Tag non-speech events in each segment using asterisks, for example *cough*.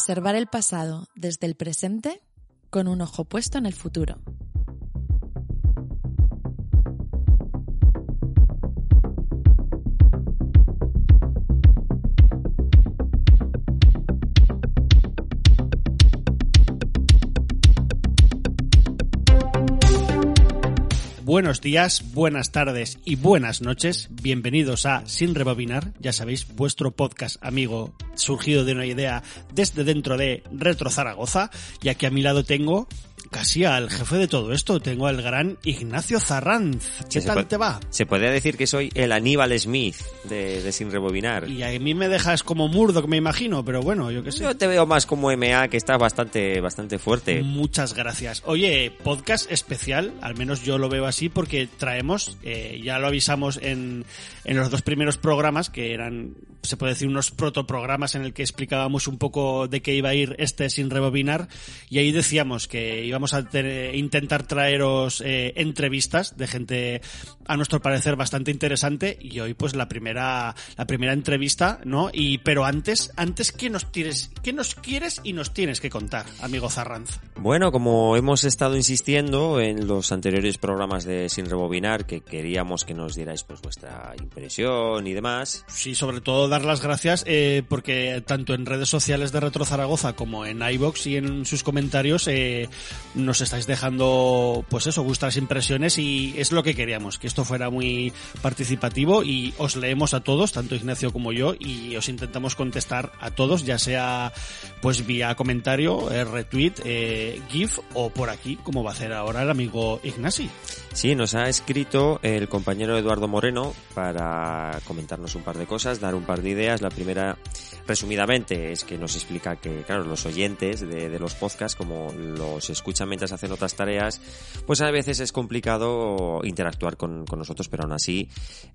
Preservar el pasado desde el presente con un ojo puesto en el futuro. Buenos días, buenas tardes y buenas noches. Bienvenidos a Sin Rebobinar, ya sabéis, vuestro podcast amigo surgido de una idea desde dentro de Retro Zaragoza. Y aquí a mi lado tengo casi al jefe de todo esto, tengo al gran Ignacio Zarranz. ¿Qué Sí, tal te va? Se podría decir que soy el Aníbal Smith de, de Sin Rebobinar. Y a mí me dejas como Murdoch, me imagino, pero bueno, yo qué sé. Yo te veo más como MA, que está bastante, bastante fuerte. Muchas gracias. Oye, podcast especial, al menos yo lo veo así, porque traemos, eh, ya lo avisamos en, en los dos primeros programas, que eran, se puede decir, unos protoprogramas en el que explicábamos un poco de qué iba a ir este sin rebobinar, y ahí decíamos que íbamos a tener- intentar traeros eh, entrevistas de gente, a nuestro parecer, bastante interesante, y hoy pues la primera, la primera entrevista, ¿no? Y, pero antes, antes, ¿qué nos tienes, qué nos quieres y nos tienes que contar, amigo Zarranz? Bueno, como hemos estado insistiendo en los anteriores programas de Sin Rebobinar, que queríamos que nos dierais pues vuestra impresión y demás. Sí, sobre todo dar las gracias eh, porque tanto en redes sociales de Retro Zaragoza como en iBox y en sus comentarios eh, nos estáis dejando, pues eso, vuestras impresiones y es lo que queríamos, que esto fuera muy participativo y os leemos a todos, tanto Ignacio como yo, y os intentamos contestar a todos, ya sea pues vía comentario, eh, retweet, eh, GIF o por aquí, como va a hacer ahora el amigo Ignasi. Sí, nos ha escrito el compañero Eduardo Moreno para comentarnos un par de cosas, dar un par de ideas. La primera, resumidamente, es que nos explica que, claro, los oyentes de, de los podcasts, como los escuchan mientras hacen otras tareas, pues a veces es complicado interactuar con, con nosotros, pero aún así,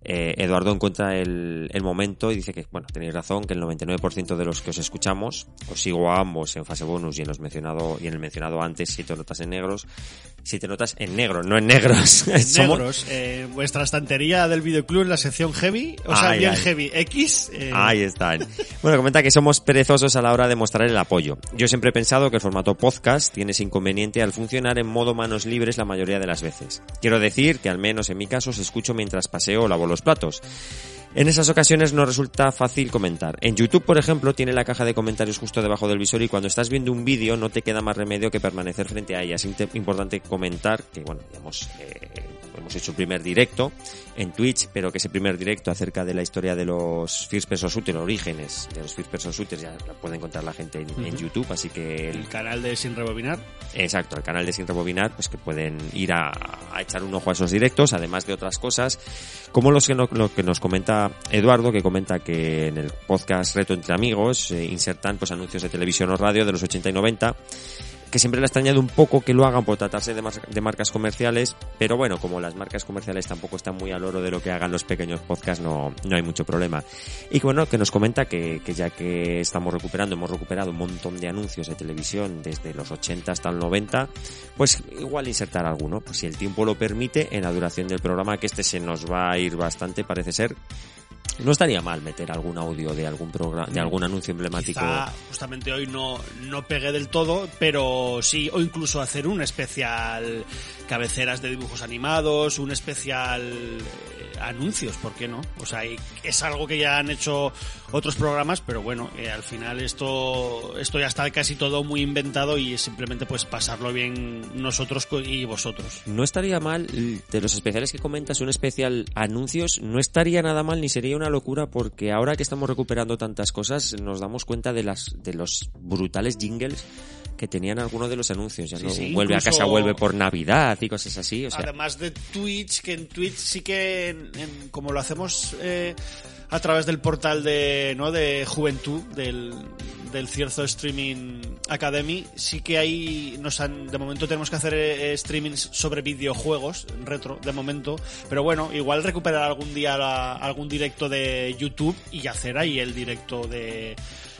eh, Eduardo encuentra el, el momento y dice que, bueno, tenéis razón, que el 99% de los que os escuchamos, os sigo a ambos en fase bonus y en los mencionado, y en el mencionado antes, siete notas en negros, siete notas en negro, no en negros. *laughs* Negros, eh, vuestra estantería del videoclub en la sección heavy, o sea, bien ay. heavy X. eh, Ahí están. Bueno, comenta que somos perezosos a la hora de mostrar el apoyo. Yo siempre he pensado que el formato podcast tiene ese inconveniente al funcionar en modo manos libres la mayoría de las veces. Quiero decir que al menos en mi caso os escucho mientras paseo o lavo los platos. En esas ocasiones no resulta fácil comentar. En YouTube, por ejemplo, tiene la caja de comentarios justo debajo del visor y cuando estás viendo un vídeo no te queda más remedio que permanecer frente a ella. Es importante comentar que, bueno, hemos, eh, hemos hecho el primer directo en Twitch, pero que ese primer directo acerca de la historia de los First Person Shooters, orígenes de los First Person Shooters, ya la puede encontrar la gente en. YouTube, así que el el canal de Sin Rebobinar. Exacto, el canal de Sin Rebobinar, pues que pueden ir a, a echar un ojo a esos directos, además de otras cosas, como los que no- lo que nos comenta Eduardo, que comenta que en el podcast Reto entre Amigos eh, insertan pues anuncios de televisión o radio de los 80 y 90, que siempre le ha extrañado un poco que lo hagan por tratarse de, mar- de marcas comerciales, pero bueno, como las marcas comerciales tampoco están muy al oro de lo que hagan los pequeños podcasts, no, no hay mucho problema. Y bueno, que nos comenta que, que ya que estamos recuperando, hemos recuperado un montón de anuncios de televisión desde los 80 hasta el 90, pues igual insertar alguno, pues si el tiempo lo permite, en la duración del programa, que este se nos va a ir bastante, parece ser. No estaría mal meter algún audio de algún programa, de algún anuncio emblemático. Quizá justamente hoy no, no pegué del todo, pero sí, o incluso hacer un especial cabeceras de dibujos animados, un especial anuncios, ¿por qué no? O sea, es algo que ya han hecho otros programas, pero bueno, eh, al final esto, esto ya está casi todo muy inventado y es simplemente pues pasarlo bien nosotros y vosotros. No estaría mal, de los especiales que comentas, un especial anuncios, no estaría nada mal ni sería una locura porque ahora que estamos recuperando tantas cosas nos damos cuenta de las de los brutales jingles que tenían algunos de los anuncios. Ya no vuelve a casa, vuelve por Navidad y cosas así. Además de Twitch, que en Twitch sí que, como lo hacemos eh, a través del portal de, ¿no? de Juventud, del, del Cierzo Streaming Academy, sí que hay, nos han, de momento tenemos que hacer eh, streamings sobre videojuegos, retro, de momento, pero bueno, igual recuperar algún día algún directo de YouTube y hacer ahí el directo de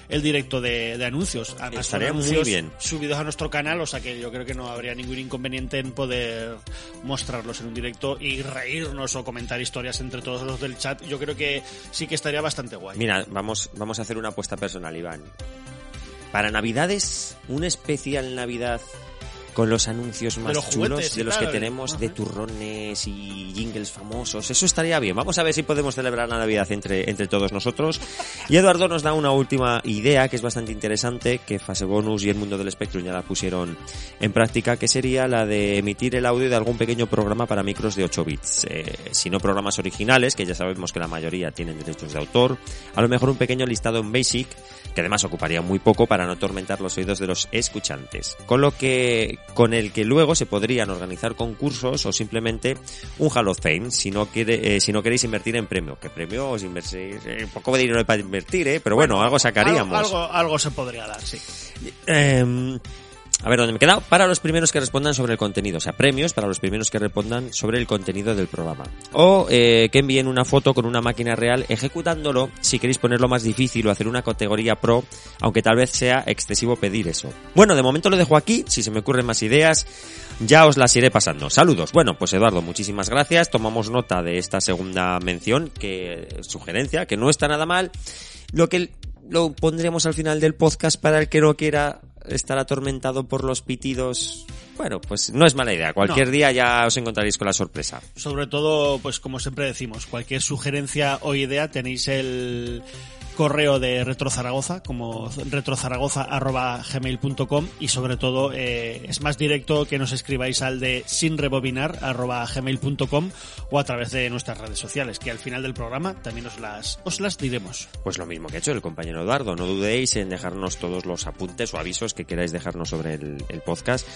el directo de, anuncios. Además, Estaría muy bien. Subidos a nuestro canal, o sea que yo creo que no habría ningún inconveniente en poder mostrarlos en un directo y reírnos o comentar historias entre todos los del chat. Yo creo que sí que estaría bastante guay. Mira, vamos, vamos a hacer una apuesta personal, Iván. Para Navidades, un especial Navidad con los anuncios más chulos de los que tenemos de turrones y jingles famosos. Eso estaría bien. Vamos a ver si podemos celebrar la Navidad entre, entre todos nosotros. Y Eduardo nos da una última idea que es bastante interesante, que Fase Bonus y el mundo del Spectrum ya la pusieron en práctica, que sería la de emitir el audio de algún pequeño programa para micros de 8 bits. Eh, si no programas originales, que ya sabemos que la mayoría tienen derechos de autor, a lo mejor un pequeño listado en Basic, que además ocuparía muy poco para no atormentar los oídos de los escuchantes. Con lo que con el que luego se podrían organizar concursos o simplemente un Hall of Fame si no quiere, eh, si no queréis invertir en premio. Que premio os invertir, eh, poco de dinero para invertir, eh, pero bueno, algo sacaríamos. Algo, algo, se podría dar, sí. Em, a ver, ¿dónde me he quedado? Para los primeros que respondan sobre el contenido. O sea, premios para los primeros que respondan sobre el contenido del programa. O eh, que envíen una foto con una máquina real ejecutándolo si queréis ponerlo más difícil o hacer una categoría pro, aunque tal vez sea excesivo pedir eso. Bueno, de momento lo dejo aquí. Si se me ocurren más ideas, ya os las iré pasando. Saludos. Bueno, pues Eduardo, muchísimas gracias. Tomamos nota de esta segunda mención, que sugerencia, que no está nada mal. Lo que lo pondremos al final del podcast para el que no quiera estar atormentado por los pitidos bueno, pues no es mala idea. Cualquier día ya os encontraréis con la sorpresa. Sobre todo, pues como siempre decimos, cualquier sugerencia o idea tenéis el correo de Retro Zaragoza, como retrozaragoza.gmail.com y sobre todo eh, es más directo que nos escribáis al de sinrebobinar.gmail.com o a través de nuestras redes sociales, que al final del programa también os las, os las diremos. Pues lo mismo que ha hecho el compañero Eduardo, no dudéis en dejarnos todos los apuntes o avisos que queráis dejarnos sobre el, podcast.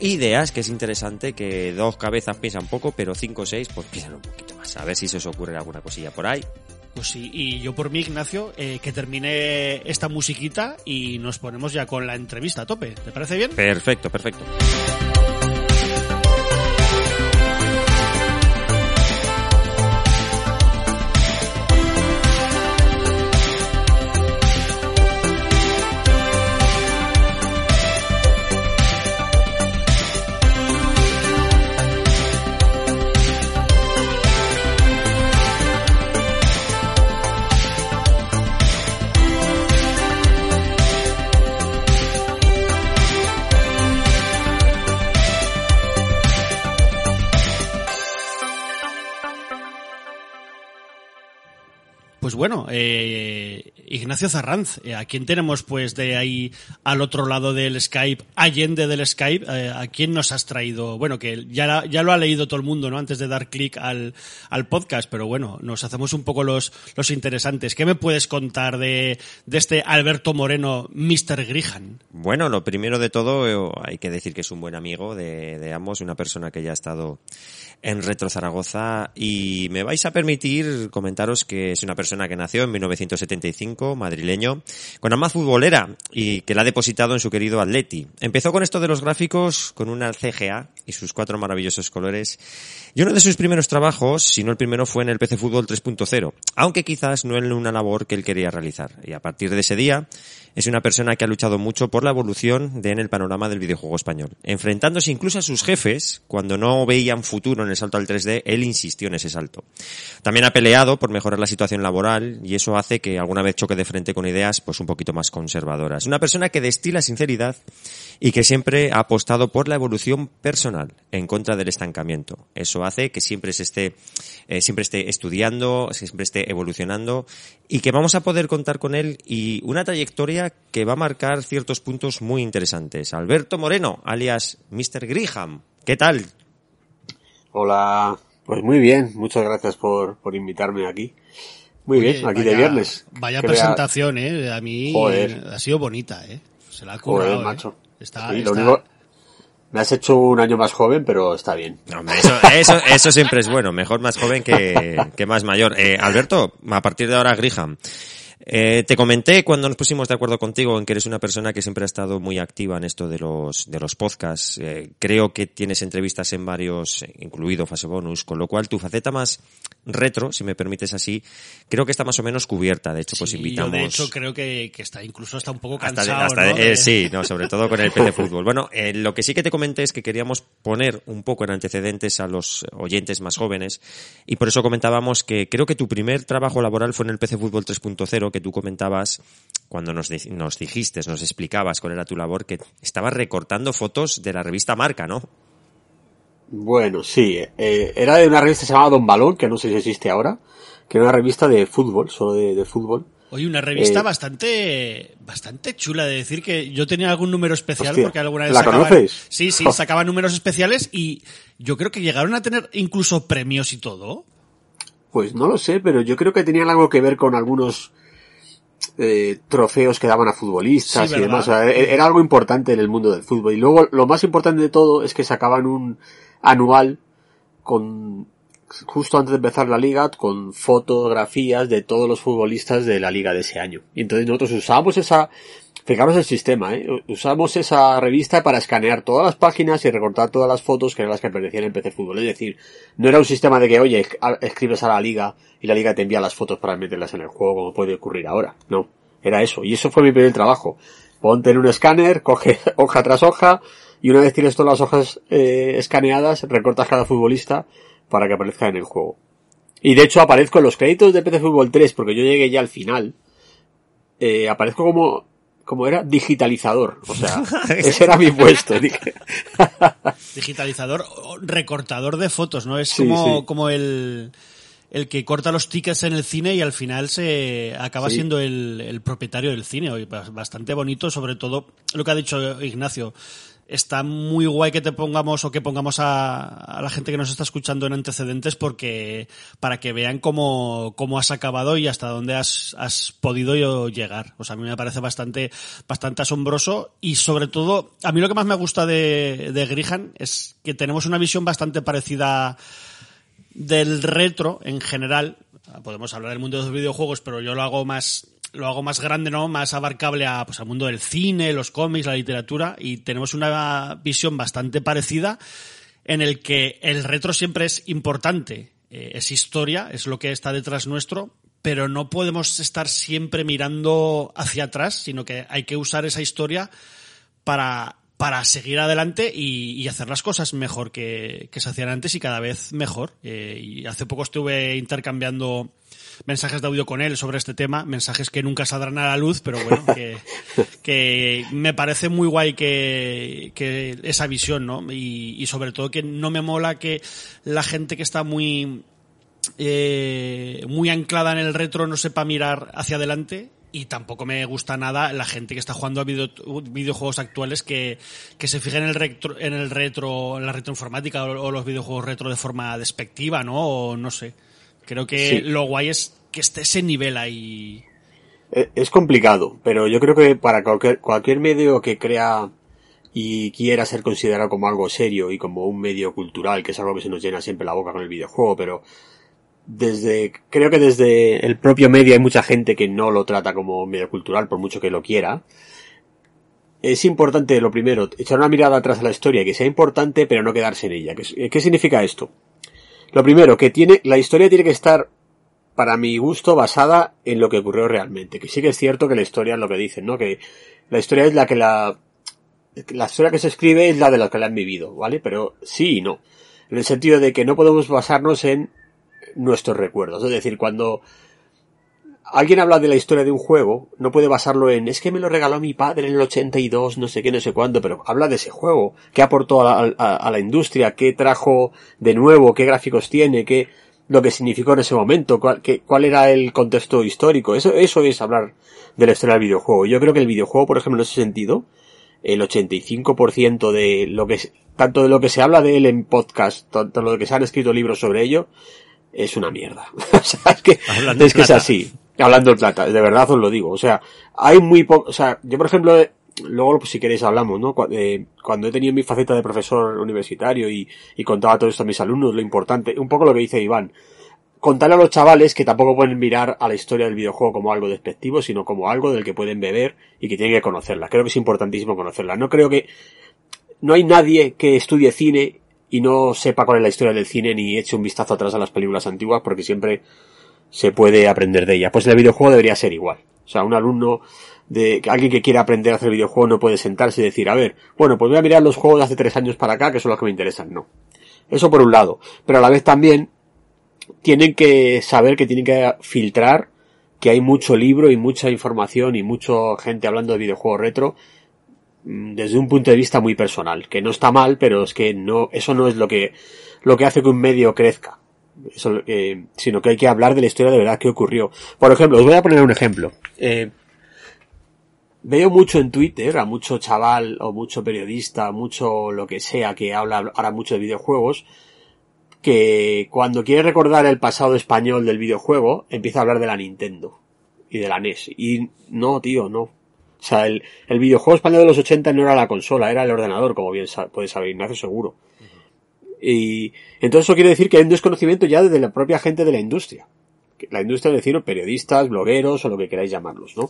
Ideas, que es interesante, que dos cabezas piensan poco, pero cinco o seis, pues piensan un poquito más. A ver si se os ocurre alguna cosilla por ahí. Pues sí, y yo por mí, Ignacio, eh, que termine esta musiquita y nos ponemos ya con la entrevista a tope. ¿Te parece bien? Perfecto, perfecto. Pues bueno, eh, Ignacio Zarranz, eh, ¿a quién tenemos pues de ahí al otro lado del Skype, allende del Skype? Eh, ¿A quién nos has traído? Bueno, que ya, ya lo ha leído todo el mundo, ¿no? Antes de dar clic al, al podcast, pero bueno, nos hacemos un poco los, los interesantes. ¿Qué me puedes contar de, de este Alberto Moreno, Mr. Grihan? Bueno, lo primero de todo, hay que decir que es un buen amigo de, de ambos, una persona que ya ha estado en Retro Zaragoza y me vais a permitir comentaros que es una persona que nació en 1975, madrileño, con alma futbolera y que la ha depositado en su querido Atleti. Empezó con esto de los gráficos con una CGA y sus cuatro maravillosos colores y uno de sus primeros trabajos, si no el primero, fue en el PC Fútbol 3.0, aunque quizás no en una labor que él quería realizar. Y a partir de ese día es una persona que ha luchado mucho por la evolución de en el panorama del videojuego español. Enfrentándose incluso a sus jefes, cuando no veían futuro en el salto al 3D, él insistió en ese salto. También ha peleado por mejorar la situación laboral y eso hace que alguna vez choque de frente con ideas pues un poquito más conservadoras. Una persona que destila sinceridad y que siempre ha apostado por la evolución personal en contra del estancamiento. Eso hace que siempre se esté, eh, siempre esté estudiando, siempre esté evolucionando y que vamos a poder contar con él y una trayectoria que va a marcar ciertos puntos muy interesantes. Alberto Moreno, alias Mr. Griham. ¿Qué tal? Hola, pues muy bien, muchas gracias por, por invitarme aquí. Muy bien, aquí de viernes. Vaya presentación, eh. A mí ha sido bonita, eh. Se la ha currado, eh. Está, lo único, me has hecho un año más joven, pero está bien. eso, eso, eso, siempre es bueno. Mejor más joven que, que más mayor. Eh, Alberto, a partir de ahora Griham. Eh, te comenté cuando nos pusimos de acuerdo contigo en que eres una persona que siempre ha estado muy activa en esto de los, de los podcasts. Eh, creo que tienes entrevistas en varios, incluido Fase Bonus, con lo cual tu faceta más retro, si me permites así, creo que está más o menos cubierta. De hecho, pues invitamos. Yo de hecho creo que, que, está incluso está un poco cansado. Eh, sí, no, sobre todo con el PC *laughs* Fútbol. Bueno, lo que sí que te comenté es que queríamos poner un poco en antecedentes a los oyentes más jóvenes y por eso comentábamos que creo que tu primer trabajo laboral fue en el PC Fútbol 3.0 que tú comentabas cuando nos, nos dijiste, nos explicabas cuál era tu labor, que estabas recortando fotos de la revista Marca, ¿no? Bueno, sí. Eh, era de una revista que se llamaba Don Balón, que no sé si existe ahora, que era una revista de fútbol, solo de, fútbol. Oye, una revista eh, bastante bastante chula de decir que yo tenía algún número especial porque alguna vez ¿La conoces? Sí, sí, *laughs* sacaba números especiales y yo creo que llegaron a tener incluso premios y todo. Pues no lo sé, pero yo creo que tenían algo que ver con algunos eh, trofeos que daban a futbolistas y demás. E-, era algo importante en el mundo del fútbol. Y luego lo más importante de todo es que sacaban un anual con justo antes de empezar la liga con fotografías de todos los futbolistas de la liga de ese año. Y entonces nosotros usábamos esa, fijaros el sistema, ¿eh? usamos esa revista para escanear todas las páginas y recortar todas las fotos que eran las que pertenecían en PC Fútbol. Es decir, no era un sistema de que, oye, escribes a la liga y la liga te envía las fotos para meterlas en el juego como puede ocurrir ahora. No, era eso. Y eso fue mi primer trabajo. Ponte en un escáner, coge *laughs* hoja tras hoja y una vez tienes todas las hojas eh, escaneadas, recortas cada futbolista para que aparezca en el juego. Y de hecho aparezco en los créditos de PC Fútbol 3 porque yo llegué ya al final. Eh, aparezco como como era digitalizador, o sea, *laughs* ese era mi puesto. digitalizador, recortador de fotos, ¿no? Es como, como el, el que corta los tickets en el cine y al final se acaba siendo el, el, propietario del cine. Bastante bonito, sobre todo lo que ha dicho Ignacio está muy guay que te pongamos o que pongamos a, la gente que nos está escuchando en antecedentes porque para que vean cómo, cómo has acabado y hasta dónde has, has podido llegar. O sea, a mí me parece bastante, bastante asombroso y sobre todo, a mí lo que más me gusta de, de Grihan es que tenemos una visión bastante parecida del retro en general. Podemos hablar del mundo de los videojuegos, pero yo lo hago más lo hago más grande, ¿no? Más abarcable a, pues, al mundo del cine, los cómics, la literatura, y tenemos una visión bastante parecida en el que el retro siempre es importante, eh, es historia, es lo que está detrás nuestro, pero no podemos estar siempre mirando hacia atrás, sino que hay que usar esa historia para, para seguir adelante y, hacer las cosas mejor que, que, se hacían antes y cada vez mejor. Eh, y hace poco estuve intercambiando mensajes de audio con él sobre este tema, mensajes que nunca saldrán a la luz, pero bueno, *laughs* que, me parece muy guay que, que esa visión, ¿no? Y, y, sobre todo que no me mola que la gente que está muy, eh, muy anclada en el retro no sepa mirar hacia adelante y tampoco me gusta nada la gente que está jugando a videojuegos actuales que, que se fije en el retro, en el retro, en la retroinformática o, o, los videojuegos retro de forma despectiva, ¿no? O no sé. Creo que lo guay es que esté ese nivel ahí. E, es complicado, pero yo creo que para cualquier, cualquier medio que crea y quiera ser considerado como algo serio y como un medio cultural, que es algo que se nos llena siempre la boca con el videojuego, pero desde, creo que desde el propio medio hay mucha gente que no lo trata como medio cultural, por mucho que lo quiera. Es importante, lo primero, echar una mirada atrás a la historia, que sea importante, pero no quedarse en ella. ¿Qué, qué significa esto? Lo primero, que tiene, la historia tiene que estar para mi gusto, basada en lo que ocurrió realmente. Que sí que es cierto que la historia es lo que dicen, ¿no? Que la historia es la que la, la historia que se escribe es la de lo que la han vivido, ¿vale? Pero sí y no. En el sentido de que no podemos basarnos en nuestros recuerdos. Es decir, cuando alguien habla de la historia de un juego, no puede basarlo en es que me lo regaló mi padre en el 82, no sé qué, no sé cuándo, pero habla de ese juego, qué aportó a, a la industria, qué trajo de nuevo, qué gráficos tiene, qué lo que significó en ese momento, cuál, qué, cuál era el contexto histórico. Eso, eso es hablar de la historia del videojuego. Yo creo que el videojuego, por ejemplo, en ese sentido, el 85% de lo que, tanto de lo que se habla de él en podcast, tanto de lo que se han escrito libros sobre ello, es una mierda. *laughs* o sea, es que, es que es así. Hablando de plata, de verdad os lo digo. O sea, hay muy poco, o sea, yo por ejemplo, luego pues, si queréis hablamos, ¿no? Eh, cuando he tenido mi faceta de profesor universitario y, y contaba todo esto a mis alumnos, lo importante, un poco lo que dice Iván, contarle a los chavales que tampoco pueden mirar a la historia del videojuego como algo despectivo, sino como algo del que pueden beber y que tienen que conocerla. Creo que es importantísimo conocerla. No creo que, no hay nadie que estudie cine y no sepa cuál es la historia del cine ni eche un vistazo atrás a las películas antiguas porque siempre se puede aprender de ellas. Pues el videojuego debería ser igual. O sea, un alumno de alguien que quiera aprender a hacer videojuegos no puede sentarse y decir, a ver, bueno, pues voy a mirar los juegos de hace tres años para acá, que son los que me interesan. No. Eso por un lado. Pero a la vez también tienen que saber que tienen que filtrar que hay mucho libro y mucha información y mucha gente hablando de videojuegos retro desde un punto de vista muy personal, que no está mal, pero es que no, eso no es lo que, lo que hace que un medio crezca. Eso, eh, sino que hay que hablar de la historia de verdad que ocurrió. Por ejemplo, os voy a poner un ejemplo. Eh, veo mucho en Twitter a mucho chaval o mucho periodista, mucho lo que sea que habla ahora mucho de videojuegos, que cuando quiere recordar el pasado español del videojuego, empieza a hablar de la Nintendo y de la NES. Y no, tío, no. O sea, el, el videojuego español de los 80 no era la consola, era el ordenador, como bien puedes saber, Ignacio, seguro. Y entonces eso quiere decir que hay un desconocimiento ya de la propia gente de la industria. La industria es decir, periodistas, blogueros o lo que queráis llamarlos, ¿no?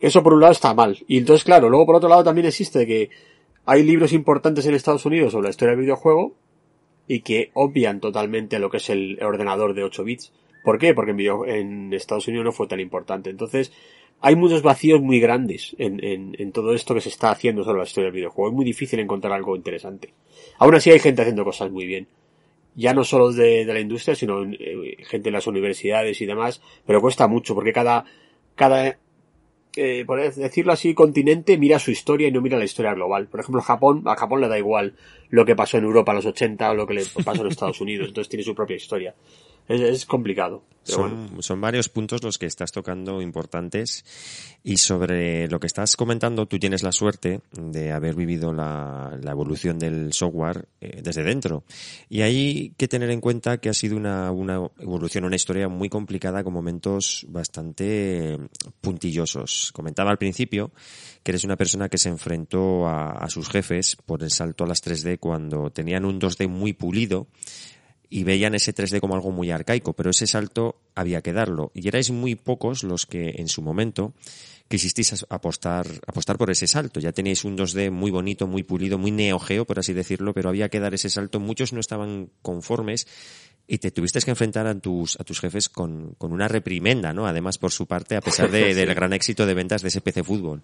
Eso por un lado está mal. Y entonces, claro, luego por otro lado también existe que hay libros importantes en Estados Unidos sobre la historia del videojuego y que obvian totalmente lo que es el ordenador de 8 bits. ¿Por qué? Porque en, en Estados Unidos no fue tan importante. Entonces, hay muchos vacíos muy grandes en, en, en, todo esto que se está haciendo sobre la historia del videojuego. Es muy difícil encontrar algo interesante. Aún así hay gente haciendo cosas muy bien. Ya no solo de, la industria, sino eh, gente de las universidades y demás, pero cuesta mucho porque cada, cada eh, por decirlo así, continente mira su historia y no mira la historia global. Por ejemplo, Japón, a Japón le da igual lo que pasó en Europa a los 80 o lo que le pasó en Estados Unidos, entonces tiene su propia historia. Es, es complicado. Son, son, varios puntos los que estás tocando importantes y sobre lo que estás comentando, tú tienes la suerte de haber vivido la, la evolución del software eh, desde dentro. Y hay que tener en cuenta que ha sido una, una evolución, una historia muy complicada con momentos bastante puntillosos. Comentaba al principio que eres una persona que se enfrentó a, a sus jefes por el salto a las 3D cuando tenían un 2D muy pulido y veían ese 3D como algo muy arcaico, pero ese salto había que darlo. Y erais muy pocos los que en su momento quisisteis apostar, apostar por ese salto. Ya teníais un 2D muy bonito, muy pulido, muy neogeo, por así decirlo, pero había que dar ese salto. Muchos no estaban conformes y te tuviste que enfrentar a tus, a tus jefes con, con una reprimenda, ¿no? Además, por su parte, a pesar de, *laughs* del gran éxito de ventas de ese PC Fútbol.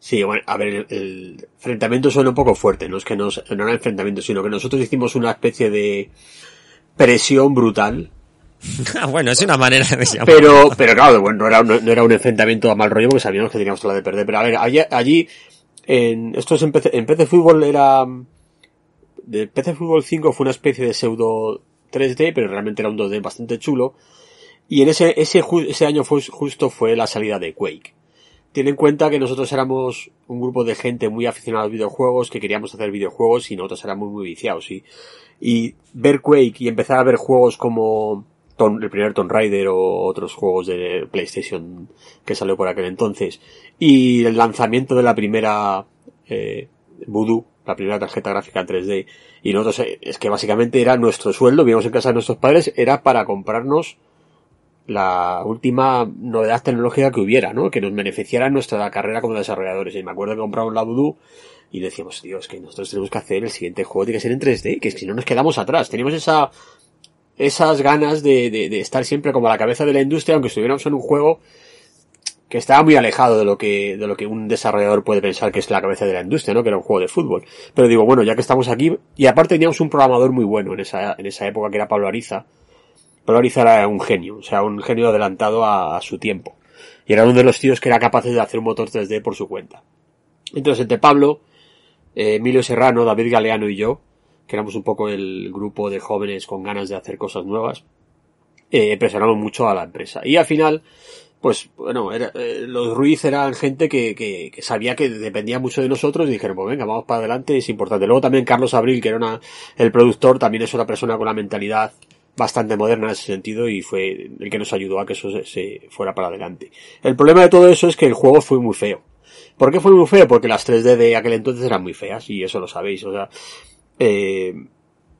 Sí, bueno, a ver, el, el, enfrentamiento suena un poco fuerte, no es que no, no era enfrentamiento, sino que nosotros hicimos una especie de presión brutal. *laughs* bueno, es una manera de llamar. Pero, pero claro, bueno, no era, un, no era un enfrentamiento a mal rollo porque sabíamos que teníamos la de perder. Pero a ver, allí, allí en, esto es en PC, en PC Fútbol era, de PC Fútbol 5 fue una especie de pseudo 3D, pero realmente era un 2D bastante chulo. Y en ese, ese, ese año fue, justo fue la salida de Quake. Ten en cuenta que nosotros éramos un grupo de gente muy aficionada a los videojuegos, que queríamos hacer videojuegos y nosotros éramos muy viciados. Y, y ver Quake y empezar a ver juegos como el primer Tomb Raider o otros juegos de PlayStation que salió por aquel entonces. Y el lanzamiento de la primera eh, Voodoo, la primera tarjeta gráfica en 3D. Y nosotros, eh, es que básicamente era nuestro sueldo, vivíamos en casa de nuestros padres, era para comprarnos la última novedad tecnológica que hubiera, ¿no? Que nos beneficiara en nuestra carrera como desarrolladores. Y me acuerdo que compramos la Voodoo y decíamos, Dios, que nosotros tenemos que hacer el siguiente juego, tiene que ser en 3D, que si no nos quedamos atrás. Teníamos esa, esas ganas de, de, estar siempre como a la cabeza de la industria, aunque estuviéramos en un juego que estaba muy alejado de lo que, de lo que un desarrollador puede pensar que es la cabeza de la industria, ¿no? Que era un juego de fútbol. Pero digo, bueno, ya que estamos aquí, y aparte teníamos un programador muy bueno en esa, en esa época que era Pablo Ariza. Pablo Ariza era un genio, o sea, un genio adelantado a, su tiempo. Y era uno de los tíos que era capaz de hacer un motor 3D por su cuenta. Entonces, entre Pablo, eh, Emilio Serrano, David Galeano y yo, que éramos un poco el grupo de jóvenes con ganas de hacer cosas nuevas, eh, presionamos mucho a la empresa. Y al final, pues bueno, eh, los Ruiz eran gente que, que, sabía que dependía mucho de nosotros y dijeron, pues venga, vamos para adelante, es importante. Luego también Carlos Abril, que era el productor, también es una persona con la mentalidad bastante moderna en ese sentido y fue el que nos ayudó a que eso se, fuera para adelante. El problema de todo eso es que el juego fue muy feo. ¿Por qué fue muy feo? Porque las 3D de aquel entonces eran muy feas y eso lo sabéis. O sea, eh,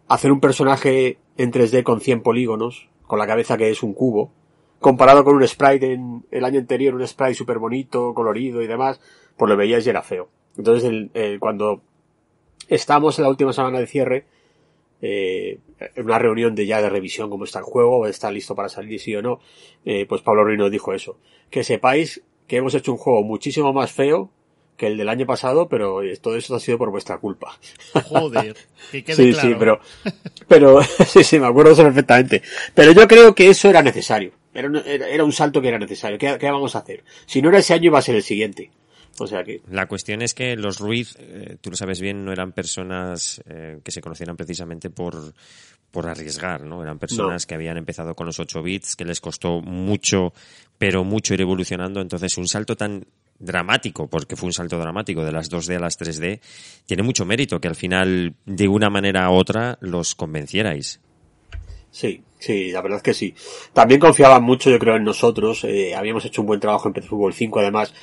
hacer un personaje en 3D con 100 polígonos, con la cabeza que es un cubo, comparado con un sprite en el año anterior, un sprite súper bonito, colorido y demás, pues lo veíais y era feo. Entonces, el, cuando estamos en la última semana de cierre, eh, en una reunión de ya de revisión, cómo está el juego, está listo para salir, sí o no, eh, pues Pablo Ruiz dijo eso. Que sepáis que hemos hecho un juego muchísimo más feo que el del año pasado, pero todo eso ha sido por vuestra culpa. Joder, *laughs* que quede sí, Sí, pero, pero, *laughs* sí, sí, me acuerdo eso perfectamente. Pero yo creo que eso era necesario. Era un, era un salto que era necesario. ¿Qué, ¿Qué, vamos a hacer? Si no era ese año, iba a ser el siguiente. O sea que... La cuestión es que los Ruiz, eh, tú lo sabes bien, no eran personas eh, que se conocieran precisamente por, por arriesgar, ¿no? Eran personas que habían empezado con los 8 bits, que les costó mucho, pero mucho ir evolucionando. Entonces, un salto tan dramático, porque fue un salto dramático de las 2D a las 3D, tiene mucho mérito que al final, de una manera u otra, los convencierais. Sí, sí, la verdad es que sí. También confiaban mucho, yo creo, en nosotros. Eh, habíamos hecho un buen trabajo en Fútbol 5, además.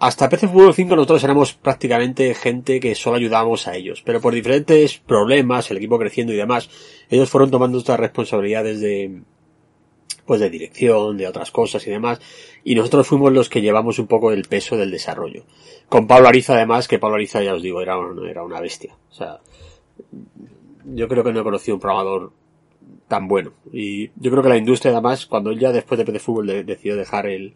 Hasta PC Fútbol 5 nosotros éramos prácticamente gente que solo ayudábamos a ellos. Pero por diferentes problemas, el equipo creciendo y demás, ellos fueron tomando estas responsabilidades de, pues de dirección, de otras cosas y demás, y nosotros fuimos los que llevamos un poco el peso del desarrollo. Con Pablo Ariza además, que Pablo Ariza ya os digo, era, era una bestia. O sea, yo creo que no he conocido un programador tan bueno. Y yo creo que la industria además, cuando él ya después de PC Fútbol decidió dejar el,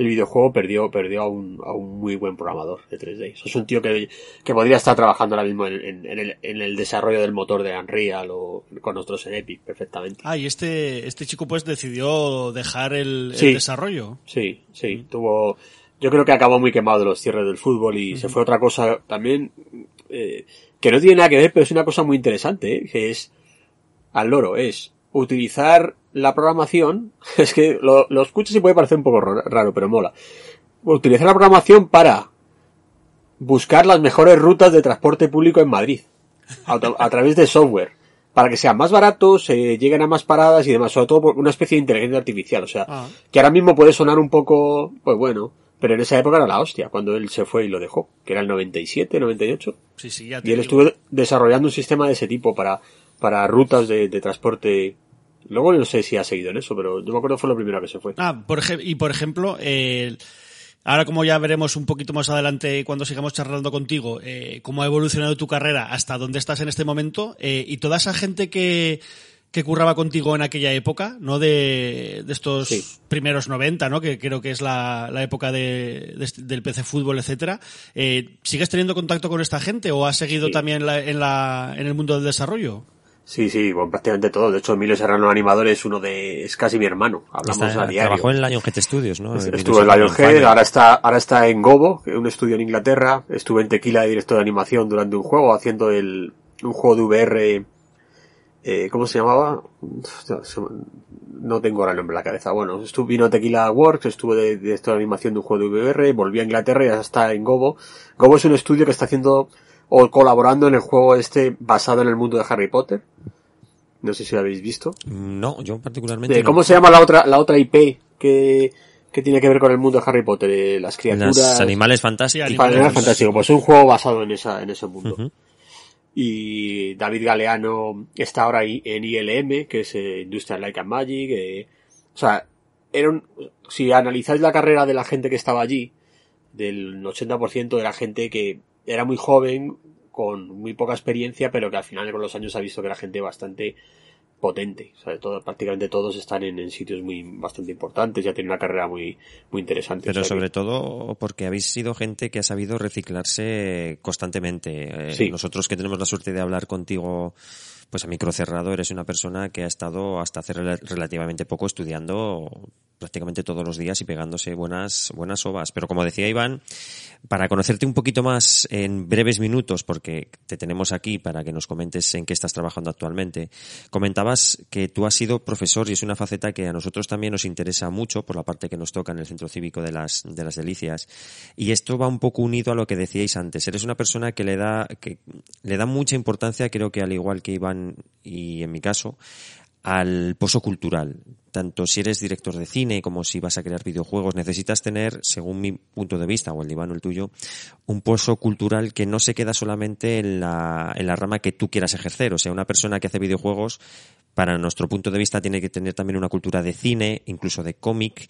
el videojuego perdió, perdió a un, a un muy buen programador de 3D. es un tío que, que podría estar trabajando ahora mismo en, en, el, en el desarrollo del motor de Unreal o con nosotros en Epic perfectamente. Ah, y este, este chico pues decidió dejar el, desarrollo. Sí, sí, tuvo, yo creo que acabó muy quemado de los cierres del fútbol y se fue otra cosa también, eh, que no tiene nada que ver, pero es una cosa muy interesante, ¿eh? que es, al loro, es utilizar la programación, *laughs* es que lo, lo escuchas y puede parecer un poco raro, pero mola. Utilizar la programación para buscar las mejores rutas de transporte público en Madrid. A, través de software. Para que sean más baratos, se lleguen a más paradas y demás. Sobre todo por una especie de inteligencia artificial. O sea, ah. que ahora mismo puede sonar un poco, pues bueno. Pero en esa época era la hostia, cuando él se fue y lo dejó. Que era el 97, 98. Sí, sí, ya y él estuvo desarrollando un sistema de ese tipo para, para rutas de, de transporte Luego no sé si ha seguido en eso, pero yo me acuerdo que fue lo primero que se fue. Ah, por y por ejemplo, eh, ahora como ya veremos un poquito más adelante cuando sigamos charlando contigo, eh, cómo ha evolucionado tu carrera hasta dónde estás en este momento, eh, y toda esa gente que, que curraba contigo en aquella época, ¿no? De, de estos primeros 90, ¿no? Que creo que es la, la época de, del PC Fútbol, etcétera. Eh, ¿Sigues teniendo contacto con esta gente o has seguido también en, la, en el mundo del desarrollo? Sí, sí, bueno, prácticamente todo. De hecho, Emilio Serrano Animador es uno de, es casi mi hermano. Hablamos a diario. Trabajó en Lionhead Studios, ¿no? Estuvo en Lionhead, ahora está, ahora está en Gobo, un estudio en Inglaterra. Estuve en Tequila de director de animación durante un juego, haciendo el, un juego de VR, eh, ¿cómo se llamaba? No tengo ahora el nombre en la cabeza. Bueno, estuve, vino a Tequila Works, estuve de director de animación de un juego de VR, volví a Inglaterra y ya está en Gobo. Gobo es un estudio que está haciendo o colaborando en el juego este basado en el mundo de Harry Potter. No sé si lo habéis visto. No, yo particularmente. ¿Cómo se llama la otra, la otra IP que, que tiene que ver con el mundo de Harry Potter? Eh, las criaturas. Animales fantásticos. Animales fantásticos. Pues es un juego basado en esa, en ese mundo. Y David Galeano está ahora ahí en ILM, que es eh, Industrial Light and Magic. Eh, o sea, era un, si analizáis la carrera de la gente que estaba allí, del 80% era gente que era muy joven, con muy poca experiencia, pero que al final con los años ha visto que era gente bastante potente. O sea, todo, prácticamente todos están en, sitios muy bastante importantes, ya tienen una carrera muy, muy interesante. Pero sobre todo porque habéis sido gente que ha sabido reciclarse constantemente. Eh, nosotros que tenemos la suerte de hablar contigo pues a micro cerrado eres una persona que ha estado hasta hace relativamente poco estudiando prácticamente todos los días y pegándose buenas, buenas ovas. Pero como decía Iván, para conocerte un poquito más en breves minutos, porque te tenemos aquí para que nos comentes en qué estás trabajando actualmente, comentabas que tú has sido profesor y es una faceta que a nosotros también nos interesa mucho por la parte que nos toca en el Centro Cívico de las, de las Delicias. Y esto va un poco unido a lo que decíais antes. Eres una persona que le da, que le da mucha importancia, creo que al igual que Iván y en mi caso, al pozo cultural. Tanto si eres director de cine como si vas a crear videojuegos, necesitas tener, según mi punto de vista, o el divano el tuyo, un pozo cultural que no se queda solamente en la, en la rama que tú quieras ejercer. O sea, una persona que hace videojuegos, para nuestro punto de vista, tiene que tener también una cultura de cine, incluso de cómic,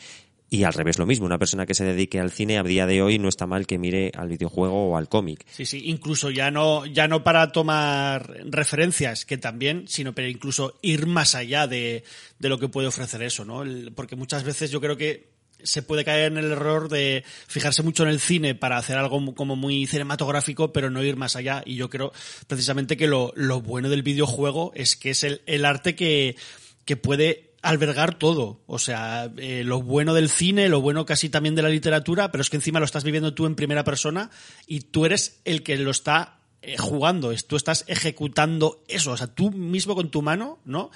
y al revés lo mismo, una persona que se dedique al cine a día de hoy no está mal que mire al videojuego o al cómic. Sí, sí, incluso ya no, ya no para tomar referencias, que también, sino pero incluso ir más allá de, de lo que puede ofrecer eso, ¿no? porque muchas veces yo creo que se puede caer en el error de fijarse mucho en el cine para hacer algo como muy cinematográfico, pero no ir más allá. Y yo creo precisamente que lo, lo bueno del videojuego es que es el, el arte que, que puede albergar todo. O sea, eh, lo bueno del cine, lo bueno casi también de la literatura, pero es que encima lo estás viviendo tú en primera persona y tú eres el que lo está eh, jugando, tú estás ejecutando eso, o sea, tú mismo con tu mano, ¿no?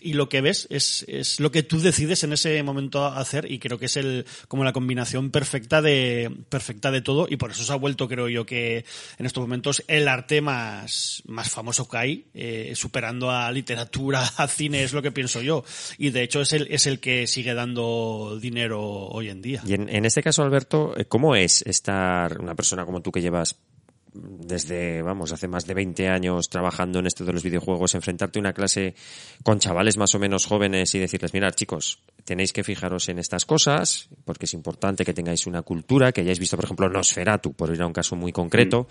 Y lo que ves es, es, lo que tú decides en ese momento hacer y creo que es el como la combinación perfecta de perfecta de todo y por eso se ha vuelto creo yo que en estos momentos el arte más más famoso que hay eh, superando a literatura *laughs* a cine es lo que pienso yo. Y de hecho es el es el que sigue dando dinero hoy en día. Y en, en este caso Alberto cómo es estar una persona como tú que llevas desde, vamos, hace más de 20 años trabajando en esto de los videojuegos, enfrentarte a una clase con chavales más o menos jóvenes y decirles, mirad chicos, tenéis que fijaros en estas cosas, porque es importante que tengáis una cultura, que hayáis visto, por ejemplo, Nosferatu, por ir a un caso muy concreto.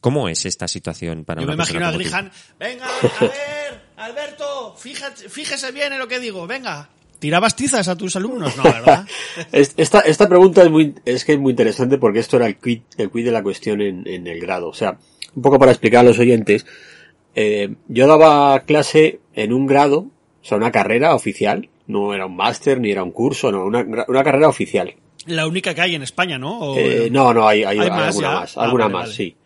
¿Cómo es esta situación para Yo me imagino a Grihan, venga, a ver, Alberto, fíjese bien en lo que digo, venga, ¿Tirabas tizas a tus alumnos? No, ¿verdad? *laughs* esta, esta pregunta es muy, es que es muy interesante porque esto era el quid, el quid de la cuestión en, en el grado. O sea, un poco para explicar a los oyentes, eh, yo daba clase en un grado, o sea, una carrera oficial, no era un máster ni era un curso, no, una, una carrera oficial. La única que hay en España, ¿no? Eh, no, no, hay, hay, alguna más, alguna ah, más, sí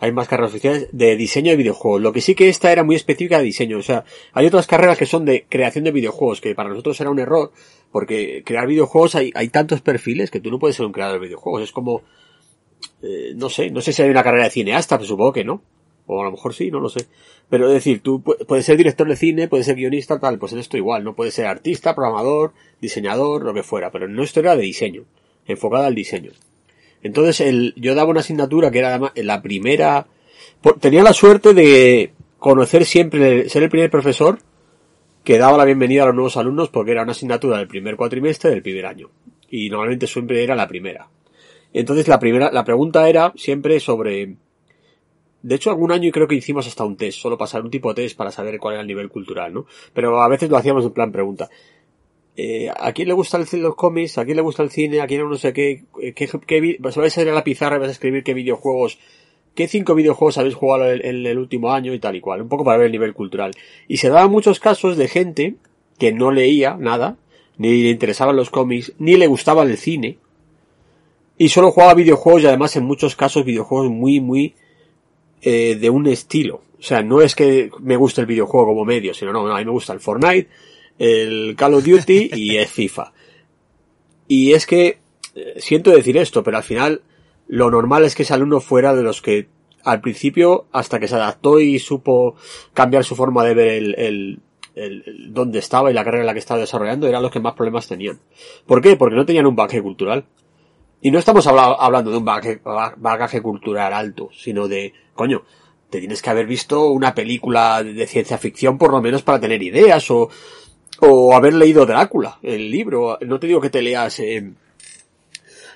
hay más carreras oficiales de diseño de videojuegos. Lo que sí que esta era muy específica de diseño. O sea, hay otras carreras que son de creación de videojuegos, que para nosotros era un error, porque crear videojuegos hay, hay tantos perfiles que tú no puedes ser un creador de videojuegos. Es como, eh, no sé, no sé si hay una carrera de cineasta, pero supongo que no. O a lo mejor sí, no lo sé. Pero es decir, tú puedes ser director de cine, puedes ser guionista, tal, pues en esto igual, no puedes ser artista, programador, diseñador, lo que fuera, pero no esto era de diseño, enfocada al diseño. Entonces el, yo daba una asignatura que era la primera, tenía la suerte de conocer siempre, ser el primer profesor que daba la bienvenida a los nuevos alumnos porque era una asignatura del primer cuatrimestre del primer año. Y normalmente siempre era la primera. Entonces la primera, la pregunta era siempre sobre, de hecho algún año creo que hicimos hasta un test, solo pasar un tipo de test para saber cuál era el nivel cultural, ¿no? Pero a veces lo hacíamos en plan pregunta. Eh, ¿a quién le gusta el, los cómics? ¿A quién le gusta el cine? ¿A quién no sé qué? qué, vas a ir a la pizarra vas a escribir qué videojuegos, qué cinco videojuegos habéis jugado en, el último año y tal y cual, un poco para ver el nivel cultural. Y se daban muchos casos de gente que no leía nada, ni le interesaban los cómics, ni le gustaba el cine, y solo jugaba videojuegos y además en muchos casos videojuegos muy, muy eh, de un estilo. O sea, no es que me guste el videojuego como medio, sino no, no, a mí me gusta el Fortnite, el Call of Duty y *laughs* es FIFA. Y es que, eh, siento decir esto, pero al final lo normal es que ese alumno fuera de los que al principio, hasta que se adaptó y supo cambiar su forma de ver el, el, el, dónde estaba y la carrera en la que estaba desarrollando, eran los que más problemas tenían. ¿Por qué? Porque no tenían un bagaje cultural. Y no estamos hablando de un bagaje, bagaje cultural alto, sino de, coño, te tienes que haber visto una película de ciencia ficción por lo menos para tener ideas o o haber leído Drácula, el libro. No te digo que te leas eh,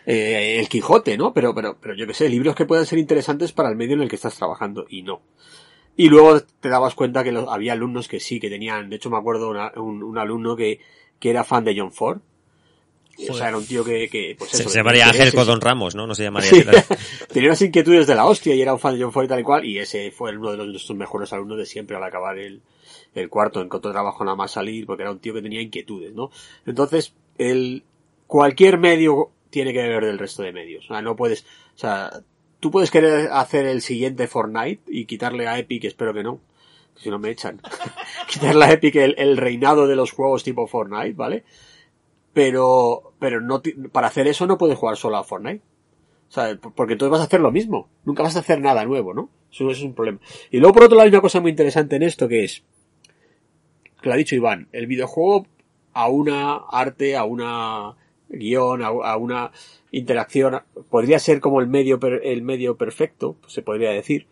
eh, El Quijote, ¿no? Pero, pero, pero yo que sé, libros que puedan ser interesantes para el medio en el que estás trabajando y no. Y luego te dabas cuenta que había alumnos que sí, que tenían, de hecho me acuerdo un, un, alumno que, que era fan de John Ford. O sea, era un tío que, que pues se, llamaría Ángel Codón Ramos, ¿no? No se llamaría. *laughs* Tenía unas inquietudes de la hostia y era un fan de John Ford y tal y cual. Y ese fue uno de los, nuestros mejores alumnos de siempre al acabar el, el cuarto. Encontró trabajo nada más salir porque era un tío que tenía inquietudes, ¿no? Entonces, el, cualquier medio tiene que ver del resto de medios. O sea, no puedes, o sea, tú puedes querer hacer el siguiente Fortnite y quitarle a Epic, espero que no, si no me echan, *laughs* quitarle a Epic el, reinado de los juegos tipo Fortnite, ¿vale? Pero, pero no, para hacer eso no puedes jugar solo a Fortnite. O sea, porque tú vas a hacer lo mismo. Nunca vas a hacer nada nuevo, ¿no? Eso, es un problema. Y luego por otro lado hay una cosa muy interesante en esto que es, que lo ha dicho Iván, el videojuego a una arte, a una guion, a, una interacción, podría ser como el medio, el medio perfecto, se podría decir,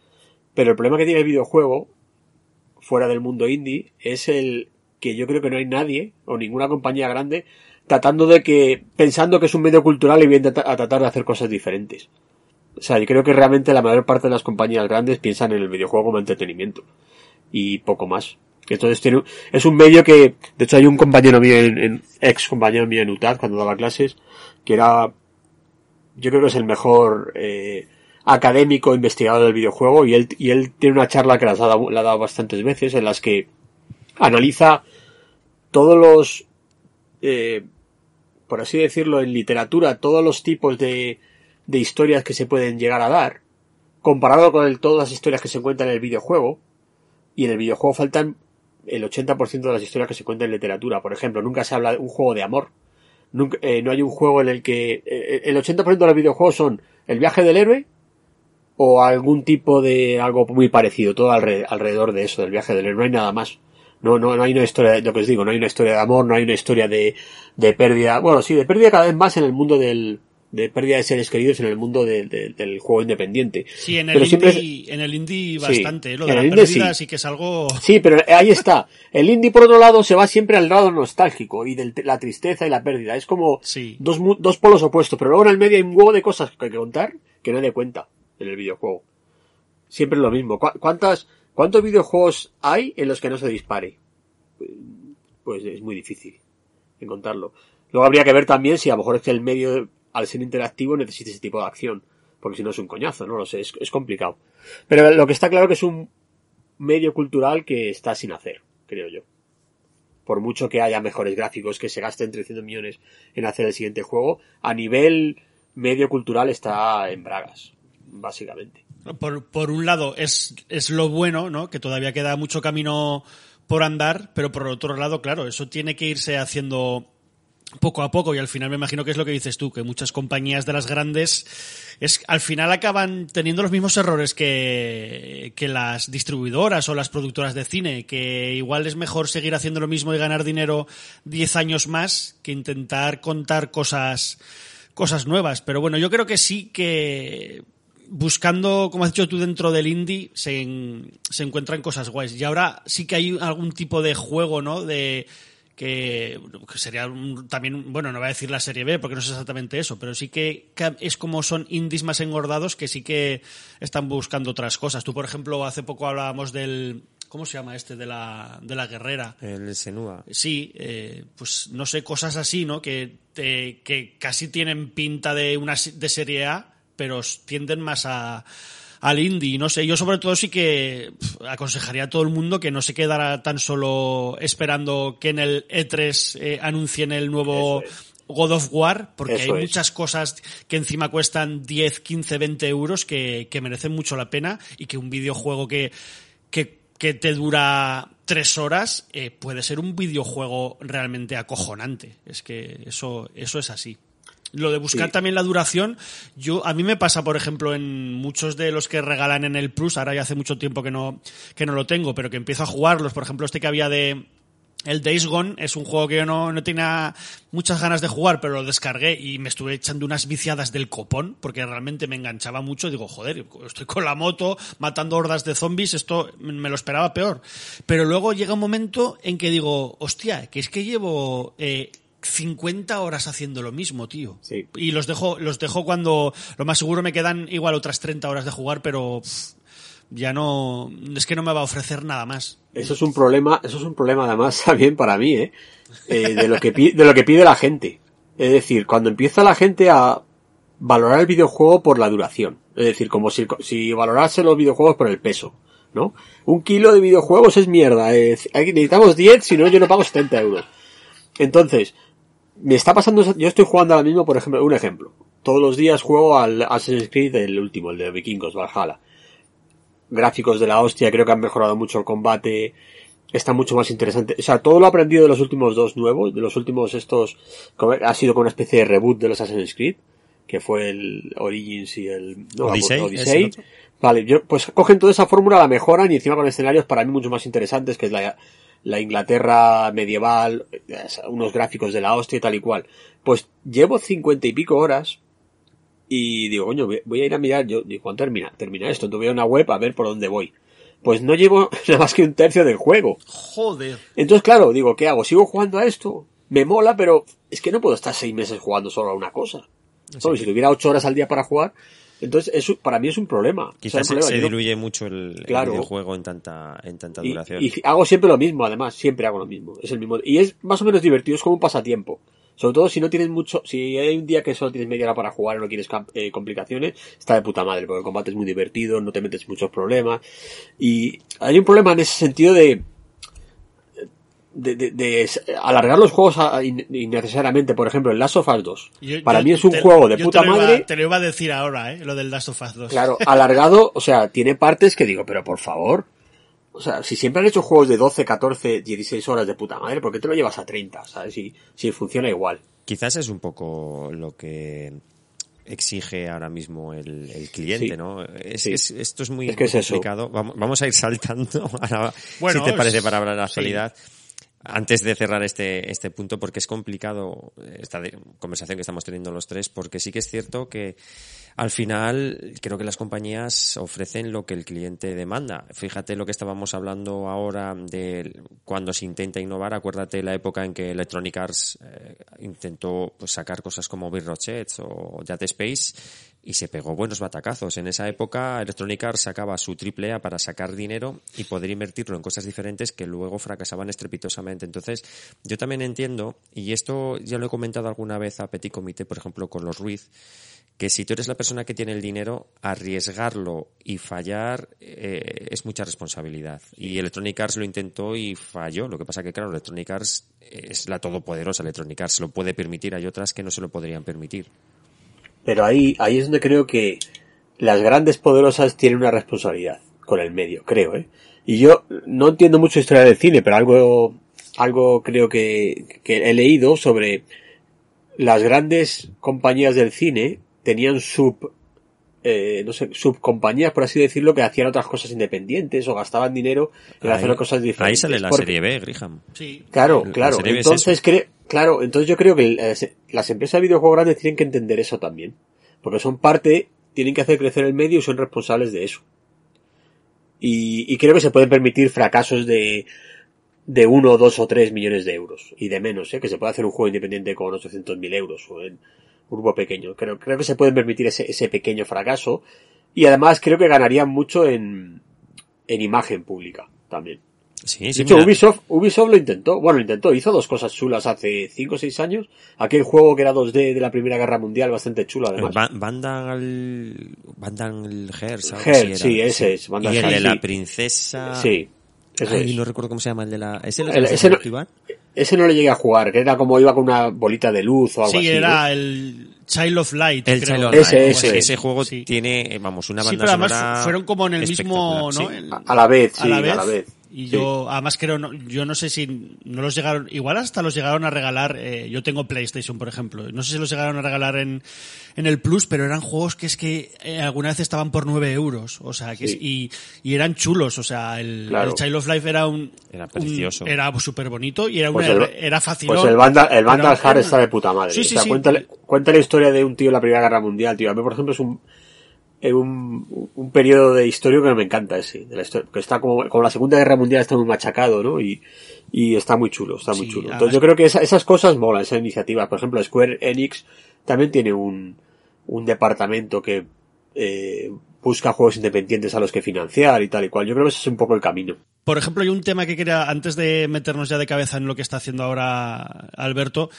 pero el problema que tiene el videojuego, fuera del mundo indie, es el que yo creo que no hay nadie, o ninguna compañía grande, tratando de que, pensando que es un medio cultural y viene a tratar de hacer cosas diferentes. O sea, yo creo que realmente la mayor parte de las compañías grandes piensan en el videojuego como entretenimiento. Y poco más. Entonces tiene, es un medio que, de hecho hay un compañero mío, en, ex compañero mío en UTAD cuando daba clases, que era, yo creo que es el mejor, eh, académico investigador del videojuego y él, y él tiene una charla que las ha dado, la ha dado bastantes veces en las que analiza todos los, eh, por así decirlo, en literatura, todos los tipos de, de historias que se pueden llegar a dar, comparado con todas las historias que se encuentran en el videojuego, y en el videojuego faltan el 80% de las historias que se cuentan en literatura. Por ejemplo, nunca se habla de un juego de amor. Nunca, eh, no hay un juego en el que eh, el 80% de los videojuegos son el viaje del héroe o algún tipo de algo muy parecido, todo alrededor de eso, del viaje del héroe. No hay nada más. No, no, no hay una historia, lo que os digo, no hay una historia de amor, no hay una historia de, de pérdida. Bueno, sí, de pérdida cada vez más en el mundo del, de pérdida de seres queridos en el mundo del juego independiente. Sí, en el, indie, en el indie bastante, lo de la pérdida sí. que es algo... Sí, pero ahí está. El indie, por otro lado, se va siempre al lado nostálgico y de la tristeza y la pérdida. Es como dos, dos polos opuestos, pero luego en el medio hay un huevo de cosas que hay que contar que nadie cuenta en el videojuego. Siempre lo mismo. ¿Cuántas, ¿Cuántos videojuegos hay en los que no se dispare? Pues es muy difícil encontrarlo. Luego habría que ver también si a lo mejor es que el medio al ser interactivo necesita ese tipo de acción. Porque si no es un coñazo, no lo sé, es, complicado. Pero lo que está claro que es un medio cultural que está sin hacer, creo yo. Por mucho que haya mejores gráficos, que se gasten 300 millones en hacer el siguiente juego, a nivel medio cultural está en bragas, básicamente. Por, por un lado, es, es lo bueno, ¿no? Que todavía queda mucho camino por andar, pero por otro lado, claro, eso tiene que irse haciendo poco a poco y al final me imagino que es lo que dices tú, que muchas compañías de las grandes es al final acaban teniendo los mismos errores que, que las distribuidoras o las productoras de cine, que igual es mejor seguir haciendo lo mismo y ganar dinero 10 años más que intentar contar cosas cosas nuevas, pero bueno, yo creo que sí que buscando, como has dicho tú, dentro del indie se, se encuentran cosas guays. Y ahora sí que hay algún tipo de juego, ¿no? De que, sería también, bueno, no voy a decir la serie B porque no es exactamente eso, pero sí que es como son indies más engordados que sí que están buscando otras cosas. Tú, por ejemplo, hace poco hablábamos del, ¿cómo se llama este? De la, de la guerrera. El Senua. Sí, eh, pues no sé, cosas así, ¿no? Que, que casi tienen pinta de una de serie A, pero tienden más a al indie. No sé, yo sobre todo sí que aconsejaría a todo el mundo que no se quedara tan solo esperando que en el E3 eh, anuncien el nuevo God of War, porque hay muchas cosas que encima cuestan 10, 15, 20 euros que, que merecen mucho la pena y que un videojuego que, que, que te dura tres horas eh, puede ser un videojuego realmente acojonante. Es que eso, eso es así. Lo de buscar también la duración, yo a mí me pasa, por ejemplo, en muchos de los que regalan en el Plus, ahora ya hace mucho tiempo que no que no lo tengo, pero que empiezo a jugarlos, por ejemplo, este que había de el Days Gone es un juego que yo no, no tenía muchas ganas de jugar, pero lo descargué y me estuve echando unas viciadas del copón, porque realmente me enganchaba mucho. Digo, joder, estoy con la moto matando hordas de zombies, esto me lo esperaba peor. Pero luego llega un momento en que digo, hostia, que es que llevo eh, 50 horas haciendo lo mismo, tío. Y los dejo, los dejo cuando lo más seguro me quedan igual otras 30 horas de jugar, pero Ya no, es que no me va a ofrecer nada más. Eso es un problema, eso es un problema además *laughs* también para mí, ¿eh? eh de lo que pide, de lo que pide la gente. Es decir, cuando empieza la gente a valorar el videojuego por la duración. Es decir, como si, si valorase los videojuegos por el peso, ¿no? Un kilo de videojuegos es mierda. Es, necesitamos 10, si no yo no pago 70 euros. Entonces, me está pasando, yo estoy jugando ahora mismo, por ejemplo, un ejemplo. Todos los días juego al Assassin's Creed, el último, el de Vikingos, Valhalla. Gráficos de la hostia, creo que han mejorado mucho el combate, está mucho más interesante. O sea, todo lo aprendido de los últimos dos nuevos, de los últimos estos, ha sido como una especie de reboot de los Assassin's Creed, que fue el Origins y el no, Odyssey. Vale, yo, pues cogen toda esa fórmula, la mejoran y encima con escenarios para mí mucho más interesantes, que es la, la Inglaterra medieval, unos gráficos de la hostia y tal y cual. Pues llevo cincuenta y pico horas y digo, coño, voy a ir a mirar, yo digo, ¿cuándo termina? Termina esto, entonces voy a una web a ver por dónde voy. Pues no llevo *laughs* nada más que un tercio del juego. Joder. Entonces, claro, digo, ¿qué hago? ¿Sigo jugando a esto? Me mola, pero es que no puedo estar seis meses jugando solo a una cosa. si tuviera ocho horas al día para jugar, entonces, eso para mí es un problema. Quizás se, diluye mucho el, videojuego en tanta, en tanta duración. Y, hago siempre lo mismo, además, siempre hago lo mismo. Es el mismo. Y es más o menos divertido, es como un pasatiempo. Sobre todo si no tienes mucho, si hay un día que solo tienes media hora para jugar y no quieres eh, complicaciones, está de puta madre, porque el combate es muy divertido, no te metes muchos problemas. Y hay un problema en ese sentido de, de, de, alargar los juegos innecesariamente. Por ejemplo, el Last of Us 2. para mí es un juego de puta madre. Te lo iba a decir ahora, ¿eh? Lo del Last of Us 2. Claro, *laughs* alargado, o sea, tiene partes que digo, pero por favor. O sea, si siempre han hecho juegos de 12, 14, 16 horas de puta madre, ¿por qué te lo llevas a 30? ¿Sabes? Si, si funciona igual. Quizás es un poco lo que exige ahora mismo el, cliente, ¿no? Es, esto es muy, complicado. Vamos, a ir saltando, *laughs* si te parece, para hablar de la actualidad antes de cerrar este, este punto, porque es complicado esta conversación que estamos teniendo los tres, porque sí que es cierto que al final creo que las compañías ofrecen lo que el cliente demanda. Fíjate lo que estábamos hablando ahora de cuando se intenta innovar. Acuérdate la época en que Electronic Arts eh, intentó pues, sacar cosas como Bill o Jet Space y se pegó buenos batacazos. En esa época Electronic Arts sacaba su triple A para sacar dinero y poder invertirlo en cosas diferentes que luego fracasaban estrepitosamente. Entonces, yo también entiendo, y esto ya lo he comentado alguna vez a Petit Comité, por ejemplo, con los Ruiz, que si tú eres la persona que tiene el dinero, arriesgarlo y fallar eh, es mucha responsabilidad. Y Electronic Arts lo intentó y falló. Lo que pasa que, claro, Electronic Arts es la todopoderosa Electronic Arts, se lo puede permitir, hay otras que no se lo podrían permitir. Pero ahí, ahí es donde creo que las grandes poderosas tienen una responsabilidad con el medio, creo, ¿eh? Y yo no entiendo mucho historia del cine, pero algo, algo creo que, que he leído sobre las grandes compañías del cine tenían sub, eh, no sé, subcompañías, por así decirlo, que hacían otras cosas independientes o gastaban dinero en hacer cosas diferentes. Ahí sale la serie B, Griham. Sí. Claro, claro. Entonces, claro, entonces yo creo que las empresas de videojuegos grandes tienen que entender eso también. Porque son parte, tienen que hacer crecer el medio y son responsables de eso. Y, y creo que se pueden permitir fracasos de, de uno, dos o tres millones de euros. Y de menos, ¿eh? que se puede hacer un juego independiente con 800.000 euros o en, grupo pequeño. Creo, creo que se pueden permitir ese, ese pequeño fracaso. Y además creo que ganarían mucho en, en imagen pública también. Sí, de hecho, Ubisoft, Ubisoft lo intentó. Bueno, lo intentó. Hizo dos cosas chulas hace 5 o 6 años. Aquel juego que era 2D de la Primera Guerra Mundial, bastante chulo además. Vandal... Vandal Hearts. Hearts, sí, ese es. y el de la princesa... Sí. Ay, no recuerdo cómo se llama el de la... ¿Ese, el, ese, no, ese no le llegué a jugar, que era como iba con una bolita de luz o algo así. Sí, era el Child of Light. El Child of Light. Ese, ese, ese juego tiene, vamos, una banda sí, pero además fueron como en el mismo, ¿no? A la vez, sí, a la vez. A la vez. Y yo, además creo, no, yo no sé si no los llegaron, igual hasta los llegaron a regalar, eh, yo tengo PlayStation, por ejemplo, no sé si los llegaron a regalar en, en el Plus, pero eran juegos que es que eh, alguna vez estaban por 9 euros, o sea, que y, y eran chulos, o sea, el, Child of Life era un... Era precioso. era súper bonito y era, pues era fácil. Pues el Vandal, el Vandal Heart está de puta madre. Sí, sí, o sea, cuenta, cuenta la historia de un tío en la Primera Guerra Mundial, tío. A mí, por ejemplo, es un un, un periodo de historia que me encanta ese, de la historia, que está como, como la Segunda Guerra Mundial está muy machacado, ¿no? Y, y está muy chulo, está muy chulo. Entonces yo creo que esas cosas molan, esa iniciativa. Por ejemplo, Square Enix también tiene un, un departamento que, eh, busca juegos independientes a los que financiar y tal y cual. Yo creo que ese es un poco el camino. Por ejemplo, hay un tema que quería, antes de meternos ya de cabeza en lo que está haciendo ahora Alberto,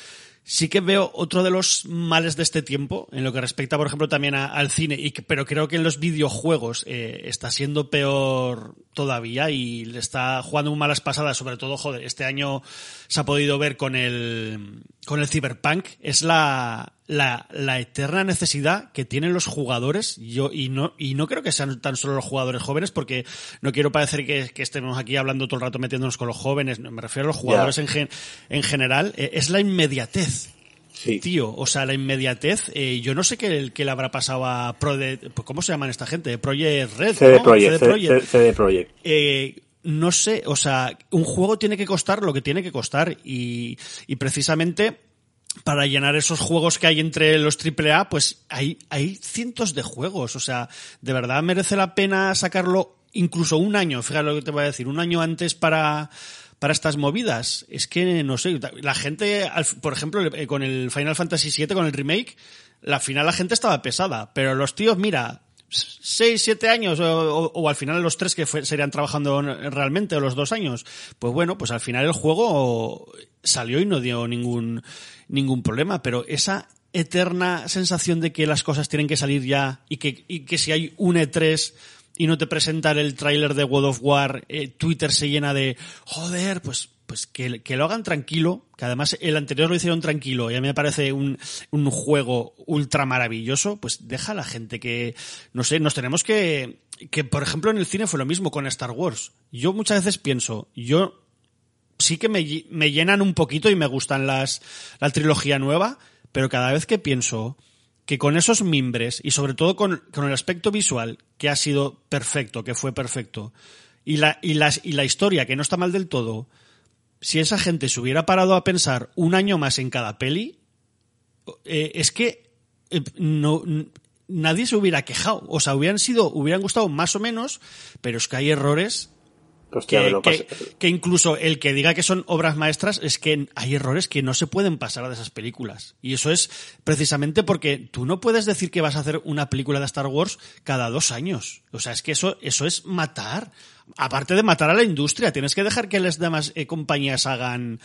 Sí que veo otro de los males de este tiempo, en lo que respecta, por ejemplo, también al cine, y pero creo que en los videojuegos eh, está siendo peor todavía y le está jugando un malas pasadas, sobre todo, joder, este año se ha podido ver con el, con el Cyberpunk, es la, la, la eterna necesidad que tienen los jugadores, yo, y no, y no creo que sean tan solo los jugadores jóvenes, porque no quiero parecer que, que estemos aquí hablando todo el rato metiéndonos con los jóvenes, me refiero a los jugadores en, en general, eh, es la inmediatez. Sí. Tío, o sea, la inmediatez, eh, yo no sé qué, qué, le habrá pasado a Pro ¿cómo se llaman esta gente? Project Red, CD Projekt, CD, CD Projekt. Eh, no sé, o sea, un juego tiene que costar lo que tiene que costar y, y precisamente para llenar esos juegos que hay entre los AAA, pues hay, hay cientos de juegos. O sea, de verdad merece la pena sacarlo incluso un año, fíjate lo que te voy a decir, un año antes para, para estas movidas. Es que, no sé, la gente, por ejemplo, eh, con el Final Fantasy VII, con el remake, la final la gente estaba pesada, pero los tíos, mira, seis, siete años, o, al final los tres que serían trabajando realmente, o los dos años, pues bueno, pues al final el juego salió y no dio ningún, ningún problema, pero esa eterna sensación de que las cosas tienen que salir ya y que, y que si hay un E3 y no te presentan el tráiler de World of War, eh, Twitter se llena de, joder, pues pues que, que, lo hagan tranquilo, que además el anterior lo hicieron tranquilo y a mí me parece un, un juego ultra maravilloso, pues deja a la gente que, no sé, nos tenemos que, que por ejemplo en el cine fue lo mismo con Star Wars. Yo muchas veces pienso, yo sí que me, me llenan un poquito y me gustan las, la trilogía nueva, pero cada vez que pienso que con esos mimbres y sobre todo con, con el aspecto visual que ha sido perfecto, que fue perfecto, y la, y, las, y la historia que no está mal del todo, si esa gente se hubiera parado a pensar un año más en cada peli, eh, es que eh, no, nadie se hubiera quejado. O sea, hubieran sido, hubieran gustado más o menos, pero es que hay errores que, incluso el que diga que son obras maestras es que hay errores que no se pueden pasar de esas películas. Y eso es precisamente porque tú no puedes decir que vas a hacer una película de Star Wars cada dos años. O sea, es que eso, eso es matar aparte de matar a la industria, tienes que dejar que las demás eh, compañías hagan,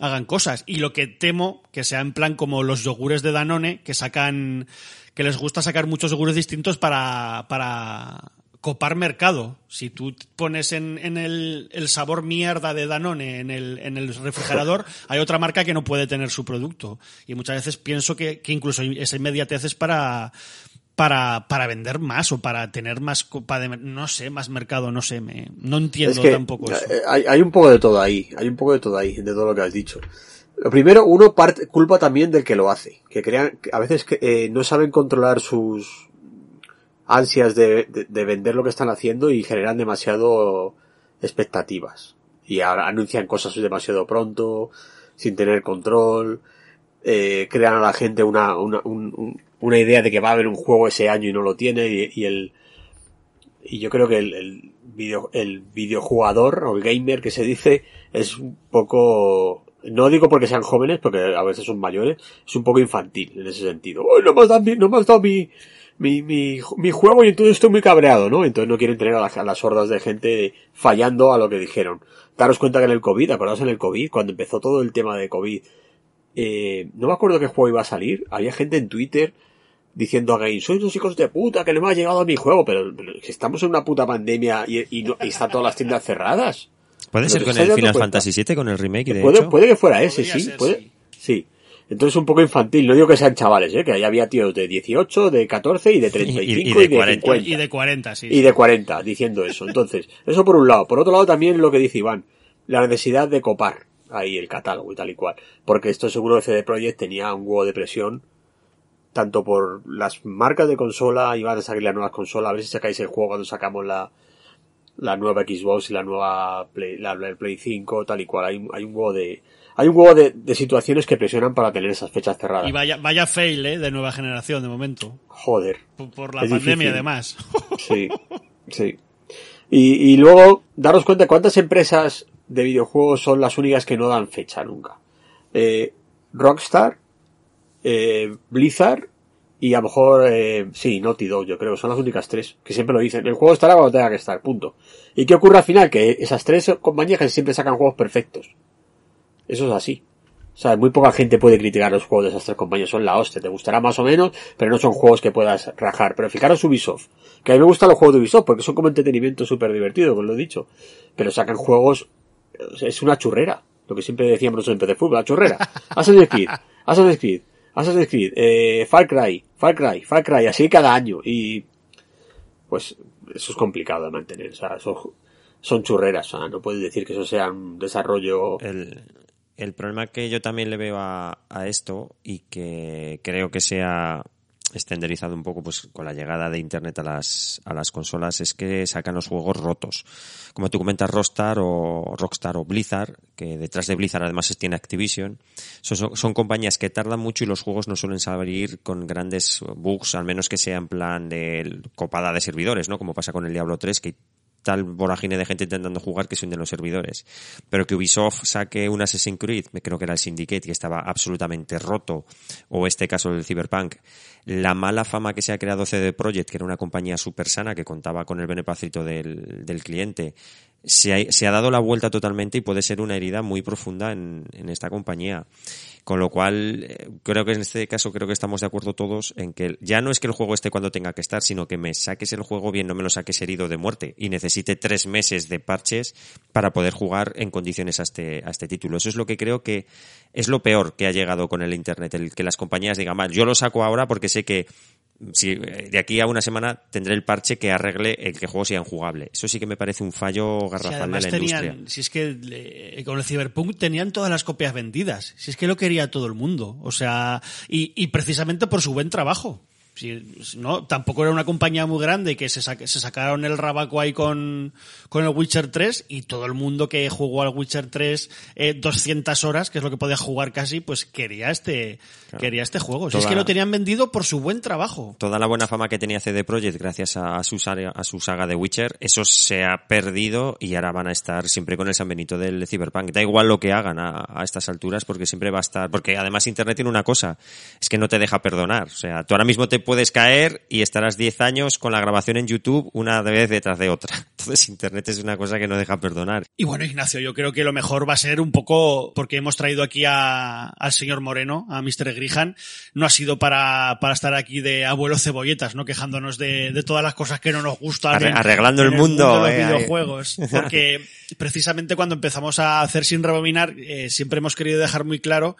hagan cosas. Y lo que temo que sea en plan como los yogures de Danone, que sacan, que les gusta sacar muchos yogures distintos para, para copar mercado. Si tú pones en, en el, el, sabor mierda de Danone en el, en el refrigerador, *laughs* hay otra marca que no puede tener su producto. Y muchas veces pienso que, que incluso esa inmediatez es para, para, para vender más o para tener más copa de, no sé, más mercado, no sé, me, no entiendo tampoco eso. Eh, hay, hay, un poco de todo ahí, hay un poco de todo ahí, de todo lo que has dicho. Lo primero, uno parte, culpa también del que lo hace, que crean, a veces que, eh, no saben controlar sus ansias de, de, de, vender lo que están haciendo y generan demasiado expectativas. Y anuncian cosas demasiado pronto, sin tener control, eh, crean a la gente una, una, un, una idea de que va a haber un juego ese año y no lo tiene y, el y yo creo que el, el, video, el videojugador o el gamer que se dice es un poco no digo porque sean jóvenes porque a veces son mayores es un poco infantil en ese sentido no me has dado, mi, no me has dado mi, mi, mi, mi, juego y entonces estoy muy cabreado, ¿no? Entonces no quieren tener a, a, las hordas de gente fallando a lo que dijeron. Daros cuenta que en el COVID, acordaos en el COVID, cuando empezó todo el tema de COVID, eh, no me acuerdo qué juego iba a salir, había gente en Twitter diciendo a Game, sois los hijos de puta que no me ha llegado a mi juego, pero, estamos en una puta pandemia y, y, no, y están todas las tiendas cerradas. Puede ser con el Final Fantasy VII, con el remake, de puede, hecho. Puede que fuera ese, sí, puede, sí. Entonces un poco infantil, no digo que sean chavales, ¿eh? que ahí había tíos de 18, de 14 y de 35 *laughs* y, y, de, y de 40. 50. Y de 40, sí. Y de 40, diciendo eso. Entonces, eso por un lado. Por otro lado también lo que dice Iván, la necesidad de copar ahí el catálogo y tal y cual. Porque esto seguro que CD Projekt tenía un huevo de presión tanto por las marcas de consola, iban a salir las nuevas consolas, a ver si sacáis el juego cuando sacamos la, la nueva Xbox y la nueva Play, la, la Play 5, tal y cual. Hay, hay un huevo de, hay un huevo de, de, situaciones que presionan para tener esas fechas cerradas. Y vaya, vaya fail, ¿eh? De nueva generación, de momento. Joder. Por, por la pandemia, difícil. además. Sí, *laughs* sí. Y, y luego, daros cuenta cuántas empresas de videojuegos son las únicas que no dan fecha nunca. Eh, Rockstar, eh, Blizzard y a lo mejor, eh, sí, Naughty Dog, yo creo, son las únicas tres, que siempre lo dicen. El juego estará cuando tenga que estar, punto. ¿Y qué ocurre al final? Que esas tres compañías que siempre sacan juegos perfectos. Eso es así. O sea, muy poca gente puede criticar los juegos de esas tres compañías, son la hostia, te gustará más o menos, pero no son juegos que puedas rajar. Pero fijaros Ubisoft, que a mí me gustan los juegos de Ubisoft porque son como entretenimiento súper divertido, como lo he dicho. Pero sacan juegos, es una churrera, lo que siempre decíamos nosotros en PC Fútbol, la churrera. Assassin's Creed, Assassin's Creed, Assassin's Creed, eh, Far Cry, Far Cry, Far Cry, así cada año. Y pues eso es complicado de mantener. O sea, son, churreras. O sea, no puedes decir que eso sea un desarrollo. El problema que yo también le veo a, esto y que creo que sea estenderizado un poco pues con la llegada de internet a las, a las consolas es que sacan los juegos rotos. Como tú comentas Rockstar o Rockstar o Blizzard, que detrás de Blizzard además tiene Activision, son, son, compañías que tardan mucho y los juegos no suelen salir con grandes bugs, al menos que sea en plan de copada de servidores, ¿no? Como pasa con el Diablo 3, que tal vorágine de gente intentando jugar que son de los servidores. Pero que Ubisoft saque un Assassin's Creed, creo que era el Syndicate, que estaba absolutamente roto, o este caso del Cyberpunk, la mala fama que se ha creado CD Projekt, que era una compañía súper sana, que contaba con el beneplácito del, del cliente, se ha, se ha, dado la vuelta totalmente y puede ser una herida muy profunda en, en esta compañía. Con lo cual, eh, creo que en este caso creo que estamos de acuerdo todos en que ya no es que el juego esté cuando tenga que estar, sino que me saques el juego bien, no me lo saques herido de muerte y necesite tres meses de parches para poder jugar en condiciones a este, a este título. Eso es lo que creo que es lo peor que ha llegado con el Internet, el que las compañías digan, mal, yo lo saco ahora porque sé que si de aquí a una semana tendré el parche que arregle el que el juego sea injugable. Eso sí que me parece un fallo garrafal de la tenían, industria. Si es que eh, con el Cyberpunk tenían todas las copias vendidas. Si es que lo quería todo el mundo. O sea, y, y precisamente por su buen trabajo. Si, no, tampoco era una compañía muy grande que se, se sacaron el rabaco ahí con, con el Witcher 3 y todo el mundo que jugó al Witcher 3 eh, 200 horas, que es lo que podía jugar casi, pues quería este, claro. quería este juego. Si es que lo tenían vendido por su buen trabajo. Toda la buena fama que tenía CD Projekt gracias a, a, su, saga, a su saga de Witcher, eso se ha perdido y ahora van a estar siempre con el San Benito del Cyberpunk. Da igual lo que hagan a, a estas alturas porque siempre va a estar, porque además Internet tiene una cosa, es que no te deja perdonar. O sea, tú ahora mismo te puedes caer y estarás 10 años con la grabación en YouTube una vez detrás de otra. *laughs* Entonces Internet es una cosa que no deja perdonar. Y bueno, Ignacio, yo creo que lo mejor va a ser un poco, porque hemos traído aquí a, al señor Moreno, a Mr. Grihan, no ha sido para, para estar aquí de abuelo cebolletas, ¿no? Quejándonos de, de todas las cosas que no nos gustan. Arre, en, arreglando en el, mundo, mundo de los eh, videojuegos. Eh. *laughs* Porque precisamente cuando empezamos a hacer sin rebobinar, eh, siempre hemos querido dejar muy claro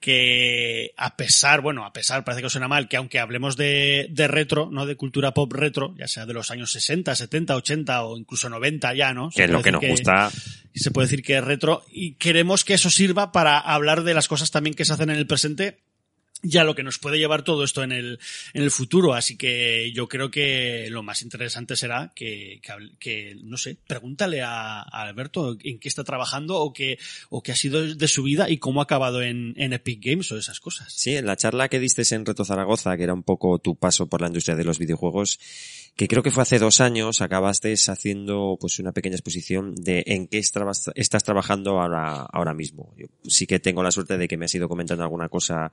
que a pesar, bueno, a pesar, parece que suena mal, que aunque hablemos de, de, retro, ¿no? De cultura pop retro, ya sea de los años 60, 70, 80 o incluso 90 ya, ¿no? Que es lo que nos que, gusta. Se puede decir que es retro y queremos que eso sirva para hablar de las cosas también que se hacen en el presente ya lo que nos puede llevar todo esto en el, en el futuro. Así que yo creo que lo más interesante será que, que, que no sé, pregúntale a, a, Alberto en qué está trabajando o qué, o qué ha sido de su vida y cómo ha acabado en, en, Epic Games o esas cosas. Sí, en la charla que diste en Reto Zaragoza, que era un poco tu paso por la industria de los videojuegos, que creo que fue hace dos años, acabaste haciendo pues una pequeña exposición de en qué estás trabajando ahora, ahora mismo. Yo sí que tengo la suerte de que me has ido comentando alguna cosa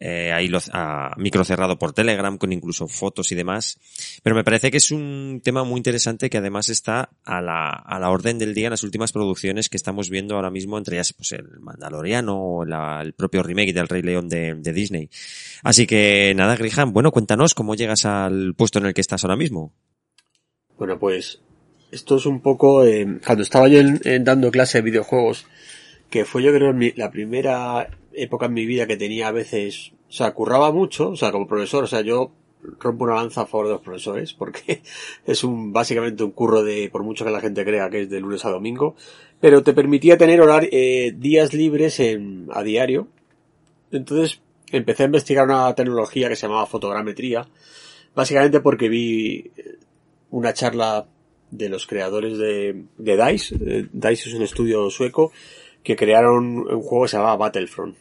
eh, ahí lo, a micro cerrado por Telegram con incluso fotos y demás. Pero me parece que es un tema muy interesante que además está a la, a la orden del día en las últimas producciones que estamos viendo ahora mismo, entre ellas pues el Mandaloriano o el propio remake del Rey León de, Disney. Así que nada, Grihan, bueno, cuéntanos cómo llegas al puesto en el que estás ahora mismo. Bueno, pues esto es un poco, eh, cuando estaba yo en, dando clase de videojuegos, que fue yo creo la primera época en mi vida que tenía a veces, o sea, curraba mucho, o sea, como profesor, o sea, yo rompo una lanza a favor de los profesores porque *laughs* es un básicamente un curro de por mucho que la gente crea que es de lunes a domingo pero te permitía tener eh, días libres a diario. Entonces empecé a investigar una tecnología que se llamaba fotogrametría básicamente porque vi una charla de los creadores de, de DICE DICE es un estudio sueco que crearon un juego que se llamaba Battlefront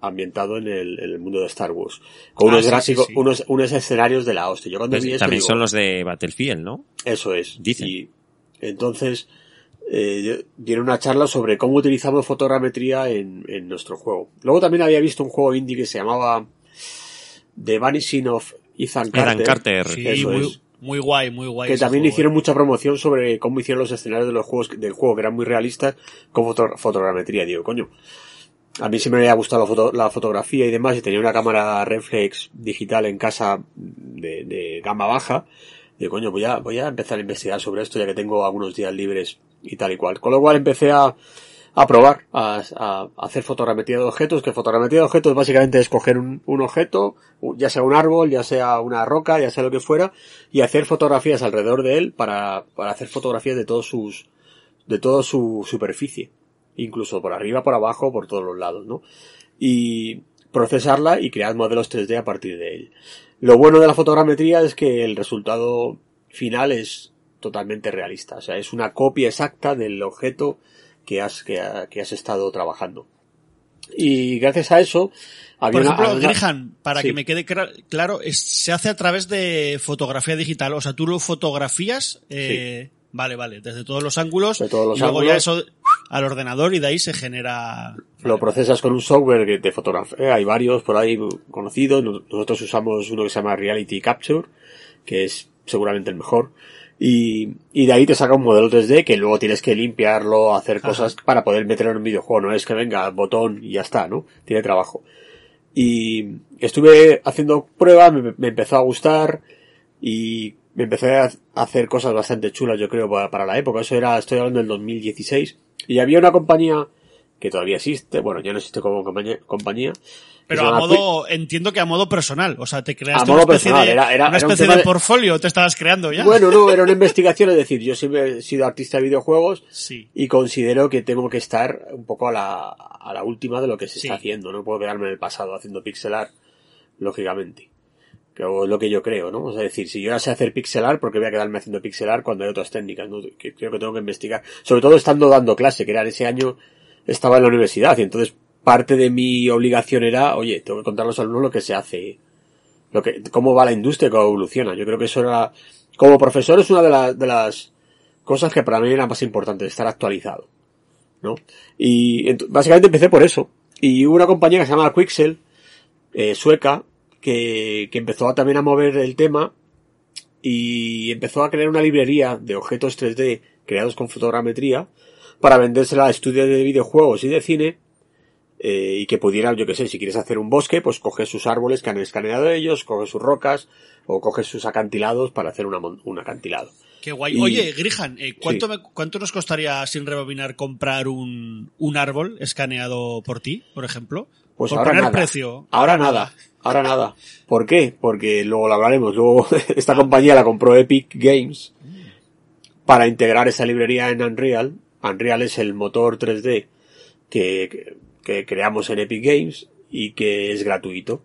ambientado en el, en el, mundo de Star Wars. Con ah, unos sí, gráficos, sí, sí. Unos, unos escenarios de la hostia. Yo cuando pues, vi eso, también digo, son los de Battlefield, ¿no? Eso es. Dicen. Y entonces, eh, dieron una charla sobre cómo utilizamos fotogrametría en, en nuestro juego. Luego también había visto un juego indie que se llamaba The Vanishing of Ethan Carter. Ethan Carter. Sí, Eso muy, es. muy guay, muy guay. que también juego, hicieron eh. mucha promoción sobre cómo hicieron los escenarios de los juegos del juego, que eran muy realistas, con foto- fotogrametría. Digo, coño, a mí siempre me había gustado la, foto- la fotografía y demás, y tenía una cámara reflex digital en casa de, de gama baja. Digo, coño, voy a, voy a empezar a investigar sobre esto ya que tengo algunos días libres y tal y cual. Con lo cual empecé a, a probar, a, a hacer fotogrametría de objetos, que fotogrametría de objetos básicamente es coger un, un objeto, ya sea un árbol, ya sea una roca, ya sea lo que fuera, y hacer fotografías alrededor de él para, para hacer fotografías de todos sus, de toda su superficie. Incluso por arriba, por abajo, por todos los lados, ¿no? Y procesarla y crear modelos 3D a partir de él. Lo bueno de la fotogrametría es que el resultado final es totalmente realista. O sea, es una copia exacta del objeto que has, que, que has estado trabajando. Y gracias a eso, había Por ejemplo, una- Grihan, para Sí. que me quede claro, es- se hace a través de fotografía digital. O sea, tú lo fotografías, eh, vale, vale, desde todos los ángulos, De todos los y luego ya eso al ordenador y de ahí se genera... Lo procesas con un software que de fotografía, hay varios por ahí conocidos. Nos- Nosotros usamos uno que se llama Reality Capture, que es seguramente el mejor. Y, y de ahí te saca un modelo 3D que luego tienes que limpiarlo, hacer cosas para poder meterlo en un videojuego. No es que venga, botón y ya está, ¿no? Tiene trabajo. Y estuve haciendo pruebas, me, me empezó a gustar y me empecé a hacer cosas bastante chulas, yo creo, para, para la época. Eso era, estoy hablando del 2016. Y había una compañía que todavía existe, bueno, ya no existe como compañía, Pero a modo, entiendo que a modo personal, o sea, te creaste A modo una especie, personal, de, era- era- una era un especie de portfolio, te estabas creando ya. Bueno, no, era una *laughs* investigación, es decir, yo siempre he sido artista de videojuegos sí. y considero que tengo que estar un poco a la, a la última de lo que se Sí. está haciendo, no puedo quedarme en el pasado haciendo pixel art, lógicamente. Es lo que yo creo, ¿no? O sea, decir, si yo ya sé hacer pixel art, ¿por qué voy a quedarme haciendo pixel art cuando hay otras técnicas? ¿no? Que creo que tengo que investigar. Sobre todo estando dando clase, que era ese año estaba en la universidad y entonces parte de mi obligación era, oye, tengo que contar a los alumnos lo que se hace, lo que, cómo va la industria, cómo evoluciona. Yo creo que eso era, como profesor es una de, las de las cosas que para mí era más importante, estar actualizado. ¿no? Y ent- básicamente empecé por eso. Y hubo una compañía que se llama Quixel, eh, sueca, que, que empezó a- también a mover el tema y empezó a crear una librería de objetos 3D creados con fotogrametría para vendérsela a estudios de videojuegos y de cine eh, y que pudieran, yo que sé, si quieres hacer un bosque, pues coges sus árboles que han escaneado ellos, coges sus rocas o coges sus acantilados para hacer una un acantilado. Qué guay. Y- Oye, Grihan, eh, ¿cuánto, Sí. me- ¿cuánto nos costaría sin rebobinar comprar un, un árbol escaneado por ti, por ejemplo? Pues por ahora poner nada. precio. Ahora nada. Ahora nada. ¿Por qué? Porque luego lo hablaremos. Luego *laughs* esta compañía la compró Epic Games para integrar esa librería en Unreal. Unreal es el motor 3D que, que creamos en Epic Games y que es gratuito.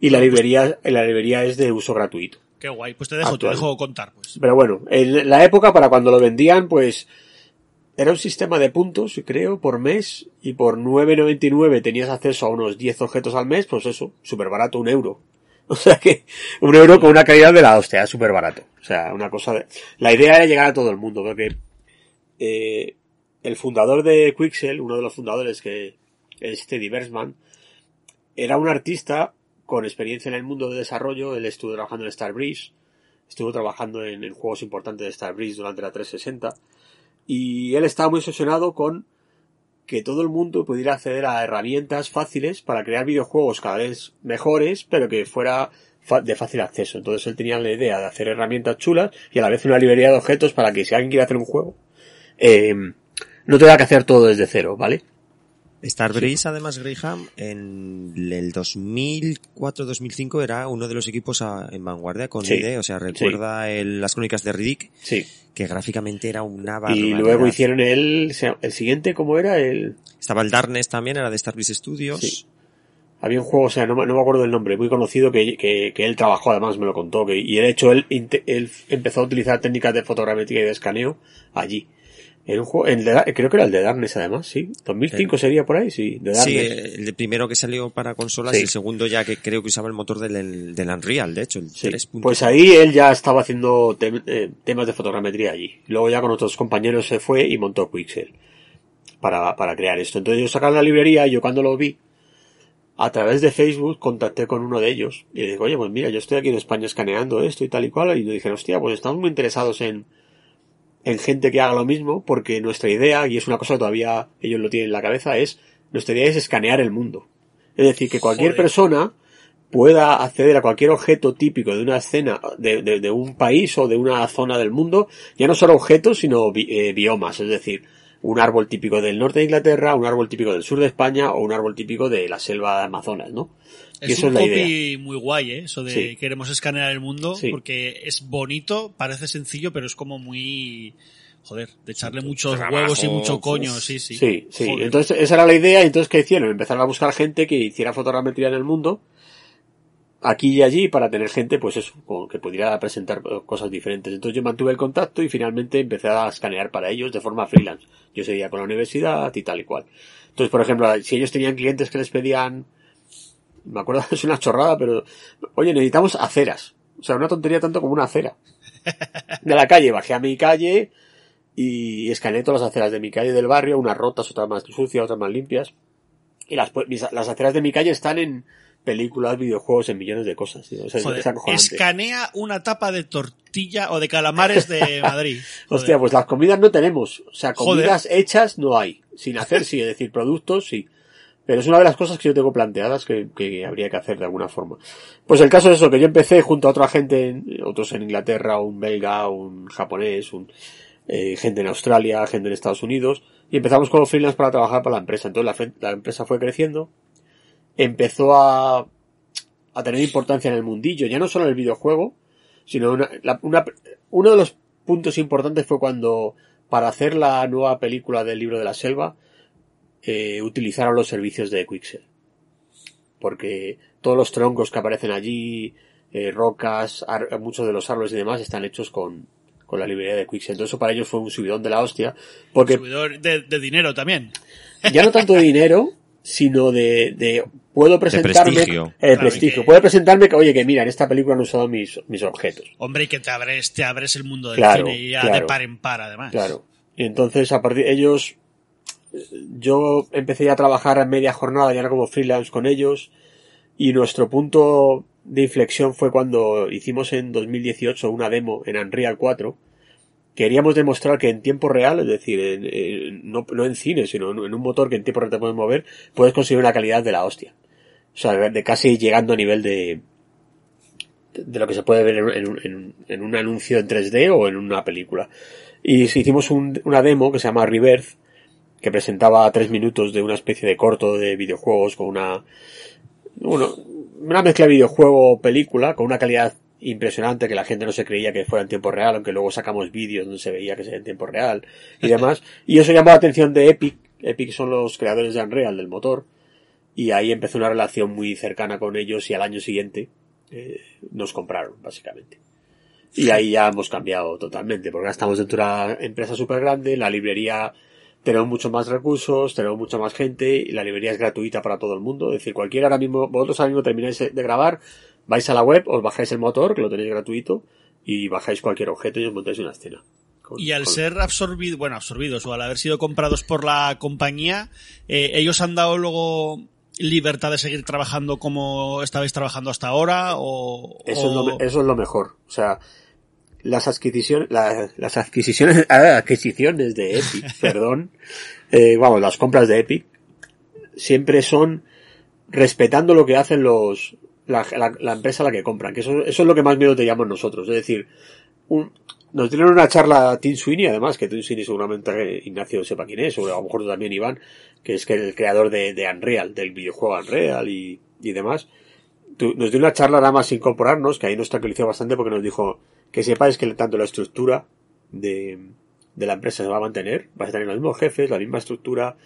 Y la librería, la librería es de uso gratuito. Qué guay. Pues te dejo, te dejo contar, pues. Pero bueno, en la época para cuando lo vendían, pues era un sistema de puntos, creo, por mes, y por 9.99 tenías acceso a unos 10 objetos al mes, pues eso, súper barato, un euro. *laughs* O sea que, un euro con una calidad de la hostia, súper barato. O sea, una cosa de... La idea era llegar a todo el mundo, porque eh, el fundador de Quixel, uno de los fundadores que es Teddy Bersman, era un artista con experiencia en el mundo de desarrollo, él estuvo trabajando en Starbreeze, estuvo trabajando en, en juegos importantes de Starbreeze durante la 360 y él estaba muy obsesionado con que todo el mundo pudiera acceder a herramientas fáciles para crear videojuegos cada vez mejores, pero que fuera de fácil acceso. Entonces él tenía la idea de hacer herramientas chulas y a la vez una librería de objetos para que si alguien quiere hacer un juego, eh, no tenga que hacer todo desde cero, ¿vale? Starbreeze, además, Graham, en el 2004-2005 era uno de los equipos a- en vanguardia con Sí, ID, o sea, recuerda el- las crónicas de Riddick, Sí. que gráficamente era una Y barbaridad. luego hicieron el, el siguiente, ¿cómo era? El, Estaba el Darkness también, era de Starbreeze Studios. Sí. Había un juego, o sea, no, me- no me acuerdo del nombre, muy conocido que, que, que él trabajó, además me lo contó, que, y de hecho él, él empezó a utilizar técnicas de fotogrametría y de escaneo allí. En un juego, el de creo que era el de Darkness además, sí. 2005 sería por ahí, sí, de Sí, el de primero que salió para consolas Sí. y el segundo ya que creo que usaba el motor del, del Unreal, de hecho, el Sí. 3. Pues ahí él ya estaba haciendo tem- eh, temas de fotogrametría allí. Luego ya con otros compañeros se fue y montó Quixel para, para crear esto. Entonces ellos sacaron la librería y yo cuando lo vi, a través de Facebook contacté con uno de ellos y le digo, oye, pues mira, yo estoy aquí en España escaneando esto y tal y cual, y me dijeron, hostia, pues estamos muy interesados en, en gente que haga lo mismo, porque nuestra idea, y es una cosa que todavía ellos lo tienen en la cabeza, es, nuestra idea es escanear el mundo. Es decir, que cualquier Joder. persona pueda acceder a cualquier objeto típico de una escena, de, de- de un país o de una zona del mundo, ya no solo objetos, sino bi- eh, biomas, es decir, un árbol típico del norte de Inglaterra, un árbol típico del sur de España o un árbol típico de la selva de Amazonas, ¿no? Y Es eso un es la idea. muy guay, ¿eh? Eso de Sí. queremos escanear el mundo, Sí. porque es bonito, parece sencillo, pero es como muy... Joder, de echarle muchos trabajo, huevos y mucho coño, sí, sí. Sí, sí. Joder. Entonces, esa era la idea. Y entonces, ¿qué hicieron? Empezaron a buscar gente que hiciera fotogrametría en el mundo, aquí y allí, para tener gente, pues eso, que pudiera presentar eh, cosas diferentes. Entonces, yo mantuve el contacto y finalmente empecé a escanear para ellos de forma freelance. Yo seguía con la universidad y tal y cual. Entonces, por ejemplo, si ellos tenían clientes que les pedían, me acuerdo, *laughs* es una chorrada, pero, oye, necesitamos aceras. O sea, una tontería tanto como una acera. De la calle, bajé a mi calle, y escaneé todas las aceras de mi calle del barrio, unas rotas, otras más sucias, otras más limpias. Y las, pu- mis- las aceras de mi calle están en películas, videojuegos, en millones de cosas. tío. O sea, es- Joder, es acojonante. escanea una tapa de tortilla o de calamares de *laughs* Madrid. Hostia, pues las comidas no tenemos. O sea, Joder. comidas hechas no hay. Sin hacer, sí, es decir, productos sí. Pero es una de las cosas que yo tengo planteadas que, que habría que hacer de alguna forma. Pues el caso es eso, que yo empecé junto a otra gente, en- otros en Inglaterra, un belga, un japonés, un, eh, gente en Australia, gente en Estados Unidos, y empezamos como freelance para trabajar para la empresa. Entonces la empresa fue creciendo, empezó a, a tener importancia en el mundillo, ya no solo en el videojuego, sino una, la- una- uno de los puntos importantes fue cuando, para hacer la nueva película del libro de la selva, eh, utilizaron los servicios de Quixel. Porque todos los troncos que aparecen allí, eh, rocas, ar- muchos de los árboles y demás están hechos con, con la librería de Quixel. Entonces eso para ellos fue un subidón de la hostia, porque Subidor de, de dinero también. ya no tanto de dinero, *laughs* sino de, de puedo presentarme prestigio. eh, Claro, prestigio. que- Puedo presentarme que, oye, que mira, en esta película han usado mis, mis objetos. Hombre, y que te abres, te abres el mundo del Claro, cine ya claro. de par en par, además. Claro. Y entonces, a partir ellos, yo empecé a trabajar a media jornada, ya era como freelance con ellos, y nuestro punto de inflexión fue cuando hicimos en 2018 una demo en Unreal 4. Queríamos demostrar que en tiempo real, es decir, en- no, en cine, sino en un motor que en tiempo real te puedes mover, puedes conseguir una calidad de la hostia. O sea, de casi llegando a nivel de, de lo que se puede ver en, un- anuncio en 3D o en una película. Y hicimos un- una demo que se llama Rebirth, que presentaba tres minutos de una especie de corto de videojuegos con una, bueno, una mezcla de videojuego-película con una calidad impresionante que la gente no se creía que fuera en tiempo real, aunque luego sacamos vídeos donde se veía que era en tiempo real y *laughs* demás. Y eso llamó la atención de Epic. Epic son los creadores de Unreal, del motor. Y ahí empezó una relación muy cercana con ellos y al año siguiente eh, nos compraron, básicamente. Y ahí ya hemos cambiado totalmente, porque ahora estamos dentro de una empresa súper grande, la librería tenemos mucho más recursos, tenemos mucha más gente, y la librería es gratuita para todo el mundo. Es decir, cualquiera ahora mismo, vosotros ahora mismo termináis de grabar, vais a la web, os bajáis el motor, que lo tenéis gratuito, y bajáis cualquier objeto y os montáis una escena. Con- Y al con- ser absorbido, bueno, absorbidos o al haber sido comprados por la compañía, eh, ellos han dado luego libertad de seguir trabajando como estabais trabajando hasta ahora o, Eso, es lo, o- me- eso es lo mejor. O sea, las adquisiciones, la- las adquisiciones, *laughs* ah, adquisiciones de Epic, *laughs* perdón, eh, vamos, las compras de Epic, siempre son respetando lo que hacen los, la, la- empresa a la que compran, que eso, es lo que más miedo te llamamos nosotros. Es decir, un- nos dieron una charla a Tim Sweeney, además, que Tim Sweeney seguramente Ignacio sepa quién es, o a lo mejor también Iván, que es que el creador de, de Unreal, del videojuego Unreal y, y demás. Nos dio una charla nada más incorporarnos, que ahí nos tranquilizó bastante porque nos dijo que sepáis que tanto la estructura de, de la empresa se va a mantener, vais a tener los mismos jefes, la misma estructura,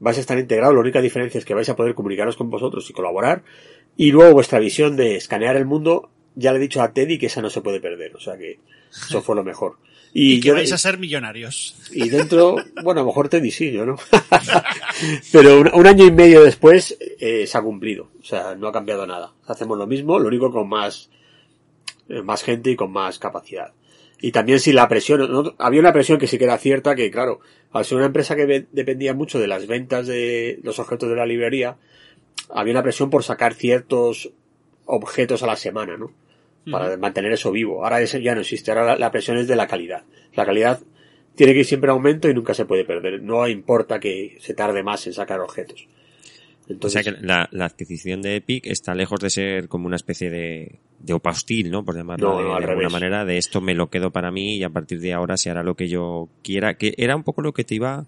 vais a estar integrados, la única diferencia es que vais a poder comunicaros con vosotros y colaborar, y luego vuestra visión de escanear el mundo, ya le he dicho a Teddy que esa no se puede perder, o sea que eso fue lo mejor. *laughs* y que yo- vais a ser millonarios. *laughs* y dentro, bueno, a lo mejor Teddy sí, yo no. *laughs* Pero un, un año y medio después eh, se ha cumplido. O sea, no ha cambiado nada. Hacemos lo mismo, lo único con más, eh, más gente y con más capacidad. Y también si la presión, ¿no? había una presión que sí que era cierta, que claro, al ser una empresa que dependía mucho de las ventas de los objetos de la librería, había una presión por sacar ciertos objetos a la semana, ¿no? Para mantener eso vivo. Ahora eso ya no existe, ahora la, presión es de la calidad. La calidad tiene que ir siempre en aumento y nunca se puede perder. No importa que se tarde más en sacar objetos. Entonces, o sea que la, adquisición de Epic está lejos de ser como una especie de, de opa hostil, ¿no? Por llamarlo de, alguna manera, de esto me lo quedo para mí y a partir de ahora se hará lo que yo quiera. Que era un poco lo que te iba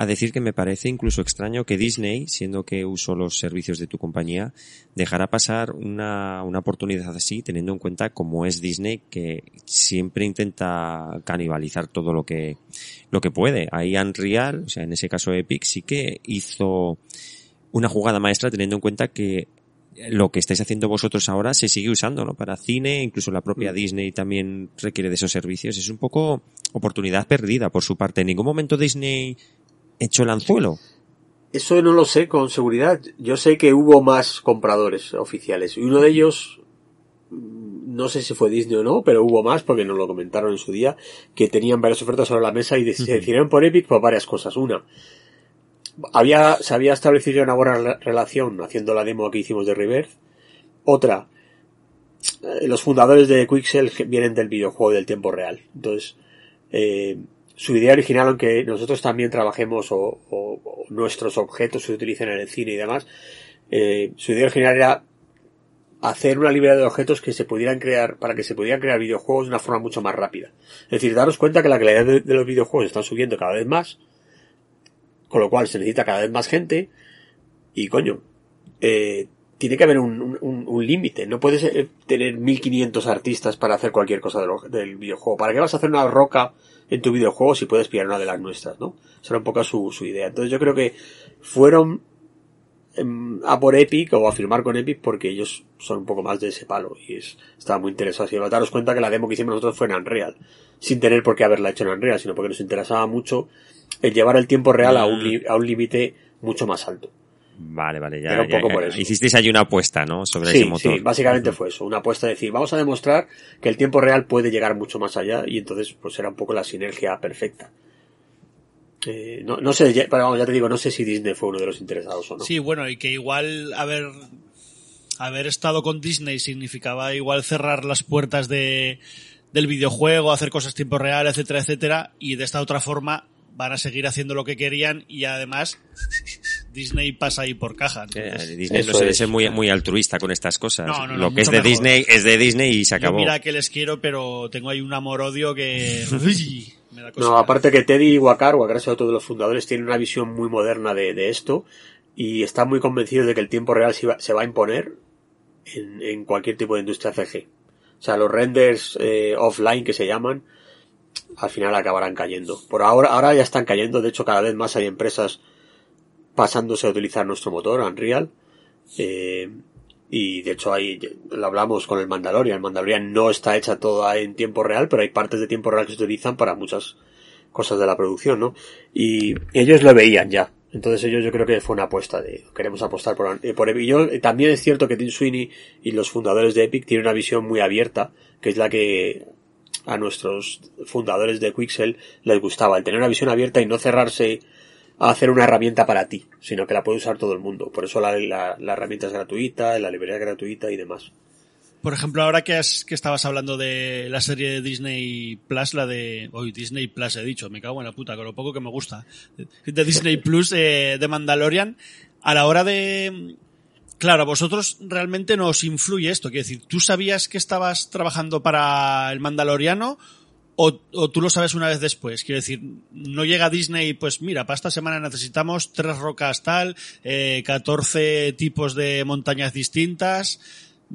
a decir que me parece incluso extraño que Disney, siendo que uso los servicios de tu compañía, dejara pasar una, una oportunidad así, teniendo en cuenta cómo es Disney, que siempre intenta canibalizar todo lo que, lo que puede. Ahí Unreal, o sea, en ese caso Epic, sí que hizo una jugada maestra teniendo en cuenta que lo que estáis haciendo vosotros ahora se sigue usando, ¿no? Para cine, incluso la propia mm. Disney también requiere de esos servicios. Es un poco oportunidad perdida por su parte. En ningún momento Disney hecho el anzuelo? Eso no lo sé con seguridad. Yo sé que hubo más compradores oficiales. Y uno de ellos, no sé si fue Disney o no, pero hubo más porque nos lo comentaron en su día, que tenían varias ofertas sobre la mesa y se decidieron por Epic por varias cosas. Una, había, se había establecido una buena relación haciendo la demo que hicimos de Rebirth. Otra, eh, los fundadores de Quixel vienen del videojuego del tiempo real. Entonces, eh, su idea original, aunque nosotros también trabajemos o, nuestros objetos se utilicen en el cine y demás, eh, su idea original era hacer una librería de objetos que se pudieran crear, para que se pudieran crear videojuegos de una forma mucho más rápida. Es decir, daros cuenta que la calidad de, los videojuegos están subiendo cada vez más, con lo cual se necesita cada vez más gente, y coño, eh, tiene que haber un, un, límite. No puedes eh, tener 1500 artistas para hacer cualquier cosa del videojuego. ¿Para qué vas a hacer una roca en tu videojuego si puedes pillar una de las nuestras, ¿no? Esa era un poco su, su idea. Entonces yo creo que fueron em, a por Epic o a firmar con Epic porque ellos son un poco más de ese palo y es, estaba muy interesado. Y daros cuenta que la demo que hicimos nosotros fue en Unreal, sin tener por qué haberla hecho en Unreal, sino porque nos interesaba mucho el llevar el tiempo real a un, mm. a un límite mucho más alto. Vale, vale, ya, un poco por eso. Hicisteis ahí una apuesta, ¿no? Sobre sí, ese motor. Sí, básicamente fue eso, una apuesta de decir, vamos a demostrar que el tiempo real puede llegar mucho más allá y entonces pues era un poco la sinergia perfecta. Eh, no, no sé, ya, pero ya te digo, no sé si Disney fue uno de los interesados o no. Sí, bueno, y que igual haber, haber estado con Disney significaba igual cerrar las puertas de, del videojuego, hacer cosas tiempo real, etcétera, etcétera, y de esta otra forma van a seguir haciendo lo que querían y además Disney pasa ahí por caja. Disney no suele ser muy, muy altruista con estas cosas. lo que es de Disney es de Disney y se acabó. mira que les quiero, pero tengo ahí un amor-odio que... *laughs* no, aparte que Teddy Wakar, Wakar es otro de los fundadores, tiene una visión muy moderna de, esto y está muy convencido de que el tiempo real se va, a imponer en, cualquier tipo de industria CG. O sea, los renders eh, offline que se llaman, al final acabarán cayendo. Por ahora, ahora ya están cayendo, de hecho cada vez más hay empresas pasándose a utilizar nuestro motor, Unreal. Eh, y de hecho ahí lo hablamos con el Mandalorian. El Mandalorian no está hecha toda en tiempo real, pero hay partes de tiempo real que se utilizan para muchas cosas de la producción, ¿no? Y ellos lo veían ya. Entonces ellos yo creo que fue una apuesta de queremos apostar por, eh, por Y también es cierto que Tim Sweeney y los fundadores de Epic tienen una visión muy abierta, que es la que a nuestros fundadores de Quixel les gustaba, el tener una visión abierta y no cerrarse a hacer una herramienta para ti, sino que la puede usar todo el mundo. Por eso la, herramienta es gratuita, la librería es gratuita y demás. Por ejemplo, ahora que, que estabas hablando de la serie de Disney Plus, la de... Hoy Disney Plus he dicho, me cago en la puta, con lo poco que me gusta. De Disney Plus eh, de Mandalorian, a la hora de, Claro, a vosotros realmente no os influye esto. Quiero decir, ¿tú sabías que estabas trabajando para el Mandaloriano o, tú lo sabes una vez después? Quiero decir, no llega Disney, pues mira, para esta semana necesitamos tres rocas tal, eh, 14 tipos de montañas distintas.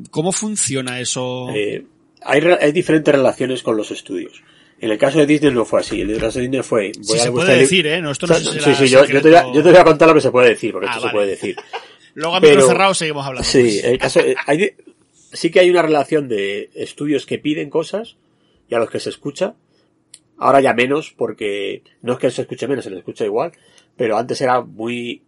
¿Cómo funciona eso? Eh, hay, hay diferentes relaciones con los estudios. En el caso de Disney no fue así. En el caso de Disney fue. Voy sí, se puede decir, ¿eh? No, esto no sí, sí, yo, te voy a, yo, te voy a, contar lo que se puede decir, porque ah, esto se puede decir. Luego a micro cerrado seguimos hablando. Sí, el caso, hay, sí que hay una relación de estudios que piden cosas y a los que se escucha. Ahora ya menos, porque no es que se escuche menos, se le escucha igual, pero antes era muy,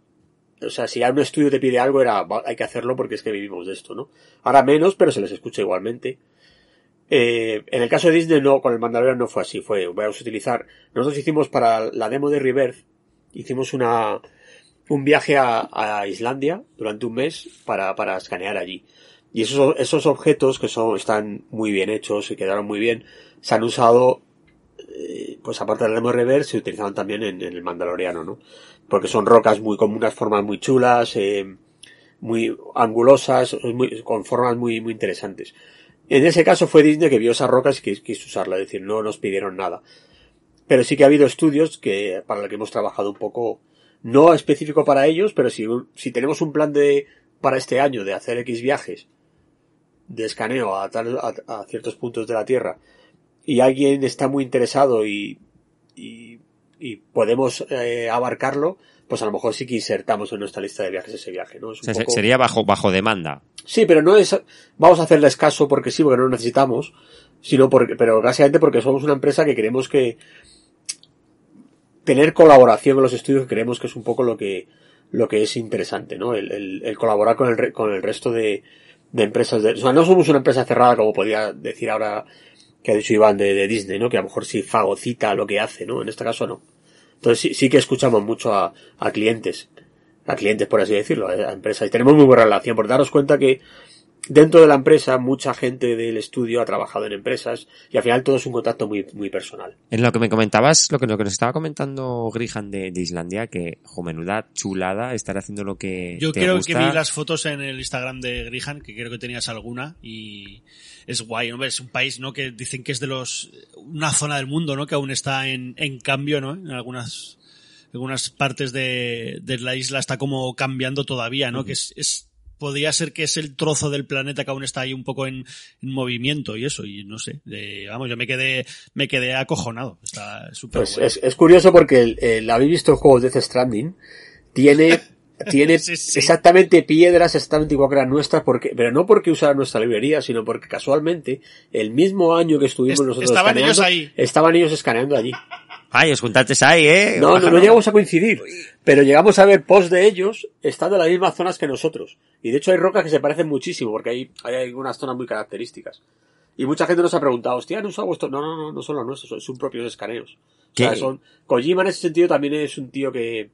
o sea, si un estudio te pide algo, era, hay que hacerlo porque es que vivimos de esto, ¿no? Ahora menos, pero se les escucha igualmente. Eh, en el caso de Disney no, con el Mandalorian no fue así, fue, vamos a utilizar, nosotros hicimos para la demo de Rebirth, hicimos una, un viaje a, Islandia durante un mes para, para escanear allí. Y esos, esos objetos que son, están muy bien hechos y quedaron muy bien, se han usado, eh, pues aparte del Rever, se utilizaban también en, el Mandaloriano, ¿no? Porque son rocas muy, con unas formas muy chulas, eh, muy angulosas, muy, con formas muy, muy interesantes. En ese caso fue Disney que vio esas rocas y quiso usarla, es decir, no nos pidieron nada. Pero sí que ha habido estudios que, para los que hemos trabajado un poco, no específico para ellos, pero si, si tenemos un plan de, para este año de hacer X viajes de escaneo a, tal, a, ciertos puntos de la Tierra y alguien está muy interesado y, y, y podemos eh, abarcarlo, pues a lo mejor sí que insertamos en nuestra lista de viajes ese viaje, ¿no? Sería bajo, bajo demanda. Sí, pero no es, vamos a hacerle escaso porque sí, porque no lo necesitamos, sino porque, pero básicamente porque somos una empresa que queremos que, tener colaboración con los estudios creemos que es un poco lo que, lo que es interesante, ¿no? El, el, colaborar con el, con el resto de, de empresas de, o sea, no somos una empresa cerrada como podría decir ahora que ha dicho Iván de, de Disney, ¿no? Que a lo mejor sí fagocita lo que hace, ¿no? En este caso no. Entonces sí, sí que escuchamos mucho a, a clientes, a clientes por así decirlo, a empresas y tenemos muy buena relación, por daros cuenta que dentro de la empresa mucha gente del estudio ha trabajado en empresas y al final todo es un contacto muy, muy personal. En lo que me comentabas, lo que, lo que nos estaba comentando Grihan de, Islandia, que, jo, menuda chulada estar haciendo lo que Yo creo que vi las fotos en el Instagram de Grihan, que creo que tenías alguna, y es guay, ¿no? Es un país, ¿no? Que dicen que es de los, una zona del mundo, ¿no? Que aún está en, en cambio, ¿no? En algunas, algunas partes de, de la isla está como cambiando todavía, ¿no? Que es, es podría ser que es el trozo del planeta que aún está ahí un poco en, movimiento y eso, y no sé, vamos, yo me quedé, me quedé acojonado, está súper pues es, es, curioso porque el, habéis visto el juego Death Stranding, tiene, *laughs* tiene exactamente piedras exactamente igual que las nuestras, porque, pero no porque usara nuestra librería, sino porque casualmente, el mismo año que estuvimos nosotros estaban ellos ahí. estaban ellos escaneando allí. Ay, os juntasteis ahí, ¿eh? No, no, no, llegamos a coincidir. Pero llegamos a ver post de ellos estando en las mismas zonas que nosotros. Y de hecho hay rocas que se parecen muchísimo, porque hay, hay algunas zonas muy características. Y mucha gente nos ha preguntado, hostia, ¿no usado vuestro? No, no, no, no son los nuestros, son propios escaneos. O sea, son, Kojima en ese sentido también es un tío que,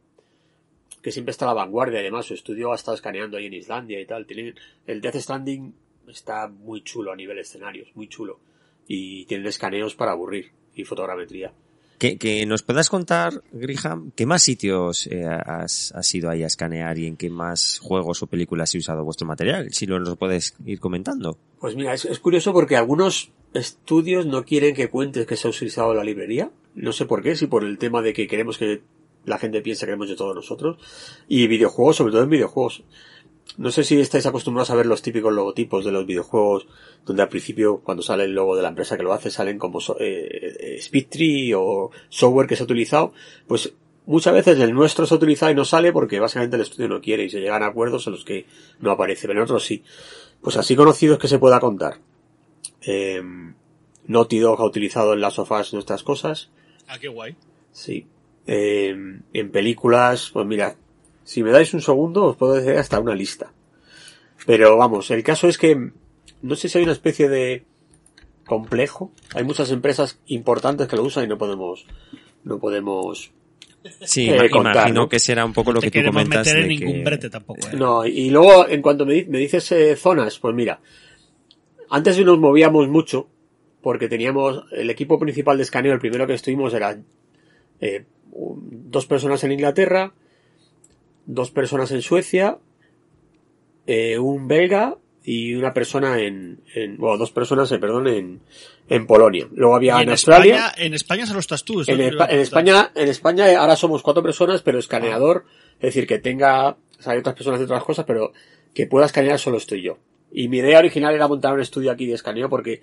que siempre está a la vanguardia, además su estudio ha estado escaneando ahí en Islandia y tal. Tiene, el Death Standing está muy chulo a nivel escenarios, muy chulo. Y tienen escaneos para aburrir y fotogrametría. Que, nos puedas contar, Griham, ¿qué más sitios eh, has, ido ahí a escanear y en qué más juegos o películas he usado vuestro material? Si lo nos puedes ir comentando. Pues mira, es, curioso porque algunos estudios no quieren que cuentes que se ha utilizado la librería. No sé por qué, si por el tema de que queremos que la gente piense que hemos de todos nosotros. Y videojuegos, sobre todo en videojuegos. No sé si estáis acostumbrados a ver los típicos logotipos de los videojuegos, donde al principio, cuando sale el logo de la empresa que lo hace, salen como eh, Speedtree o software que se ha utilizado. Pues muchas veces el nuestro se ha utilizado y no sale porque básicamente el estudio no quiere y se llegan a acuerdos en los que no aparece, pero en otros sí. Pues así conocidos que se pueda contar. Eh, Naughty Dog ha utilizado en las sofás nuestras cosas. Ah, qué guay. Sí. Em, en películas, pues mira, si me dais un segundo, os puedo decir hasta una lista. Pero vamos, el caso es que no sé si hay una especie de complejo. Hay muchas empresas importantes que lo usan y no podemos, no podemos Sí, eh, imagino que será un poco lo que tú comentas. meter en ningún brete tampoco. ¿eh? No, y luego en cuanto me, me dices eh, zonas, pues mira, antes nos movíamos mucho porque teníamos el equipo principal de escaneo, el primero que estuvimos era eh, dos personas en Inglaterra, dos personas en Suecia, eh, un belga y una persona en, en bueno, dos personas, eh, perdón, en, en Polonia. Luego había en, Australia. en España solo estás tú. En, en, España, en España ahora somos cuatro personas, pero escaneador, es decir, que tenga, o sea, hay otras personas de otras cosas, pero que pueda escanear solo estoy yo. Y mi idea original era montar un estudio aquí de escaneo porque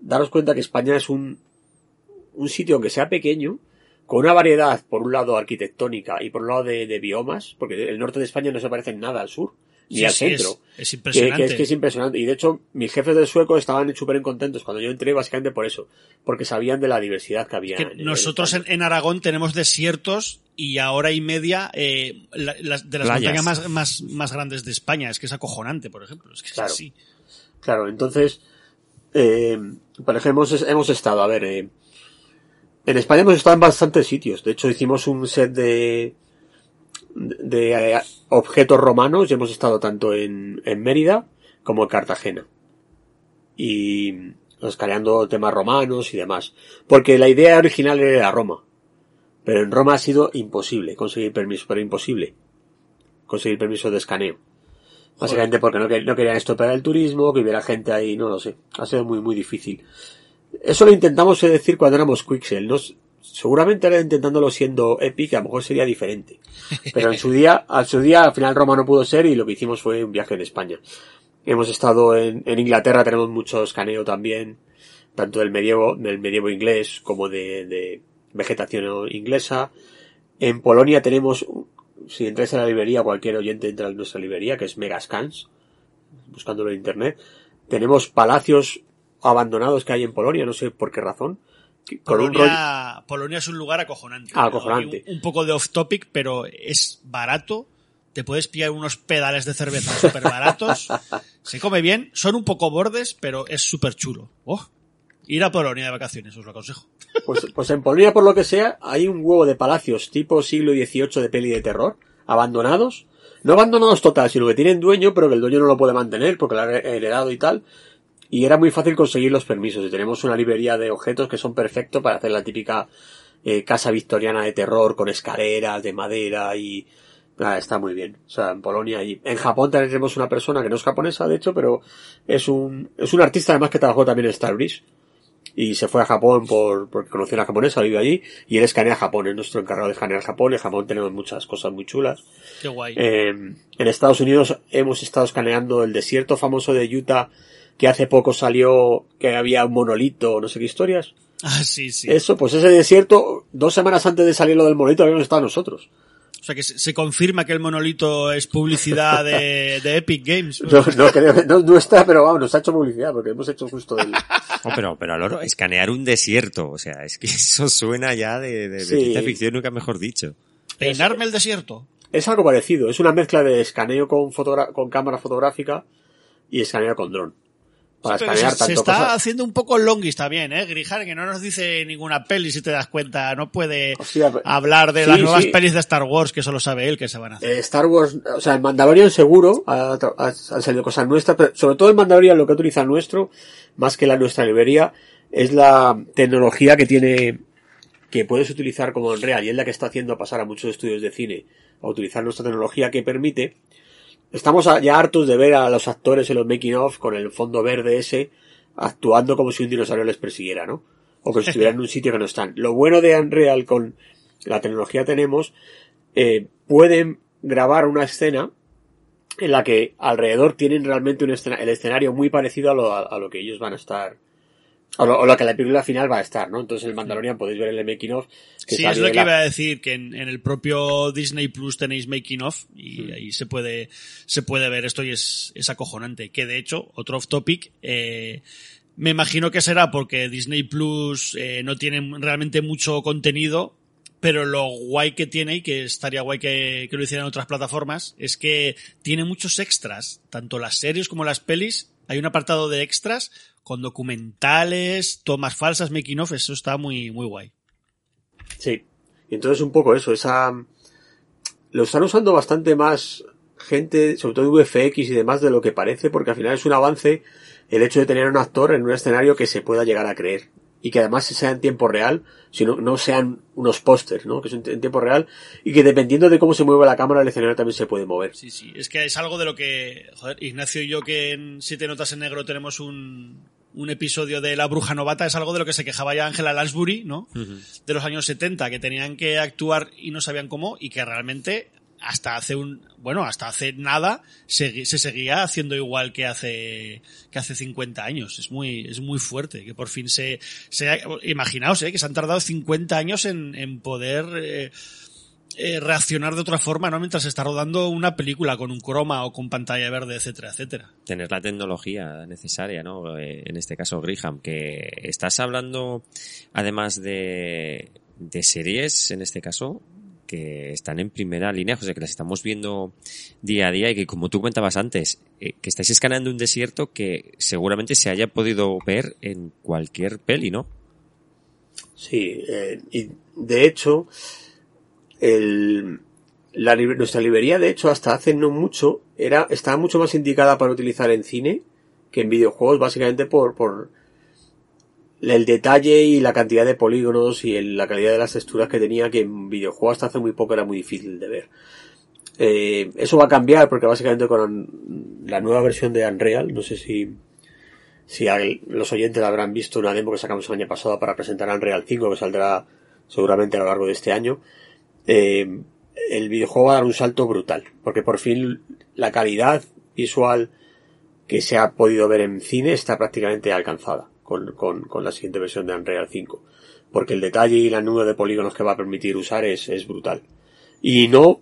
daros cuenta que España es un, un sitio que sea pequeño, con una variedad, por un lado arquitectónica y por un lado de, biomas, porque el norte de España no se parece en nada al sur, ni al centro. Es, impresionante. Que, es que es impresionante. Y de hecho, mis jefes del sueco estaban súper contentos cuando yo entré, básicamente por eso, porque sabían de la diversidad que había. nosotros en, Aragón tenemos desiertos y a hora y media eh, de las montañas más, más, más grandes de España. Es que es acojonante, por ejemplo. Es que claro. es así. Claro, entonces, eh, por ejemplo, hemos, hemos estado, a ver, eh, en España hemos estado en bastantes sitios. De hecho, hicimos un set de, de eh, objetos romanos y hemos estado tanto en, en Mérida como en Cartagena. Y escaneando temas romanos y demás. Porque la idea original era Roma. Pero en Roma ha sido imposible conseguir permiso, pero imposible conseguir permiso de escaneo. Básicamente porque no, no querían estropear el turismo, que hubiera gente ahí, no lo sé. Ha sido muy, muy difícil. Eso lo intentamos decir cuando éramos Quixel. ¿no? seguramente ahora intentándolo siendo Epic, a lo mejor sería diferente. Pero en su *laughs* día, al su día, al final Roma no pudo ser y lo que hicimos fue un viaje en España. Hemos estado en, en Inglaterra, tenemos mucho escaneo también, tanto del medievo, del medievo inglés como de, de vegetación inglesa. En Polonia tenemos, si entráis a la librería, cualquier oyente entra en nuestra librería, que es Megascans, buscándolo en internet. Tenemos palacios abandonados que hay en Polonia, no sé por qué razón. Polonia, Polonia es un lugar acojonante. Ah, acojonante. Un, poco de off topic, pero es barato. Te puedes pillar unos pedales de cerveza súper baratos. *laughs* se come bien. Son un poco bordes, pero es súper chulo. Oh, ir a Polonia de vacaciones, os lo aconsejo. *laughs* Pues, pues en Polonia, por lo que sea, hay un huevo de palacios tipo siglo XVIII de peli de terror, abandonados. No abandonados total, sino que tienen dueño, pero que el dueño no lo puede mantener porque lo ha heredado y tal y era muy fácil conseguir los permisos. Y tenemos una librería de objetos que son perfectos para hacer la típica eh, casa victoriana de terror con escaleras de madera y ah, está muy bien. O sea, en Polonia y en Japón tenemos una persona que no es japonesa, de hecho, pero es un, es un artista además que trabajó también en Starbreeze. Y se fue a Japón por, porque conoció a una japonesa, vive allí, y él escanea Japón, es nuestro encargado de escanear Japón. En Japón tenemos muchas cosas muy chulas. Qué guay. Eh, en Estados Unidos hemos estado escaneando el desierto famoso de Utah que hace poco salió que había un monolito, no sé qué historias. Ah, sí, sí. Eso, pues ese desierto, dos semanas antes de salir lo del monolito habíamos estado nosotros. O sea que se confirma que el monolito es publicidad de, *laughs* Epic Games. No, no, no, está, pero vamos, nos ha hecho publicidad porque hemos hecho justo el... Oh, pero, pero Loro, escanear un desierto, o sea, es que eso suena ya de, de, ciencia ficción, nunca mejor dicho. ¿Peinarme el desierto? Es algo parecido, es una mezcla de escaneo con, con cámara fotográfica y escaneo con dron se, está haciendo un poco longis también, ¿eh? Grijar, que no nos dice ninguna peli, si te das cuenta. No puede hablar de las nuevas pelis de Star Wars, que solo sabe él que se van a hacer. Eh, Star Wars, o sea, el Mandalorian seguro ha, salido cosas nuestras, pero sobre todo el Mandalorian lo que utiliza nuestro, más que la nuestra librería, es la tecnología que tiene, que puedes utilizar como en real, y es la que está haciendo pasar a muchos estudios de cine a utilizar nuestra tecnología que permite Estamos ya hartos de ver a los actores en los making of con el fondo verde ese actuando como si un dinosaurio les persiguiera, ¿no? O que *laughs* estuvieran en un sitio que no están. Lo bueno de Unreal con la tecnología tenemos, eh, pueden grabar una escena en la que alrededor tienen realmente un el escenario muy parecido a lo, a lo que ellos van a estar o lo, que la película final va a estar, ¿no? Entonces el Mandalorian podéis ver el making of. sí, es lo que iba a decir, que en, el propio Disney Plus tenéis making of y hmm. ahí se puede, se puede ver esto y es, es acojonante. Que de hecho, otro off topic, eh, me imagino que será porque Disney Plus eh, no tiene realmente mucho contenido, pero lo guay que tiene y que estaría guay que, que lo hicieran otras plataformas es que tiene muchos extras, tanto las series como las pelis. Hay un apartado de extras con documentales, tomas falsas, making of, eso está muy, muy guay. Sí. Y entonces un poco eso, esa, lo están usando bastante más gente, sobre todo VFX y demás de lo que parece, porque al final es un avance el hecho de tener un actor en un escenario que se pueda llegar a creer. Y que además sea en tiempo real, sino no sean unos pósters, ¿no? Que son en tiempo real y que dependiendo de cómo se mueve la cámara, el escenario también se puede mover. Sí, sí. Es que es algo de lo que, joder, Ignacio y yo que en Siete Notas en Negro tenemos un, un episodio de La Bruja Novata, es algo de lo que se quejaba ya Angela Lansbury, ¿no? De los años 70, que tenían que actuar y no sabían cómo, y que realmente hasta hace un, bueno, hasta hace nada se, se, seguía haciendo igual que hace, que hace 50 años. Es muy, es muy fuerte que por fin se, se imaginaos, eh, que se han tardado 50 años en, en poder, eh, eh, reaccionar de otra forma, ¿no? Mientras se está rodando una película con un croma o con pantalla verde, etcétera, etcétera. Tener la tecnología necesaria, ¿no? Eh, en este caso, Griham, que estás hablando, además de, de series, en este caso, que están en primera línea, sea, que las estamos viendo día a día y que, como tú comentabas antes, eh, que estáis escaneando un desierto que seguramente se haya podido ver en cualquier peli, ¿no? Sí, y de hecho, el, la, nuestra librería, de hecho, hasta hace no mucho, era, estaba mucho más indicada para utilizar en cine que en videojuegos, básicamente por, por el detalle y la cantidad de polígonos y la calidad de las texturas que tenía, que en videojuegos hasta hace muy poco era muy difícil de ver. Eh, eso va a cambiar porque básicamente con la nueva versión de Unreal, no sé si, si los oyentes habrán visto una demo que sacamos el año pasado para presentar Unreal 5 que saldrá seguramente a lo largo de este año. Eh, el videojuego va a dar un salto brutal, porque por fin la calidad visual que se ha podido ver en cine está prácticamente alcanzada con, con, la siguiente versión de Unreal 5. Porque el detalle y la nube de polígonos que va a permitir usar es, es brutal. Y no,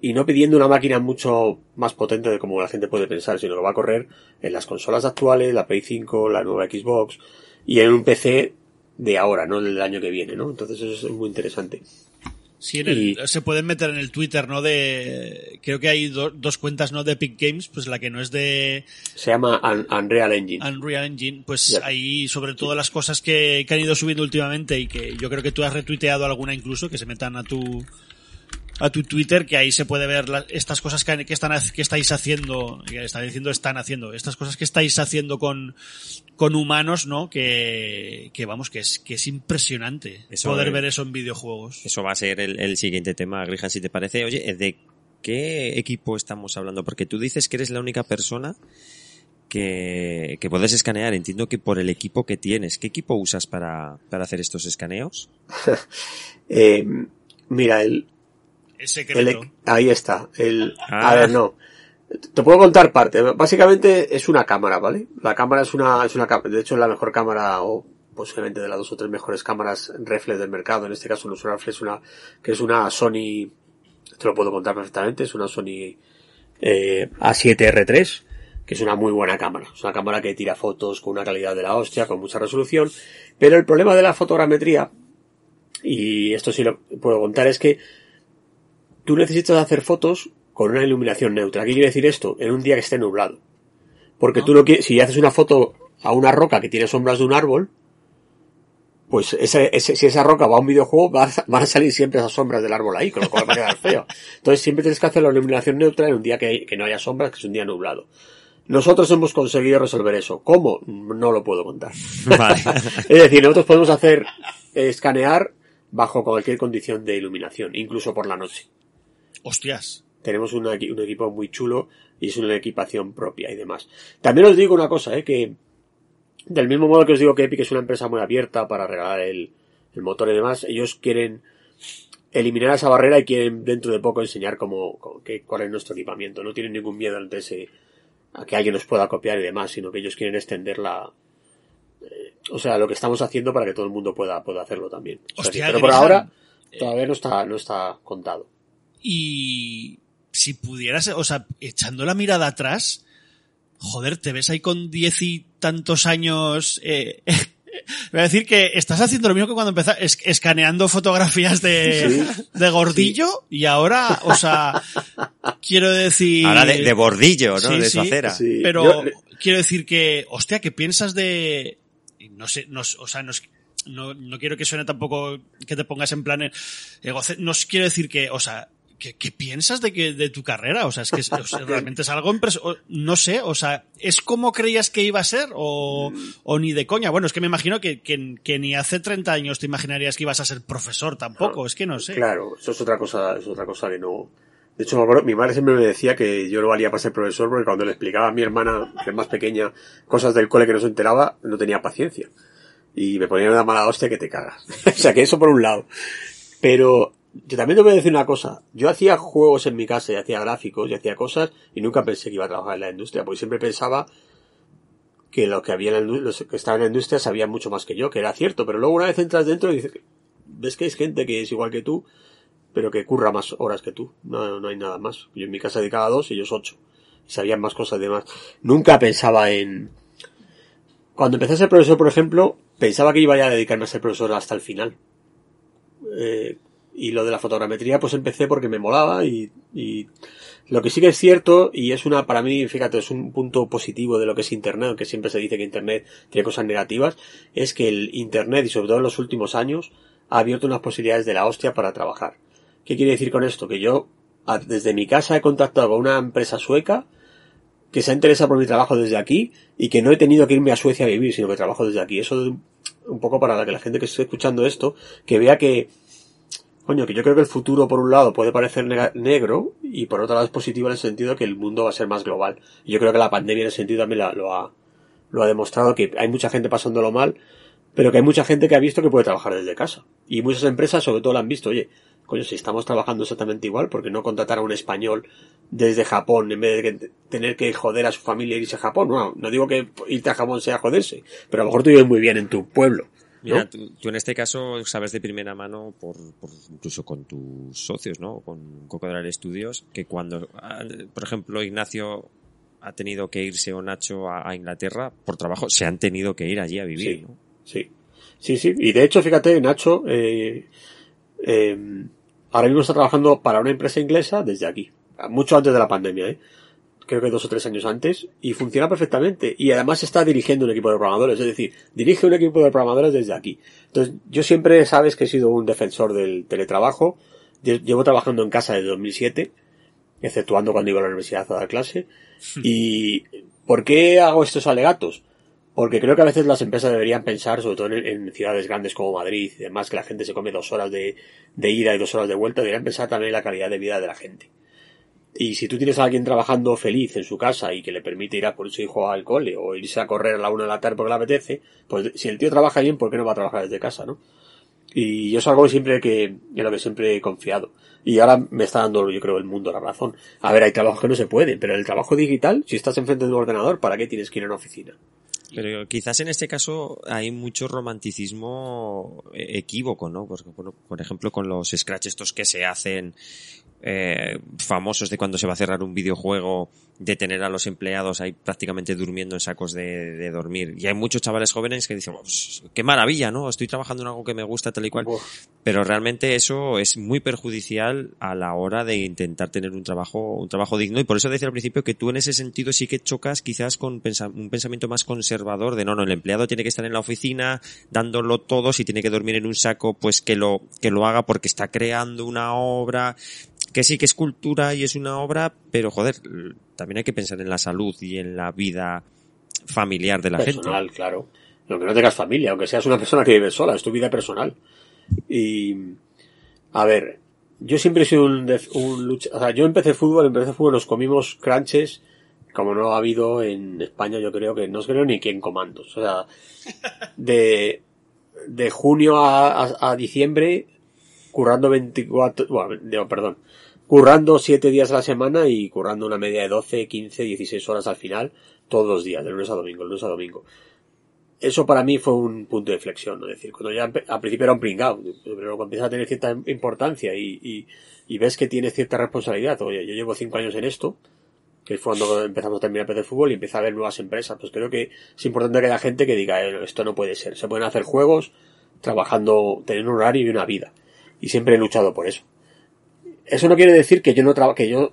y no pidiendo una máquina mucho más potente de como la gente puede pensar, sino que va a correr en las consolas actuales, la Play 5, la nueva Xbox, y en un PC de ahora, no del año que viene, ¿no? Entonces eso es muy interesante. Sí, se pueden meter en el Twitter, ¿no? De, creo que hay dos cuentas, ¿no? De Epic Games, pues la que no es de... Se llama Unreal Engine. Unreal Engine, pues ahí sobre todo las cosas que, que han ido subiendo últimamente y que yo creo que tú has retuiteado alguna incluso, que se metan a tu, a tu Twitter que ahí se puede ver estas cosas que, están que estáis haciendo que están diciendo están haciendo estas cosas que estáis haciendo con con humanos no que, que vamos que es que es impresionante poder ver eso en videojuegos eso va a ser el, siguiente tema Grijan si te parece oye de qué equipo estamos hablando porque tú dices que eres la única persona que, que puedes escanear. Entiendo que por el equipo que tienes. ¿Qué equipo usas para, para hacer estos escaneos? *laughs* eh, mira, el, ahí está. El, A ver, ah. no. Te puedo contar parte. Básicamente es una cámara, ¿vale? La cámara es una, es una, de hecho es la mejor cámara o posiblemente de las dos o tres mejores cámaras reflex del mercado. En este caso no es una reflex, una, que es una Sony, te lo puedo contar perfectamente, es una Sony eh, A7R3, que es una muy buena cámara. Es una cámara que tira fotos con una calidad de la hostia, con mucha resolución. Pero el problema de la fotogrametría, y esto sí lo puedo contar, es que tú necesitas hacer fotos con una iluminación neutra. ¿Qué quiere decir esto? En un día que esté nublado. Porque tú no quieres, si haces una foto a una roca que tiene sombras de un árbol, pues si esa roca va a un videojuego, van a salir siempre esas sombras del árbol ahí, con lo cual va a quedar feo. Entonces siempre tienes que hacer la iluminación neutra en un día que, que no haya sombras, que es un día nublado. Nosotros hemos conseguido resolver eso. ¿Cómo? No lo puedo contar. *laughs* es decir, nosotros podemos hacer escanear bajo cualquier condición de iluminación, incluso por la noche. Hostias. Tenemos un, equipo muy chulo y es una equipación propia y demás. También os digo una cosa, ¿eh? que del mismo modo que os digo que Epic es una empresa muy abierta para regalar el, motor y demás, ellos quieren eliminar esa barrera y quieren dentro de poco enseñar cómo, cuál es nuestro equipamiento. No tienen ningún miedo ante ese, a que alguien nos pueda copiar y demás, sino que ellos quieren extender la, eh, o sea, lo que estamos haciendo para que todo el mundo pueda, pueda hacerlo también. pero por ahora todavía no está, no está contado. Y si pudieras, o sea, echando la mirada atrás, joder, te ves ahí con diez y tantos años. Eh, *laughs* voy a decir que estás haciendo lo mismo que cuando empezaste, escaneando fotografías de, de gordillo y ahora, o sea, quiero decir... Ahora de, bordillo, ¿no? de su acera. Pero quiero decir que, hostia, ¿qué piensas de... No sé, no, o sea, no, no, no quiero que suene tampoco que te pongas en plan... No quiero decir que, o sea, ¿Qué, ¿qué, piensas de que de tu carrera? O sea, es que realmente es algo no sé, o sea, ¿es como creías que iba a ser o, ni de coña? Bueno, es que me imagino que, que, que, ni hace 30 años te imaginarías que ibas a ser profesor tampoco, es que no sé. Claro, eso es otra cosa, es otra cosa que no... De hecho, mi madre siempre me decía que yo no valía para ser profesor porque cuando le explicaba a mi hermana, que es más pequeña, cosas del cole que no se enteraba, no tenía paciencia. Y me ponía una mala hostia que te cagas. *laughs* o sea, que eso por un lado. Pero yo también te voy a decir una cosa. Yo hacía juegos en mi casa y hacía gráficos y hacía cosas y nunca pensé que iba a trabajar en la industria, porque siempre pensaba que lo que había en la, los que estaban en la industria sabían mucho más que yo, que era cierto, pero luego una vez entras dentro y dices, ves que hay gente que es igual que tú, pero que curra más horas que tú. No, no hay nada más. Yo en mi casa dedicaba dos y ellos ocho. Y sabían más cosas de más. Nunca pensaba en... Cuando empecé a ser profesor, por ejemplo, pensaba que iba a dedicarme a ser profesor hasta el final. Eh, y lo de la fotogrametría, pues empecé porque me molaba y, y lo que sí que es cierto, y es una, para mí, fíjate, es un punto positivo de lo que es Internet, aunque siempre se dice que Internet tiene cosas negativas, es que el Internet, y sobre todo en los últimos años, ha abierto unas posibilidades de la hostia para trabajar. ¿Qué quiere decir con esto? Que yo desde mi casa he contactado con una empresa sueca que se ha interesado por mi trabajo desde aquí y que no he tenido que irme a Suecia a vivir, sino que trabajo desde aquí. Eso un poco para que la gente que esté escuchando esto, que vea que, coño, que yo creo que el futuro por un lado puede parecer negro y por otro lado es positivo en el sentido que el mundo va a ser más global. Y yo creo que la pandemia en ese sentido también lo, ha, lo ha demostrado que hay mucha gente pasándolo mal, pero que hay mucha gente que ha visto que puede trabajar desde casa. Y muchas empresas sobre todo lo han visto, oye, coño, si estamos trabajando exactamente igual, porque no contratar a un español desde Japón en vez de tener que joder a su familia e irse a Japón? No, no digo que irte a Japón sea joderse, pero a lo mejor tú vives muy bien en tu pueblo. Mira, tú, en este caso sabes de primera mano, por, incluso con tus socios, ¿no? Con Cocodral Studios, que cuando, ah, por ejemplo, Ignacio ha tenido que irse o Nacho a, Inglaterra por trabajo, se han tenido que ir allí a vivir, sí, Sí, sí, sí. Y de hecho, fíjate, Nacho, eh, eh, ahora mismo está trabajando para una empresa inglesa desde aquí. Mucho antes de la pandemia, ¿eh? Creo que dos o tres años antes. Y funciona perfectamente. Y además está dirigiendo un equipo de programadores. Es decir, dirige un equipo de programadores desde aquí. Entonces, yo siempre sabes que he sido un defensor del teletrabajo. Llevo trabajando en casa desde 2007. Exceptuando cuando iba a la universidad a dar clase. Hmm. Y, ¿por qué hago estos alegatos? Porque creo que a veces las empresas deberían pensar, sobre todo en, ciudades grandes como Madrid y demás, que la gente se come dos horas de, ida y dos horas de vuelta, deberían pensar también en la calidad de vida de la gente. Y si tú tienes a alguien trabajando feliz en su casa y que le permite ir a por su hijo al cole o irse a correr a la una de la tarde porque le apetece, pues si el tío trabaja bien, ¿por qué no va a trabajar desde casa, no? Y yo es algo siempre que, en lo que siempre he confiado. Y ahora me está dando, yo creo, el mundo la razón. A ver, hay trabajos que no se pueden, pero el trabajo digital, si estás enfrente de un ordenador, ¿para qué tienes que ir a una oficina? Pero quizás en este caso hay mucho romanticismo equívoco, ¿no? Por, por, ejemplo, con los scratch estos que se hacen eh, famosos de cuando se va a cerrar un videojuego de tener a los empleados ahí prácticamente durmiendo en sacos de, dormir. Y hay muchos chavales jóvenes que dicen, pues, qué maravilla, ¿no? Estoy trabajando en algo que me gusta tal y cual. Pero realmente eso es muy perjudicial a la hora de intentar tener un trabajo, un trabajo digno. Y por eso decía al principio que tú en ese sentido sí que chocas quizás con un pensamiento más conservador de no, no, el empleado tiene que estar en la oficina dándolo todo, si tiene que dormir en un saco, pues que lo, que lo haga porque está creando una obra que sí que es cultura y es una obra, pero joder, también hay que pensar en la salud y en la vida familiar de la personal, gente. claro. Aunque no tengas familia, aunque seas una persona que vive sola, es tu vida personal. Y, a ver, yo siempre he sido un, un lucha, o sea, yo empecé fútbol, empecé fútbol, nos comimos crunches, como no ha habido en España, yo creo que no creo ni que comandos. O sea, de, de junio a, a diciembre, currando 24, bueno, perdón, currando 7 días a la semana y currando una media de 12, 15, 16 horas al final, todos los días, de lunes a domingo, de lunes a domingo. Eso para mí fue un punto de flexión, ¿no? Es decir, cuando ya al principio era un pringao, pero cuando empieza a tener cierta importancia y, y, y ves que tiene cierta responsabilidad, oye, yo llevo 5 años en esto, que fue cuando empezamos a terminar de fútbol y empieza a haber nuevas empresas, pues creo que es importante que haya gente que diga, eh, esto no puede ser, se pueden hacer juegos trabajando, teniendo un horario y una vida y siempre he luchado por eso. Eso no quiere decir que yo no trabaje, que yo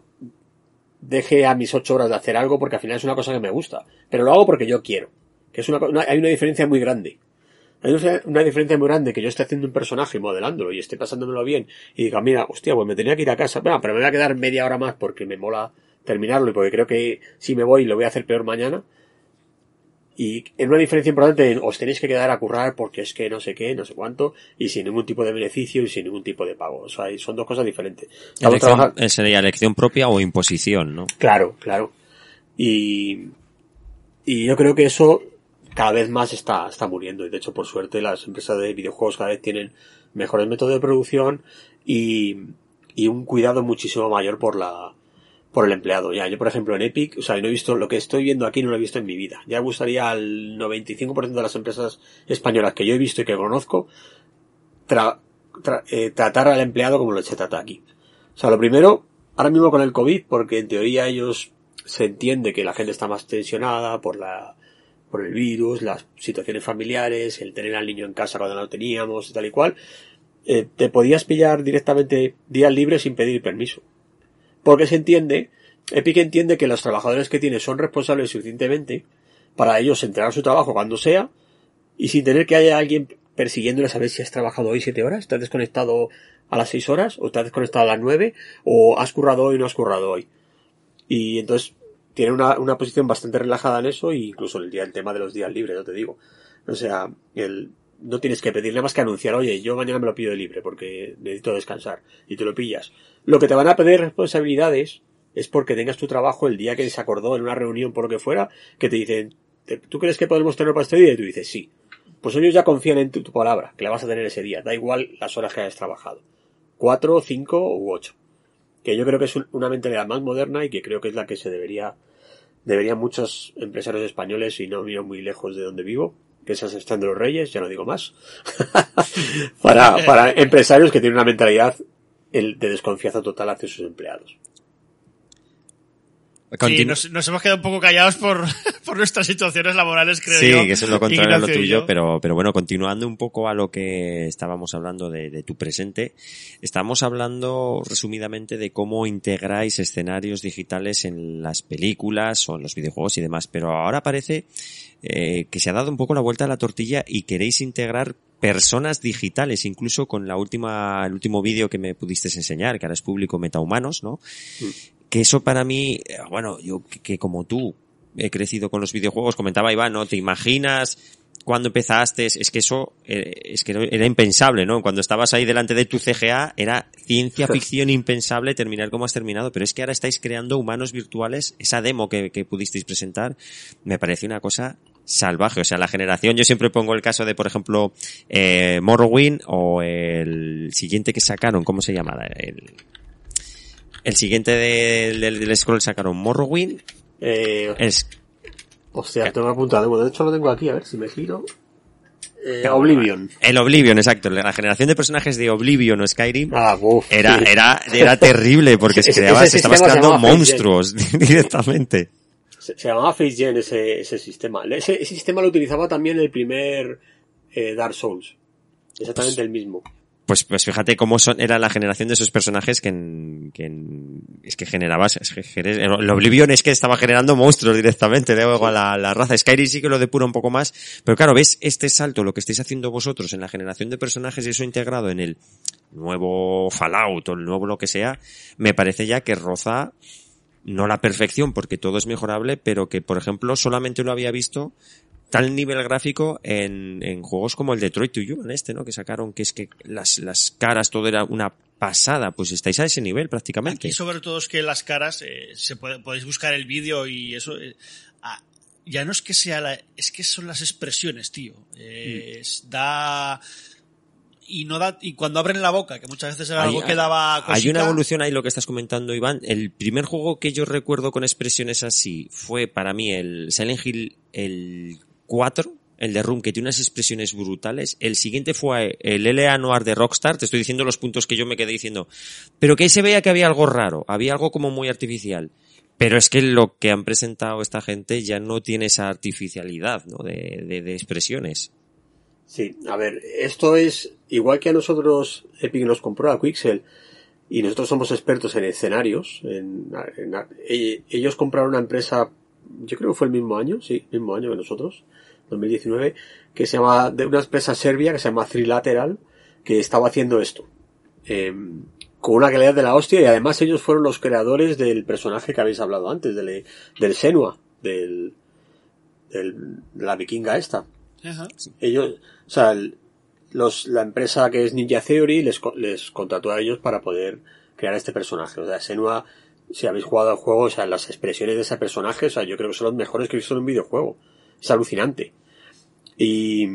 deje a mis ocho horas de hacer algo porque al final es una cosa que me gusta, pero lo hago porque yo quiero. Que es una, hay una diferencia muy grande. Hay una diferencia muy grande que yo esté haciendo un personaje modelándolo y esté pasándomelo bien y diga, mira, hostia, pues me tenía que ir a casa, bueno, pero me voy a quedar media hora más porque me mola terminarlo y porque creo que si me voy lo voy a hacer peor mañana y en una diferencia importante os tenéis que quedar a currar porque es que no sé qué, no sé cuánto, y sin ningún tipo de beneficio y sin ningún tipo de pago. O sea, son dos cosas diferentes. Elección, eh, Sería elección propia o imposición, ¿no? Claro, claro. Y, y yo creo que eso cada vez más está, está muriendo. Y de hecho, por suerte, las empresas de videojuegos cada vez tienen mejores métodos de producción y, y un cuidado muchísimo mayor por la, por el empleado. Ya, yo por ejemplo en Epic, o sea, no he visto lo que estoy viendo aquí, no lo he visto en mi vida. Ya gustaría al 95% de las empresas españolas que yo he visto y que conozco eh, tratar al empleado como lo se trata aquí. O sea, lo primero, ahora mismo con el COVID, porque en teoría ellos se entiende que la gente está más tensionada por la por el virus, las situaciones familiares, el tener al niño en casa cuando no lo teníamos tal y cual, eh, te podías pillar directamente días libres sin pedir permiso. Porque se entiende, Epic entiende que los trabajadores que tiene son responsables suficientemente para ellos entregar su trabajo cuando sea y sin tener que haya alguien persiguiéndoles a ver si has trabajado hoy siete horas, estás desconectado a las seis horas, o estás desconectado a las nueve, o has currado hoy no has currado hoy. Y entonces tiene una, una posición bastante relajada en eso, e incluso el día, el tema de los días libres, no te digo. O sea, el, no tienes que pedirle más que anunciar, oye, yo mañana me lo pido libre porque necesito descansar, y te lo pillas. Lo que te van a pedir responsabilidades es porque tengas tu trabajo el día que se acordó en una reunión por lo que fuera, que te dicen, ¿tú crees que podemos tener para este día? Y tú dices, sí. Pues ellos ya confían en tu, palabra, que la vas a tener ese día, da igual las horas que hayas trabajado. Cuatro, cinco u ocho. Que yo creo que es una mentalidad más moderna y que creo que es la que se debería, deberían muchos empresarios españoles, y no miro muy lejos de donde vivo, que es San de los Reyes, ya no digo más, *laughs* para, para empresarios que tienen una mentalidad de desconfianza total hacia sus empleados. Sí, nos, hemos quedado un poco callados por, *laughs* por nuestras situaciones laborales, creo yo. Sí, que eso es lo contrario a lo tuyo, pero, pero bueno, continuando un poco a lo que estábamos hablando de, de, tu presente, estamos hablando resumidamente de cómo integráis escenarios digitales en las películas o en los videojuegos y demás, pero ahora parece eh, que se ha dado un poco la vuelta a la tortilla y queréis integrar personas digitales, incluso con la última, el último vídeo que me pudiste enseñar, que ahora es público Metahumanos, ¿no? Mm que eso para mí, eh, bueno, yo que, como tú he crecido con los videojuegos, comentaba Iván, ¿no? ¿Te imaginas cuando empezaste? Es que eso eh, es que era impensable, ¿no? Cuando estabas ahí delante de tu CGA era ciencia *laughs* ficción impensable terminar como has terminado, pero es que ahora estáis creando humanos virtuales, esa demo que, pudisteis presentar, me parece una cosa salvaje. O sea, la generación, yo siempre pongo el caso de, por ejemplo, eh, Morrowind o el siguiente que sacaron, ¿cómo se llama? El, el siguiente del, del, scroll sacaron Morrowind. Eh, es... Hostia, tengo apuntado. de hecho lo tengo aquí, a ver si me giro. Eh, Oblivion. El Oblivion, exacto. La generación de personajes de Oblivion o Skyrim ah, era, era, era terrible porque se *laughs* creaba, se estabas creando monstruos *laughs* directamente. Se, llamaba FaceGen ese, ese sistema. Ese, sistema lo utilizaba también el primer eh, Dark Souls. Exactamente el mismo pues, pues fíjate cómo son, era la generación de esos personajes que, que es que generabas, es que, el Oblivion es que estaba generando monstruos directamente, luego a la, la, raza. Skyrim sí que lo depura un poco más, pero claro, ves este salto, lo que estáis haciendo vosotros en la generación de personajes y eso integrado en el nuevo Fallout o el nuevo lo que sea, me parece ya que roza no la perfección porque todo es mejorable, pero que por ejemplo solamente lo había visto tal nivel gráfico en, en juegos como el Detroit to en este, ¿no? Que sacaron, que es que las, las caras, todo era una pasada, pues estáis a ese nivel prácticamente. Y sobre todo es que las caras, eh, se puede, podéis buscar el vídeo y eso, eh, ah, ya no es que sea la, es que son las expresiones, tío. Eh, mm. Da, y no da, y cuando abren la boca, que muchas veces era algo que daba Hay una evolución ahí lo que estás comentando, Iván. El primer juego que yo recuerdo con expresiones así fue para mí el Silent Hill, el 4, el de Room, que tiene unas expresiones brutales. El siguiente fue el LA Noir de Rockstar, te estoy diciendo los puntos que yo me quedé diciendo. Pero que ahí se veía que había algo raro, había algo como muy artificial. Pero es que lo que han presentado esta gente ya no tiene esa artificialidad, ¿no? De, de, expresiones. Sí, a ver, esto es igual que a nosotros Epic nos compró a Quixel y nosotros somos expertos en escenarios. En, ellos compraron una empresa, yo creo que fue el mismo año, sí, mismo año que nosotros, 2019, que se llama, de una empresa serbia que se llama Trilateral, que estaba haciendo esto. Em, con una calidad de la hostia y además ellos fueron los creadores del personaje que habéis hablado antes, del, del Senua, del, del, la vikinga esta. Ellos, o sea, los, la empresa que es Ninja Theory les, les contrató a ellos para poder crear este personaje. O sea, Senua, si habéis jugado al juego, o sea, las expresiones de ese personaje, o sea, yo creo que son los mejores que he visto en un videojuego es alucinante. Y,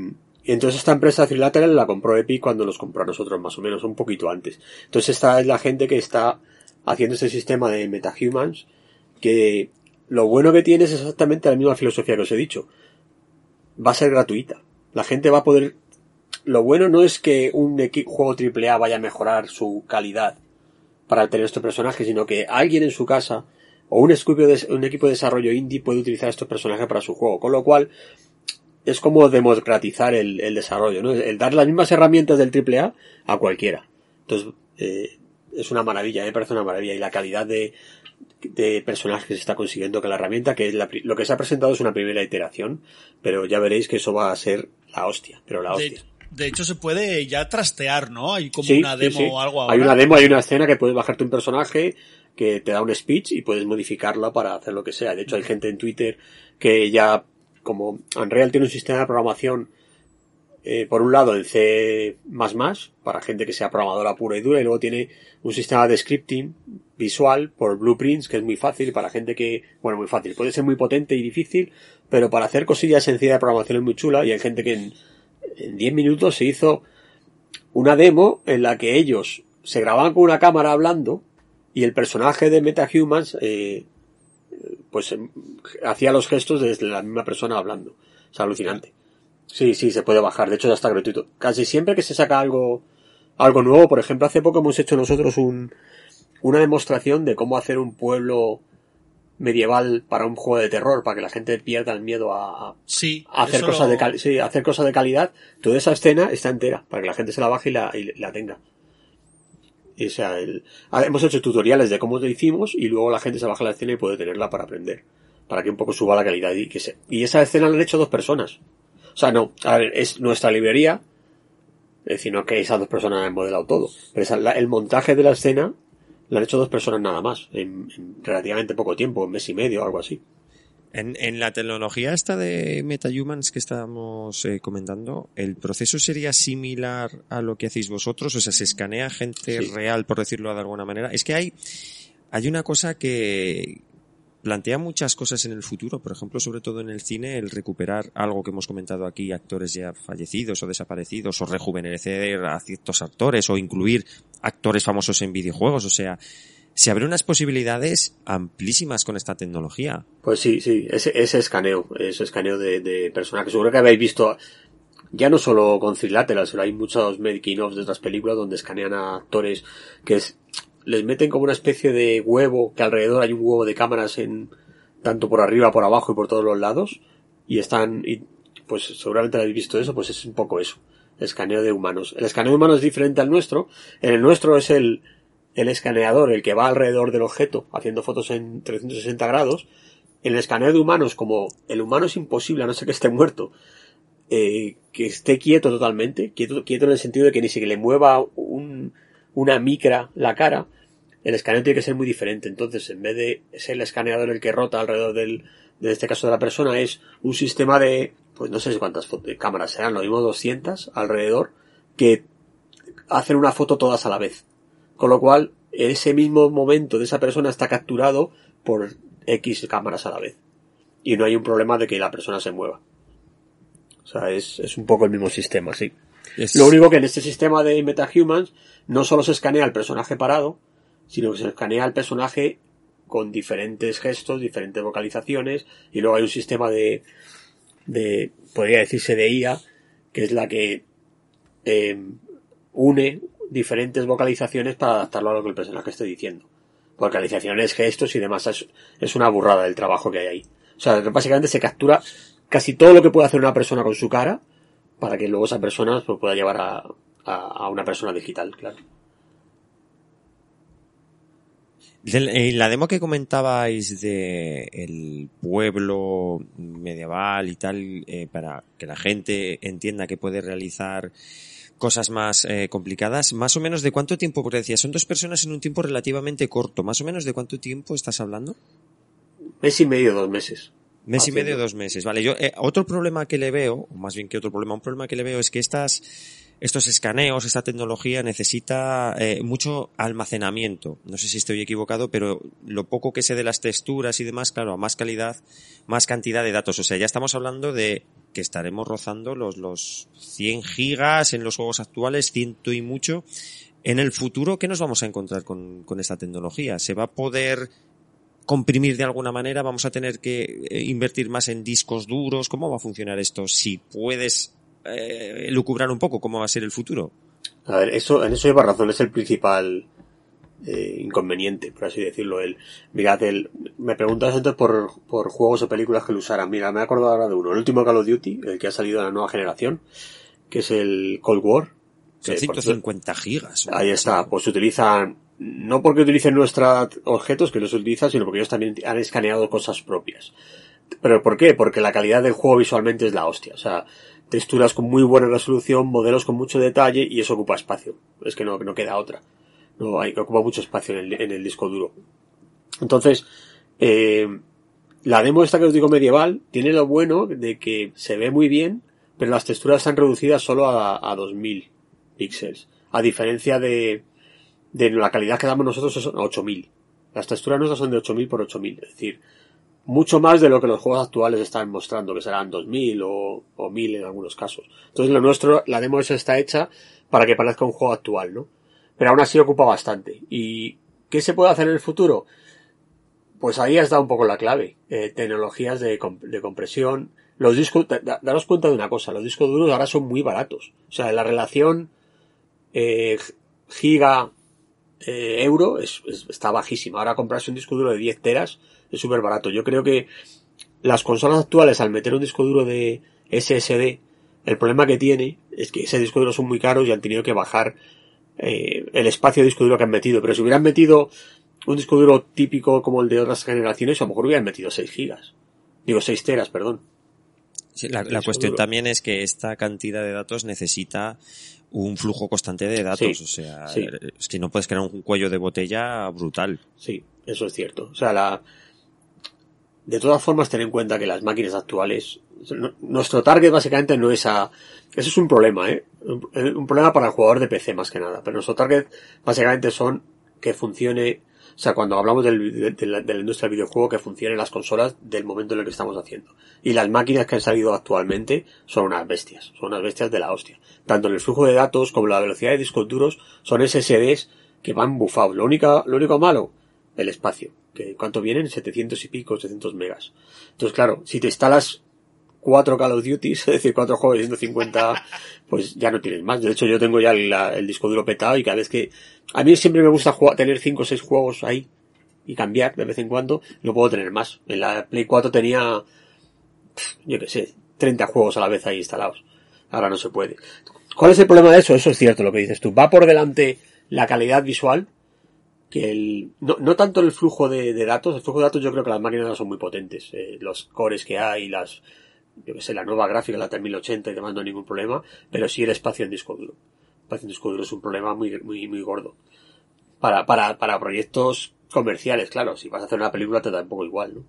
entonces esta empresa Trilateral la compró Epic cuando nos compró a nosotros, más o menos, un poquito antes. Entonces esta es la gente que está haciendo este sistema de MetaHumans, que lo bueno que tiene es exactamente la misma filosofía que os he dicho. Va a ser gratuita. La gente va a poder... Lo bueno no es que un juego AAA vaya a mejorar su calidad para tener este personaje, sino que alguien en su casa o un de, un equipo de desarrollo indie puede utilizar estos personajes para su juego, con lo cual es como democratizar el, desarrollo, ¿no? El dar las mismas herramientas del AAA a cualquiera. Entonces, eh, es una maravilla, me parece una maravilla. Y la calidad de, de personajes que se está consiguiendo con la herramienta, que es lo que se ha presentado es una primera iteración, pero ya veréis que eso va a ser la hostia, pero la hostia. De hecho, se puede ya trastear, ¿no? Hay como una demo o algo ahora. Hay una demo, hay una escena que puedes bajarte un personaje que te da un speech y puedes modificarla para hacer lo que sea. De hecho, hay gente en Twitter que ya, como Unreal tiene un sistema de programación eh, por un lado en C++, para gente que sea programadora pura y dura, y luego tiene un sistema de scripting visual por blueprints, que es muy fácil, para gente que, bueno, muy fácil, puede ser muy potente y difícil, pero para hacer cosillas sencillas de programación es muy chula, y hay gente que en, en 10 minutos se hizo una demo en la que ellos se grababan con una cámara hablando, y el personaje de MetaHumans, eh, pues em, hacía los gestos desde la misma persona hablando. Es alucinante. Sí, sí, se puede bajar. De hecho, ya está gratuito. Casi siempre que se saca algo, algo nuevo, por ejemplo, hace poco hemos hecho nosotros un, una demostración de cómo hacer un pueblo medieval para un juego de terror, para que la gente pierda el miedo a, sí, hacer cosas de sí, hacer cosas de calidad. Toda esa escena está entera, para que la gente se la baje y la, y la tenga. Y, o sea, el, hemos hecho tutoriales de cómo lo hicimos y luego la gente se baja la escena y puede tenerla para aprender. Para que un poco suba la calidad y que se, y esa escena la han hecho dos personas. O sea, no, a ver, es nuestra librería, es decir, no que esas dos personas han modelado todo, pero el montaje de la escena lo han hecho dos personas nada más, en, relativamente poco tiempo, un mes y medio o algo así. En, en, la tecnología esta de MetaHumans que estábamos eh, comentando, ¿el proceso sería similar a lo que hacéis vosotros? O sea, ¿se escanea gente real, por decirlo de alguna manera? Es que hay, hay una cosa que, plantea muchas cosas en el futuro, por ejemplo, sobre todo en el cine, el recuperar algo que hemos comentado aquí, actores ya fallecidos o desaparecidos, o rejuvenecer a ciertos actores, o incluir actores famosos en videojuegos, o sea, se abren unas posibilidades amplísimas con esta tecnología. Pues sí, sí, ese, escaneo, ese escaneo de, de personajes, seguro que habéis visto, ya no solo con Trilateral, hay muchos making of de otras películas donde escanean a actores que es, les meten como una especie de huevo, que alrededor hay un huevo de cámaras en, tanto por arriba, por abajo y por todos los lados, y están, y pues seguramente habéis visto eso, pues es un poco eso, escaneo de humanos. El escaneo de humanos es diferente al nuestro, en el nuestro es el, el escaneador el que va alrededor del objeto haciendo fotos en 360 grados. En el escaneo de humanos, como el humano es imposible a no ser que esté muerto, eh, que esté quieto totalmente, quieto, quieto en el sentido de que ni siquiera le mueva un, una micra la cara, el escaneo tiene que ser muy diferente. Entonces, en vez de ser el escaneador el que rota alrededor del, de este caso de la persona, es un sistema de, pues no sé cuántas cámaras serán, lo mismo 200 alrededor, que hacen una foto todas a la vez. Con lo cual, ese mismo momento de esa persona está capturado por X cámaras a la vez. Y no hay un problema de que la persona se mueva. O sea, es, es un poco el mismo sistema, sí. Lo único que en este sistema de MetaHumans no solo se escanea el personaje parado, sino que se escanea el personaje con diferentes gestos, diferentes vocalizaciones, y luego hay un sistema de, de podría decirse de IA, que es la que eh, une diferentes vocalizaciones para adaptarlo a lo que el personaje esté diciendo. Vocalizaciones, gestos y demás. Es, una burrada el trabajo que hay ahí. O sea, básicamente se captura casi todo lo que puede hacer una persona con su cara para que luego esa persona pues, pueda llevar a, a, una persona digital, claro. Eh, la demo que comentabais de el pueblo medieval y tal, eh, para que la gente entienda que puede realizar cosas más eh, complicadas, más o menos de cuánto tiempo, porque decía, son dos personas en un tiempo relativamente corto, más o menos de cuánto tiempo estás hablando? Mes y medio, dos meses. Mes y medio, dos meses. Vale, yo, otro problema que le veo, o más bien que otro problema, un problema que le veo es que estas, estos escaneos, esta tecnología necesita eh, mucho almacenamiento. No sé si estoy equivocado, pero lo poco que sé de las texturas y demás, claro, a más calidad, más cantidad de datos. O sea, ya estamos hablando de que estaremos rozando los, los 100 gigas en los juegos actuales, ciento y mucho. En el futuro, ¿qué nos vamos a encontrar con, con esta tecnología? ¿Se va a poder comprimir de alguna manera? ¿Vamos a tener que eh, invertir más en discos duros? ¿Cómo va a funcionar esto? Si puedes eh, lucubrar un poco cómo va a ser el futuro. A ver, eso, en eso lleva razón, es el principal eh, inconveniente, por así decirlo. El, mirad, el, me preguntas entonces por, por juegos o películas que lo usaran. Mira, me he acordado ahora de uno, el último Call of Duty, el que ha salido de la nueva generación, que es el Cold War. Son 150 gigas. Ahí está, pues utilizan, no porque utilicen nuestros objetos que los utilizan, sino porque ellos también han escaneado cosas propias. ¿Pero por qué? Porque la calidad del juego visualmente es la hostia. O sea, texturas con muy buena resolución, modelos con mucho detalle y eso ocupa espacio. Es que no, no queda otra. No hay ocupa mucho espacio en el, en el disco duro. Entonces, eh, la demo esta que os digo medieval tiene lo bueno de que se ve muy bien, pero las texturas están reducidas solo a, a 2000 píxeles. A diferencia de, de la calidad que damos nosotros son 8000. Las texturas nuestras son de 8000 por 8000. Es decir, mucho más de lo que los juegos actuales están mostrando, que serán 2000 o, o 1000 en algunos casos. Entonces lo nuestro, la demo esa está hecha para que parezca un juego actual, ¿no? Pero aún así ocupa bastante. ¿Y qué se puede hacer en el futuro? Pues ahí has dado un poco la clave. Eh, tecnologías de, de, compresión. Los discos, daros cuenta de una cosa, los discos duros ahora son muy baratos. O sea, la relación eh, giga eh, euro es, es, está bajísima. Ahora comprarse un disco duro de 10 teras es súper barato. Yo creo que las consolas actuales al meter un disco duro de SSD, el problema que tiene es que ese disco duro son muy caros y han tenido que bajar eh, el espacio de disco duro que han metido. Pero si hubieran metido un disco duro típico como el de otras generaciones, a lo mejor hubieran metido 6 gigas. Digo 6 teras, perdón. Sí, la, la cuestión duro. también es que esta cantidad de datos necesita un flujo constante de datos. Sí, o sea, sí. es que no puedes crear un cuello de botella brutal. Sí, eso es cierto. O sea, la, de todas formas, ten en cuenta que las máquinas actuales, nuestro target básicamente no es a, eso es un problema, ¿eh? Un, problema para el jugador de PC más que nada, pero nuestro target básicamente son que funcione sea, cuando hablamos del, de, la, industria del videojuego, que funcionen las consolas del momento en el que estamos haciendo. Y las máquinas que han salido actualmente son unas bestias, son unas bestias de la hostia. Tanto en el flujo de datos como la velocidad de discos duros son SSDs que van bufados. Lo único, lo único malo, el espacio. Que ¿Cuánto vienen? 700 y pico, 700 megas. Entonces, claro, si te instalas cuatro Call of Duty, *laughs* es decir, cuatro juegos de 150, pues ya no tienes más. De hecho, yo tengo ya el, el disco duro petado y cada vez que, a mí siempre me gusta tener cinco o seis juegos ahí y cambiar de vez en cuando, no puedo tener más. En la Play 4 tenía, yo qué sé, 30 juegos a la vez ahí instalados. Ahora no se puede. ¿Cuál es el problema de eso? Eso es cierto lo que dices tú. Va por delante la calidad visual, que el, no, no tanto el flujo de, de, datos, el flujo de datos yo creo que las máquinas no son muy potentes, eh, los cores que hay, las, yo que sé, la nueva gráfica, la 3080 y demás no ningún problema, pero sí el espacio en disco duro. Espacio en disco duro es un problema muy, muy, muy gordo. Para, para, para proyectos comerciales, claro, si vas a hacer una película te da un poco igual, ¿no?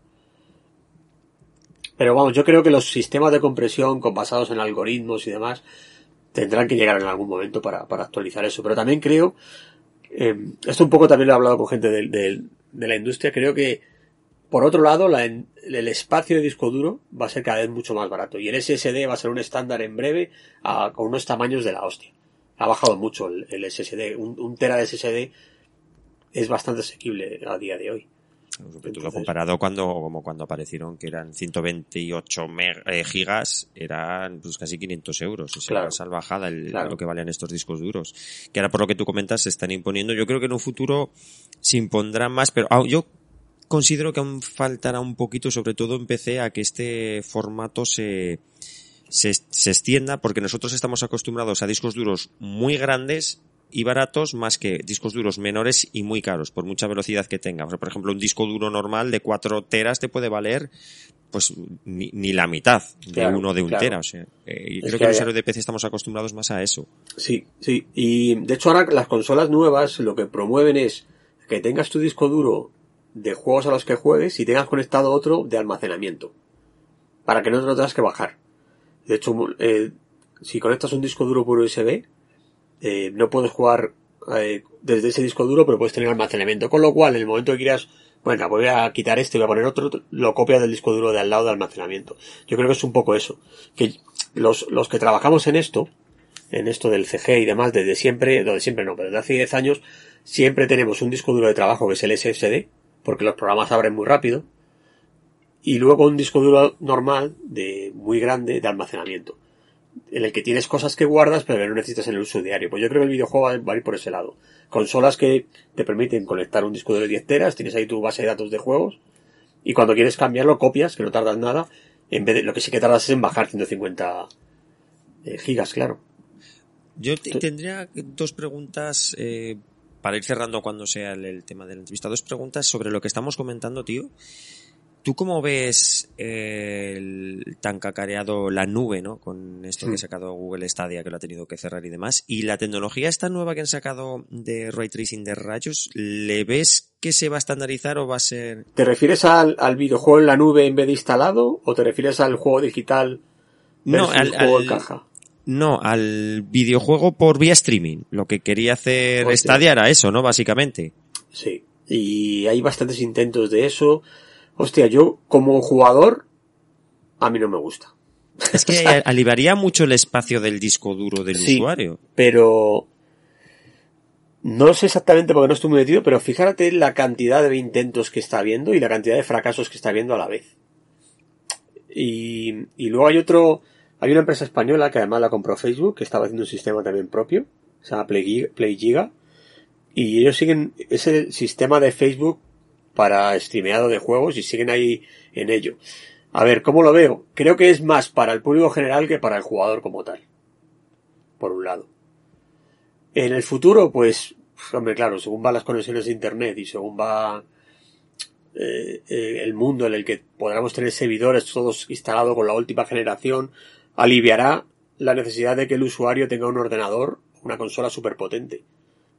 Pero vamos, yo creo que los sistemas de compresión con basados en algoritmos y demás tendrán que llegar en algún momento para, para actualizar eso. Pero también creo, eh, esto un poco también lo he hablado con gente de, de, de la industria, creo que por otro lado, la, el espacio de disco duro va a ser cada vez mucho más barato y el SSD va a ser un estándar en breve a, con unos tamaños de la hostia. Ha bajado mucho el, el SSD. Un, un, tera de SSD es bastante asequible a día de hoy. Entonces, lo comparado cuando, como cuando aparecieron que eran 128 meg, eh, gigas, eran pues casi 500 euros. Es claro, una salvajada el, claro. lo que valen estos discos duros. Que ahora por lo que tú comentas se están imponiendo. Yo creo que en un futuro se impondrán más, pero ah, yo considero que aún faltará un poquito, sobre todo en PC, a que este formato se, se, se, extienda, porque nosotros estamos acostumbrados a discos duros muy grandes y baratos, más que discos duros menores y muy caros, por mucha velocidad que tenga. Por ejemplo, un disco duro normal de 4 teras te puede valer pues ni, ni la mitad de claro, uno de un claro. tera. O sea, eh, creo que, que los héroes de PC estamos acostumbrados más a eso. Sí, sí. Y de hecho ahora las consolas nuevas lo que promueven es que tengas tu disco duro de juegos a los que juegues y tengas conectado otro de almacenamiento. Para que no te lo tengas que bajar. De hecho, eh, si conectas un disco duro por USB, eh, no puedes jugar eh, desde ese disco duro, pero puedes tener almacenamiento. Con lo cual, en el momento que quieras, bueno, voy a quitar este y voy a poner otro, lo copias del disco duro de al lado de almacenamiento. Yo creo que es un poco eso. Que los, los que trabajamos en esto, en esto del CG y demás, desde siempre, no, siempre no, pero desde hace 10 años, siempre tenemos un disco duro de trabajo que es el SSD, porque los programas abren muy rápido, y luego un disco duro normal, de muy grande, de almacenamiento, en el que tienes cosas que guardas, pero que no necesitas en el uso diario. Pues yo creo que el videojuego va a ir por ese lado. Consolas que te permiten conectar un disco duro de 10 teras, tienes ahí tu base de datos de juegos, y cuando quieres cambiarlo, copias, que no tardas nada, en vez de, lo que sí que tardas es en bajar 150 eh, gigas, claro. Yo tendría dos preguntas eh, para ir cerrando cuando sea el, el, tema de la entrevista, dos preguntas sobre lo que estamos comentando, tío. ¿Tú cómo ves eh, el tan cacareado la nube, ¿no? Con esto que ha sacado Google Stadia, que lo ha tenido que cerrar y demás. Y la tecnología esta nueva que han sacado de ray tracing de rayos, ¿le ves que se va a estandarizar o va a ser...? ¿Te refieres al, videojuego en la nube en vez de instalado o te refieres al juego digital no, al, juego caja? No, al videojuego por vía streaming. Lo que quería hacer Stadia era eso, ¿no? Básicamente. Sí. Y hay bastantes intentos de eso. Hostia, yo como jugador, a mí no me gusta. *laughs* Es que aliviaría mucho el espacio del disco duro del sí, usuario. Pero no sé exactamente porque no estoy muy metido, pero fíjate la cantidad de intentos que está habiendo y la cantidad de fracasos que está habiendo a la vez. Y, y luego hay otro, hay una empresa española que además la compró Facebook, que estaba haciendo un sistema también propio, se llama PlayGiga, y ellos siguen ese sistema de Facebook para streameado de juegos y siguen ahí en ello. A ver, ¿cómo lo veo? Creo que es más para el público general que para el jugador como tal. Por un lado. En el futuro, pues, hombre, claro, según van las conexiones de internet y según va eh, eh, el mundo en el que podamos tener servidores todos instalados con la última generación, aliviará la necesidad de que el usuario tenga un ordenador, una consola superpotente.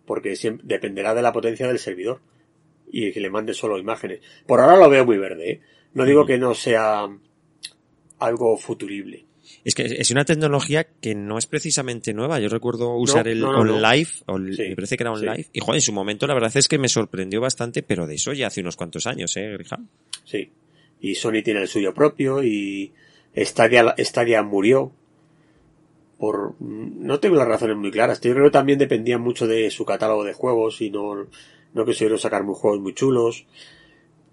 Porque siempre, dependerá de la potencia del servidor y que le mande solo imágenes. Por ahora lo veo muy verde, ¿eh? No digo que no sea algo futurible. Es que es una tecnología que no es precisamente nueva. Yo recuerdo usar el OnLive, me parece que era OnLive, y joder, en su momento la verdad es que me sorprendió bastante, pero de eso ya hace unos cuantos años, ¿eh, Grija? Sí. Y Sony tiene el suyo propio y Stadia, Stadia murió por no tengo las razones muy claras. Yo creo que también dependía mucho de su catálogo de juegos y no no quisieron sacar muy juegos muy chulos.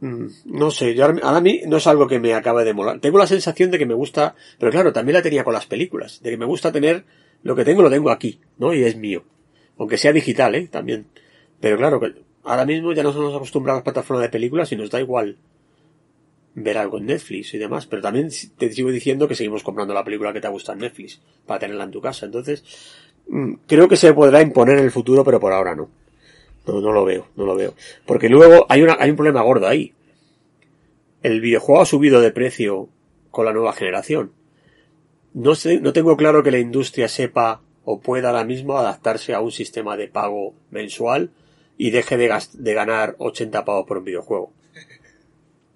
Mm, no sé, yo ahora, a mí no es algo que me acabe de molar. Tengo la sensación de que me gusta, pero claro, también la tenía con las películas, de que me gusta tener lo que tengo, lo tengo aquí, ¿no? Y es mío. Aunque sea digital, ¿eh? También. Pero claro, ahora mismo ya no nos acostumbrado a las plataformas de películas y nos da igual ver algo en Netflix y demás, pero también te sigo diciendo que seguimos comprando la película que te gusta en Netflix para tenerla en tu casa. Entonces, mm, creo que se podrá imponer en el futuro, pero por ahora no. No, no lo veo, no lo veo. Porque luego hay, una, hay un problema gordo ahí. El videojuego ha subido de precio con la nueva generación. No sé, no tengo claro que la industria sepa o pueda ahora mismo adaptarse a un sistema de pago mensual y deje de, de ganar 80 pavos por un videojuego.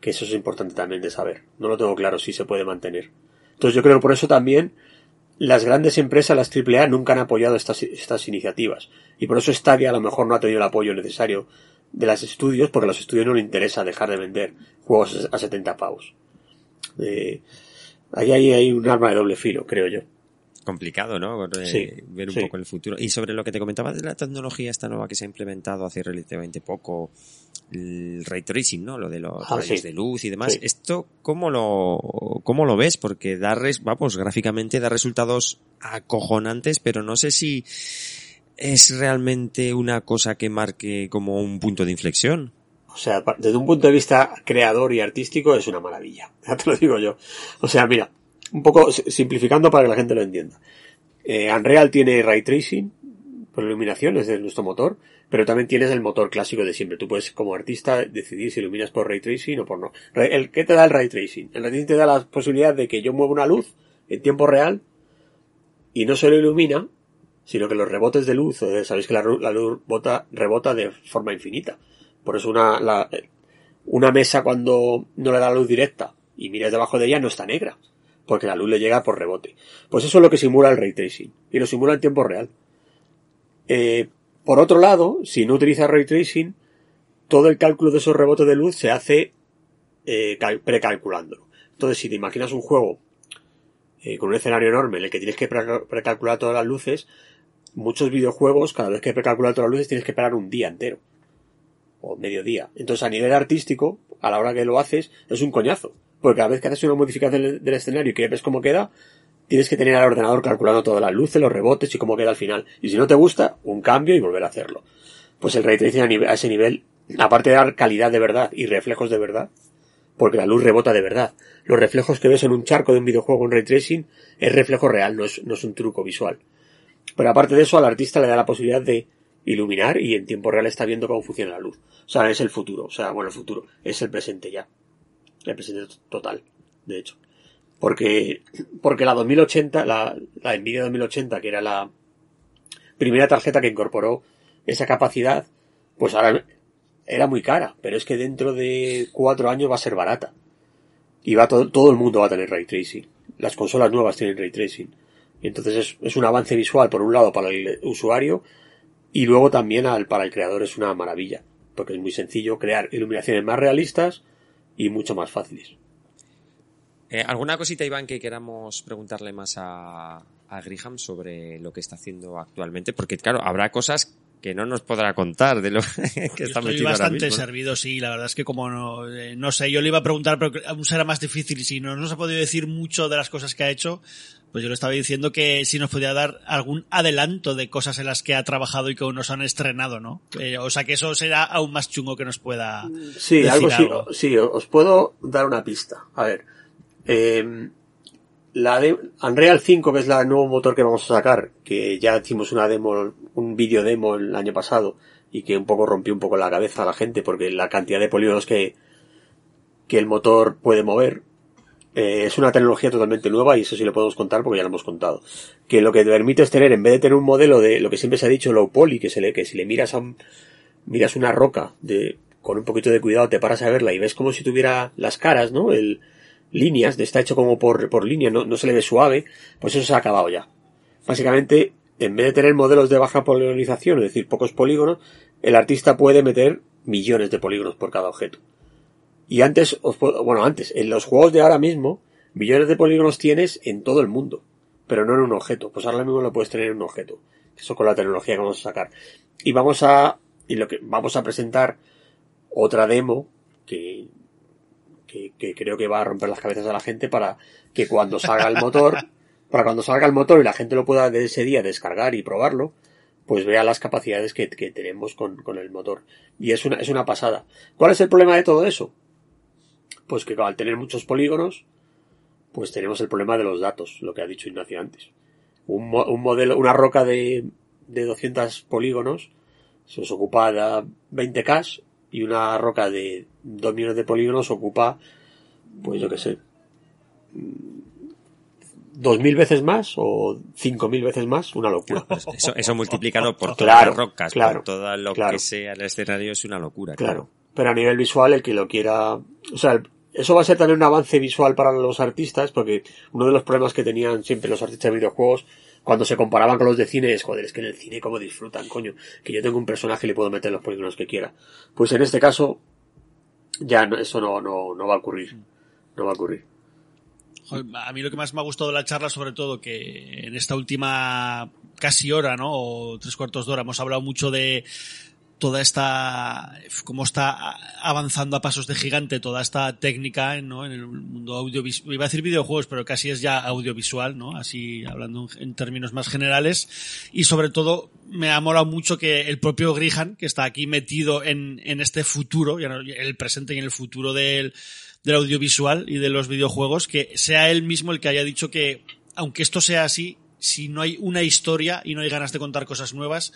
Que eso es importante también de saber. No lo tengo claro si se puede mantener. Entonces yo creo que por eso también las grandes empresas, las AAA, nunca han apoyado estas, estas iniciativas. Y por eso Stadia a lo mejor no ha tenido el apoyo necesario de los estudios, porque a los estudios no les interesa dejar de vender juegos a 70 pavos. Eh, ahí hay, un arma de doble filo, creo yo. Complicado, ¿no? Eh, ver un poco el futuro. Y sobre lo que te comentaba de la tecnología esta nueva que se ha implementado hace relativamente poco, el ray tracing, ¿no? Lo de los ah, rayos de luz y demás. ¿Esto cómo lo, cómo lo ves? Porque da, vamos, gráficamente da resultados acojonantes, pero no sé si es realmente una cosa que marque como un punto de inflexión. O sea, desde un punto de vista creador y artístico es una maravilla. *laughs* Ya te lo digo yo. O sea, mira, un poco simplificando para que la gente lo entienda. Eh, Unreal tiene ray tracing por iluminación, es de nuestro motor, pero también tienes el motor clásico de siempre. Tú puedes, como artista, decidir si iluminas por ray tracing o por no. El, ¿Qué te da el ray tracing? El ray tracing te da la posibilidad de que yo mueva una luz en tiempo real y no solo ilumina, sino que los rebotes de luz, sabéis que la, luz rebota de forma infinita. Por eso una, una mesa cuando no le da luz directa y miras debajo de ella no está negra, porque la luz le llega por rebote. Pues eso es lo que simula el ray tracing, y lo simula en tiempo real. Eh, por otro lado, si no utilizas ray tracing, todo el cálculo de esos rebotes de luz se hace eh, precalculándolo. Entonces, si te imaginas un juego eh, con un escenario enorme en el que tienes que precalcular todas las luces, muchos videojuegos, cada vez que precalcular todas las luces, tienes que esperar un día entero. O medio día. Entonces, a nivel artístico, a la hora que lo haces, es un coñazo. Porque cada vez que haces una modificación del escenario y que ves cómo queda, tienes que tener al ordenador calculando todas las luces, los rebotes y cómo queda al final. Y si no te gusta, un cambio y volver a hacerlo. Pues el ray tracing a, ese nivel, aparte de dar calidad de verdad y reflejos de verdad, porque la luz rebota de verdad. Los reflejos que ves en un charco de un videojuego en ray tracing es reflejo real, no es, no es un truco visual. Pero aparte de eso, al artista le da la posibilidad de iluminar y en tiempo real está viendo cómo funciona la luz. O sea, es el futuro. O sea, bueno, el futuro es el presente ya. El presente total, de hecho. Porque, porque la 2080, la, la Nvidia 2080, que era la primera tarjeta que incorporó esa capacidad, pues ahora era muy cara, pero es que dentro de cuatro años va a ser barata. Y va todo, todo el mundo va a tener ray tracing. Las consolas nuevas tienen ray tracing. Y entonces es, es un avance visual, por un lado, para el usuario, y luego también al, para el creador es una maravilla. Porque es muy sencillo crear iluminaciones más realistas y mucho más fáciles. Eh, ¿Alguna cosita, Iván, que queramos preguntarle más a, a Griham sobre lo que está haciendo actualmente? Porque, claro, habrá cosas que no nos podrá contar de lo *laughs* que está estoy metido bastante ahora mismo. servido, sí. La verdad es que como no, eh, no sé, yo le iba a preguntar, pero aún será más difícil. Y si no nos ha podido decir mucho de las cosas que ha hecho, pues yo le estaba diciendo que si nos podía dar algún adelanto de cosas en las que ha trabajado y que aún nos han estrenado, ¿no? Eh, o sea que eso será aún más chungo que nos pueda Sí, decir algo, sí, algo. sí, os puedo dar una pista. A ver, eh, la de Unreal 5, que es la- el nuevo motor que vamos a sacar, que ya hicimos una demo, un vídeo demo el año pasado y que un poco rompió un poco la cabeza a la gente porque la cantidad de polígonos que, que el motor puede mover eh, es una tecnología totalmente nueva y eso sí lo podemos contar porque ya lo hemos contado. Que lo que te permite es tener, en vez de tener un modelo de lo que siempre se ha dicho low poly, que se le, que si le miras a un, miras una roca de, con un poquito de cuidado te paras a verla y ves como si tuviera las caras, ¿no? El, líneas, está hecho como por, por línea, no, no se le ve suave, pues eso se ha acabado ya. Básicamente, en vez de tener modelos de baja poligonización, es decir, pocos polígonos, el artista puede meter millones de polígonos por cada objeto. Y antes, bueno, antes, en los juegos de ahora mismo, millones de polígonos tienes en todo el mundo, pero no en un objeto. Pues ahora mismo lo puedes tener en un objeto. Eso con la tecnología que vamos a sacar. Y vamos a, y lo que vamos a presentar otra demo que, que, que creo que va a romper las cabezas a la gente para que cuando salga el motor, *laughs* para cuando salga el motor y la gente lo pueda de ese día descargar y probarlo, pues vea las capacidades que, tenemos con, con el motor. Y es una, es una pasada. ¿Cuál es el problema de todo eso? Pues que al tener muchos polígonos, pues tenemos el problema de los datos, lo que ha dicho Ignacio antes. Un, mo- un modelo, una roca de, de 200 polígonos, se os ocupa de 20K y una roca de 2 millones de polígonos ocupa, pues yo qué sé, dos mil veces más o cinco mil veces más, una locura. Eso, eso multiplicado por todas Claro, las rocas, claro, por todo lo que sea el escenario es una locura. Claro. Pero a nivel visual, el que lo quiera, o sea, eso va a ser también un avance visual para los artistas, porque uno de los problemas que tenían siempre los artistas de videojuegos cuando se comparaban con los de cine es, joder, es que en el cine cómo disfrutan, coño, que yo tengo un personaje y le puedo meter los polígonos que quiera. Pues en este caso, ya no- eso no, no, no va a ocurrir. No va a ocurrir. A mí lo que más me ha gustado de la charla, sobre todo, que en esta última casi hora, ¿no? O tres cuartos de hora, hemos hablado mucho de toda esta, cómo está avanzando a pasos de gigante toda esta técnica, ¿no? En el mundo audiovisual, iba a decir videojuegos, pero casi es ya audiovisual, ¿no? Así hablando en, términos más generales. Y sobre todo, me ha molado mucho que el propio Grihan, que está aquí metido en, este futuro, ya no- el presente y en el futuro del, del audiovisual y de los videojuegos, que sea él mismo el que haya dicho que, aunque esto sea así, si no hay una historia y no hay ganas de contar cosas nuevas,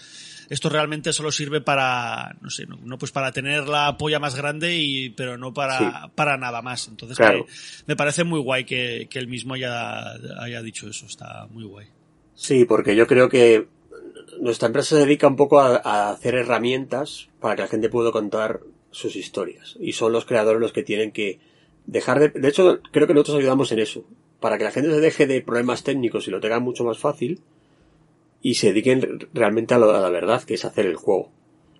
esto realmente solo sirve para, no sé, no, no pues para tener la polla más grande y, pero no para, Sí. para nada más. Entonces Claro. me, me parece muy guay que, que él mismo haya, haya dicho eso, está muy guay. Sí, porque yo creo que nuestra empresa se dedica un poco a, a hacer herramientas para que la gente pueda contar sus historias. Y son los creadores los que tienen que dejar de... De hecho, creo que nosotros ayudamos en eso. Para que la gente se deje de problemas técnicos y lo tenga mucho más fácil y se dediquen realmente a, lo- a la verdad, que es hacer el juego.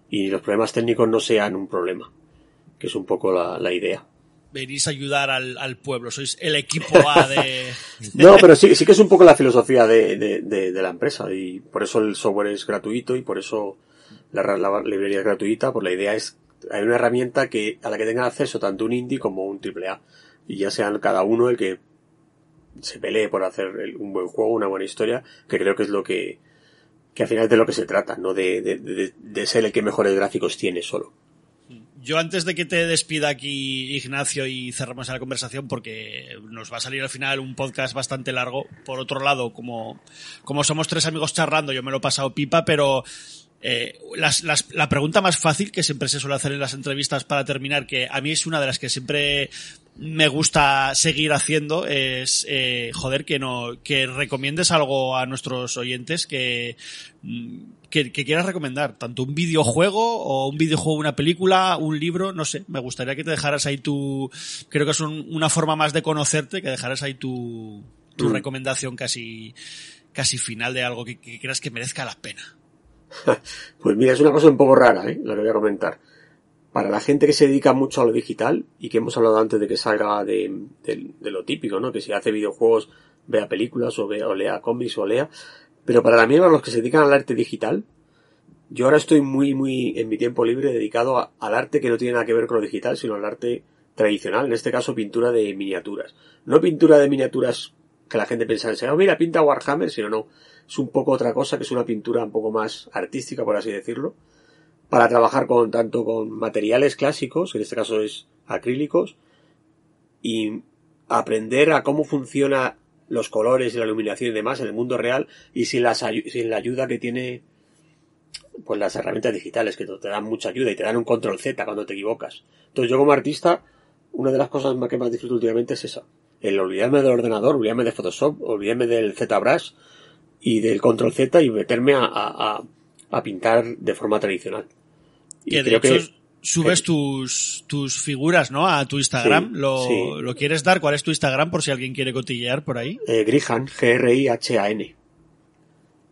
Y los problemas técnicos no sean un problema, que es un poco la, la idea. Venís a ayudar al, al pueblo, sois el equipo A *laughs* de... *laughs* No, pero sí, sí que es un poco la filosofía de, de, de- de la empresa y por eso el software es gratuito y por eso la, la librería es gratuita, pues la idea es, hay una herramienta que, a la que tenga acceso tanto un indie como un AAA y ya sean cada uno el que se pelee por hacer un buen juego, una buena historia, que creo que es lo que, que al final es de lo que se trata, no de, de, de- ser el que mejores gráficos tiene solo. Yo antes de que te despida aquí Ignacio y cerramos la conversación porque nos va a salir al final un podcast bastante largo. Por otro lado, como, como somos tres amigos charlando, yo me lo he pasado pipa, pero Eh, las, las, la pregunta más fácil que siempre se suele hacer en las entrevistas para terminar, que a mí es una de las que siempre me gusta seguir haciendo es eh, joder que no que recomiendes algo a nuestros oyentes que, mm, que, que quieras recomendar tanto un videojuego o un videojuego una película un libro no sé me gustaría que te dejaras ahí tu creo que es un- una forma más de conocerte que dejaras ahí tu tu Mm. recomendación casi casi final de algo que, que creas que merezca la pena *laughs* Pues mira, es una cosa un poco rara, ¿eh? Lo que voy a comentar. Para la gente que se dedica mucho a lo digital y que hemos hablado antes de que salga de, lo típico, ¿no? Que si hace videojuegos, vea películas o, vea, o lea cómics o lea. Pero para la mierda, los que se dedican al arte digital, yo ahora estoy muy, muy en mi tiempo libre dedicado al arte que no tiene nada que ver con lo digital, sino al arte tradicional, en este caso pintura de miniaturas. No pintura de miniaturas que la gente piensa en oh, mira, pinta Warhammer, sino no. Es un poco otra cosa, que es una pintura un poco más artística, por así decirlo, para trabajar con tanto con materiales clásicos, en este caso es acrílicos, y aprender a cómo funciona los colores y la iluminación y demás en el mundo real y sin, las sin la ayuda que tiene pues las herramientas digitales que te te dan mucha ayuda y te dan un control Z cuando te equivocas. Entonces yo como artista, una de las cosas más que más disfruto últimamente es esa. El olvidarme del ordenador, olvidarme de Photoshop, olvidarme del ZBrush y del control Z y meterme a, a, a- a pintar de forma tradicional. Y que de creo hecho subes tus, tus figuras, ¿no? A tu Instagram. Sí, ¿Lo, sí. ¿Lo quieres dar? ¿Cuál es tu Instagram por si alguien quiere cotillear por ahí? eh, Grihan, G-R-I-H-A-N.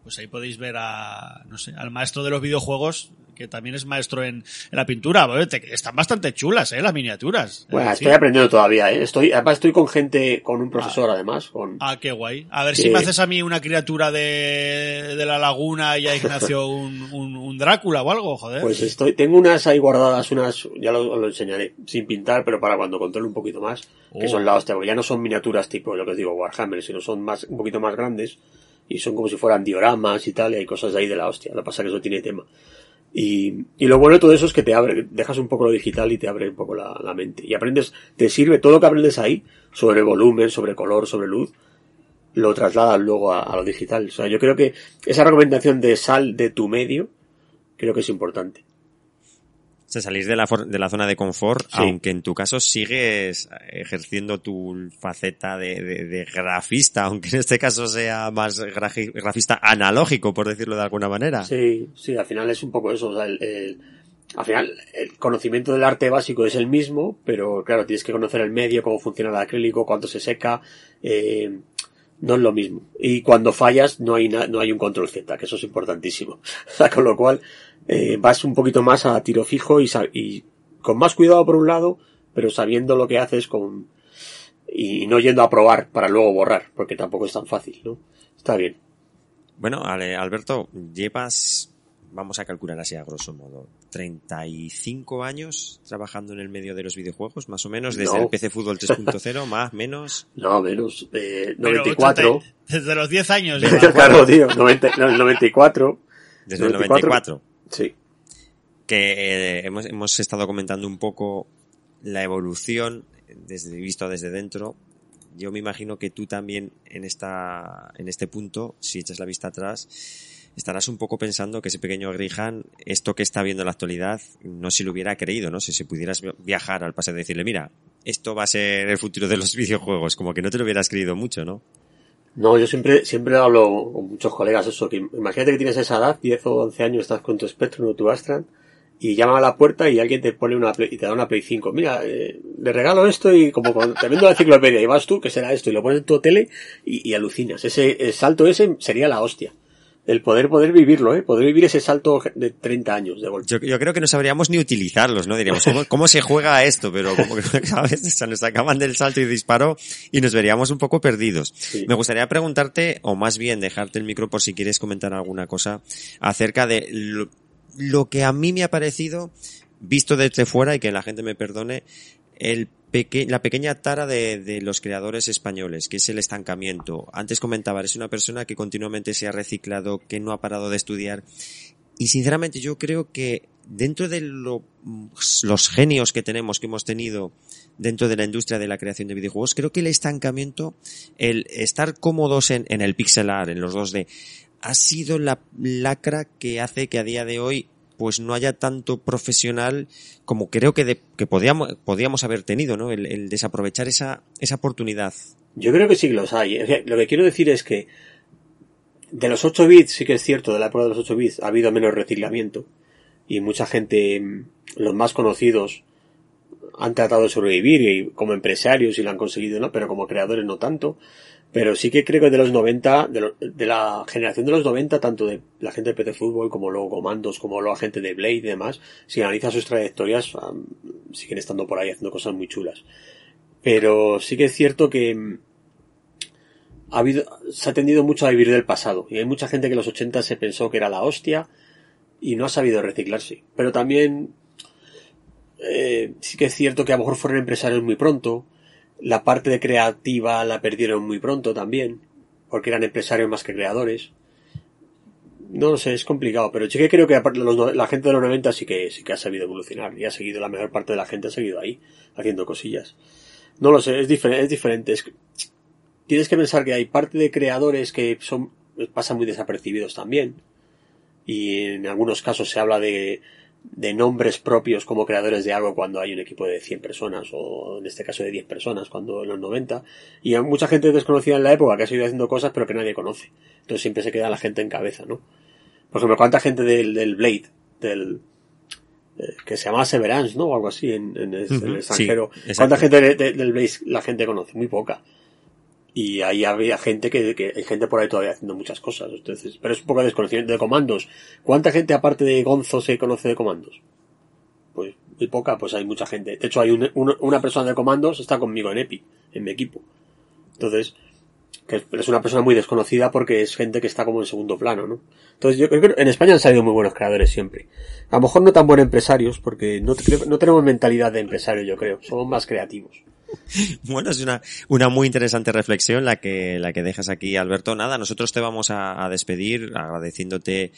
Pues ahí podéis ver a, no sé, al maestro de los videojuegos, que también es maestro en, en la pintura. Bueno, te- están bastante chulas, ¿eh? Las miniaturas. Bueno, Es estoy aprendiendo todavía, ¿eh? Estoy, además estoy con gente, con un profesor además, con... Ah, qué guay. A ver Sí. si me haces a mí una criatura de, de la laguna y a Ignacio *laughs* un, un, un Drácula o algo, joder. Pues estoy, tengo unas ahí guardadas, unas, ya lo, lo enseñaré, sin pintar, pero para cuando controle un poquito más, que Oh. son la hostia, porque ya no son miniaturas tipo lo que os digo, Warhammer, sino son más, un poquito más grandes, y son como si fueran dioramas y tal, y hay cosas de ahí de la hostia, lo que pasa es que eso tiene tema. Y, y lo bueno de todo eso es que te abre, dejas un poco lo digital y te abre un poco la, mente. Y aprendes, te sirve todo lo que aprendes ahí, sobre volumen, sobre color, sobre luz, lo trasladas luego a, a lo digital. O sea, yo creo que esa recomendación de sal de tu medio, creo que es importante. Sea, salir de la, for- de la zona de confort, Sí. aunque en tu caso sigues ejerciendo tu faceta de, de- de grafista, aunque en este caso sea más grafi- grafista analógico, por decirlo de alguna manera. Sí, sí, al final es un poco eso. O sea, el, el- al final, el conocimiento del arte básico es el mismo, pero claro, tienes que conocer el medio, cómo funciona el acrílico, cuánto se seca. eh, no es lo mismo. Y cuando fallas, no hay, no hay un control Z, que eso es importantísimo. *laughs* Con lo cual, eh, vas un poquito más a tiro fijo y, y con más cuidado por un lado, pero sabiendo lo que haces con, y no yendo a probar para luego borrar, porque tampoco es tan fácil, ¿no? Está bien. Bueno, Ale- Alberto, llevas, vamos a calcular así a grosso modo, 35 años trabajando en el medio de los videojuegos, más o menos, desde No. el PC Fútbol 3.0, más, menos. *laughs* No, menos, eh, Pero 94. 80 desde los 10 años. claro, tío, 90, no, el 94. Desde el 94. 94. Sí. que eh, hemos, hemos estado comentando un poco la evolución desde visto desde dentro. Yo me imagino que tú también en esta en este punto, si echas la vista atrás, estarás un poco pensando que ese pequeño Grihan, esto que está viendo en la actualidad, no se lo hubiera creído, ¿no? Si, si pudieras viajar al pasado y decirle, mira, esto va a ser el futuro de los *laughs* videojuegos, como que no te lo hubieras creído mucho, ¿no? No, yo siempre, siempre hablo con muchos colegas eso, que imagínate que tienes esa edad, 10 o 11 años, estás con tu Spectrum o tu Astran, y llama a la puerta y alguien te pone una Play, y te da una Play 5. Mira, eh, le regalo esto y como cuando te vendo la enciclopedia y vas tú, que será esto, y lo pones en tu tele y, alucinas. Ese, salto ese sería la hostia. El poder, poder vivirlo, eh, poder vivir ese salto de 30 años de golpe. Yo, yo creo que no sabríamos ni utilizarlos, ¿no? Diríamos, ¿cómo, cómo se juega a esto? Pero como que, *laughs* ¿sabes? O sea, nos sacaban del salto y disparo y nos veríamos un poco perdidos. Sí. Me gustaría preguntarte, o más bien dejarte el micro por si quieres comentar alguna cosa acerca de lo, lo que a mí me ha parecido, visto desde fuera y que la gente me perdone, el la pequeña tara de, de los creadores españoles, que es el estancamiento. Antes comentaba, eres una persona que continuamente se ha reciclado, que no ha parado de estudiar. Y sinceramente yo creo que dentro de lo- los genios que tenemos, que hemos tenido dentro de la industria de la creación de videojuegos, creo que el estancamiento, el estar cómodos en, en el pixel art, en los 2D, ha sido la lacra que hace que a día de hoy pues no haya tanto profesional como creo que, que podíamos, podíamos haber tenido, ¿no? El, desaprovechar esa, esa oportunidad. Yo creo que sí los hay. lo que quiero decir es que de los 8 bits, sí que es cierto, de la época de los 8 bits ha habido menos reciclamiento y mucha gente, los más conocidos, han tratado de sobrevivir y como empresarios y lo han conseguido, ¿no? Pero como creadores no tanto. Pero sí que creo que de los 90, de, la generación de los 90, tanto de la gente de PC Fútbol como luego Comandos, como luego gente de Blade y demás, si analizas sus trayectorias, siguen estando por ahí haciendo cosas muy chulas. Pero sí que es cierto que mm, ha habido, se ha tendido mucho a vivir del pasado. Y hay mucha gente que en los 80 se pensó que era la hostia y no ha sabido reciclarse. Pero también eh, sí que es cierto que a lo mejor fueron empresarios muy pronto, la parte de creativa la perdieron muy pronto también, porque eran empresarios más que creadores. No lo sé, es complicado, pero sí que creo que la gente de los 90 sí que, sí que ha sabido evolucionar y ha seguido, la mejor parte de la gente ha seguido ahí, haciendo cosillas. No lo sé, es, diferente es diferente. tienes que pensar que hay parte de creadores que son, pasan muy desapercibidos también. Y en algunos casos se habla de, de nombres propios como creadores de algo cuando hay un equipo de 100 personas o en este caso de 10 personas cuando en los 90 y hay mucha gente desconocida en la época que ha seguido haciendo cosas pero que nadie conoce. Entonces siempre se queda la gente en cabeza ¿no? por ejemplo cuánta gente del, del Blade del eh, que se llama Severance ¿no? o algo así en, el, extranjero. Cuánta gente del Blade la gente conoce muy poca y ahí había gente que, que, hay gente por ahí todavía haciendo muchas cosas. Entonces, pero es un poco desconocimiento de comandos. ¿Cuánta gente aparte de Gonzo se conoce de comandos? Pues muy poca, pues hay mucha gente. De hecho, hay una persona de comandos está conmigo en EPI, en mi equipo. Entonces, que es una persona muy desconocida porque es gente que está como en segundo plano, ¿no? Entonces yo creo que en España han salido muy buenos creadores siempre. A lo mejor no tan buenos empresarios porque no, no tenemos mentalidad de empresario, yo creo. Somos más creativos. *laughs* Bueno, es una, una muy interesante reflexión la que, la que dejas aquí, Alberto. Nada, nosotros te vamos a, despedir agradeciéndote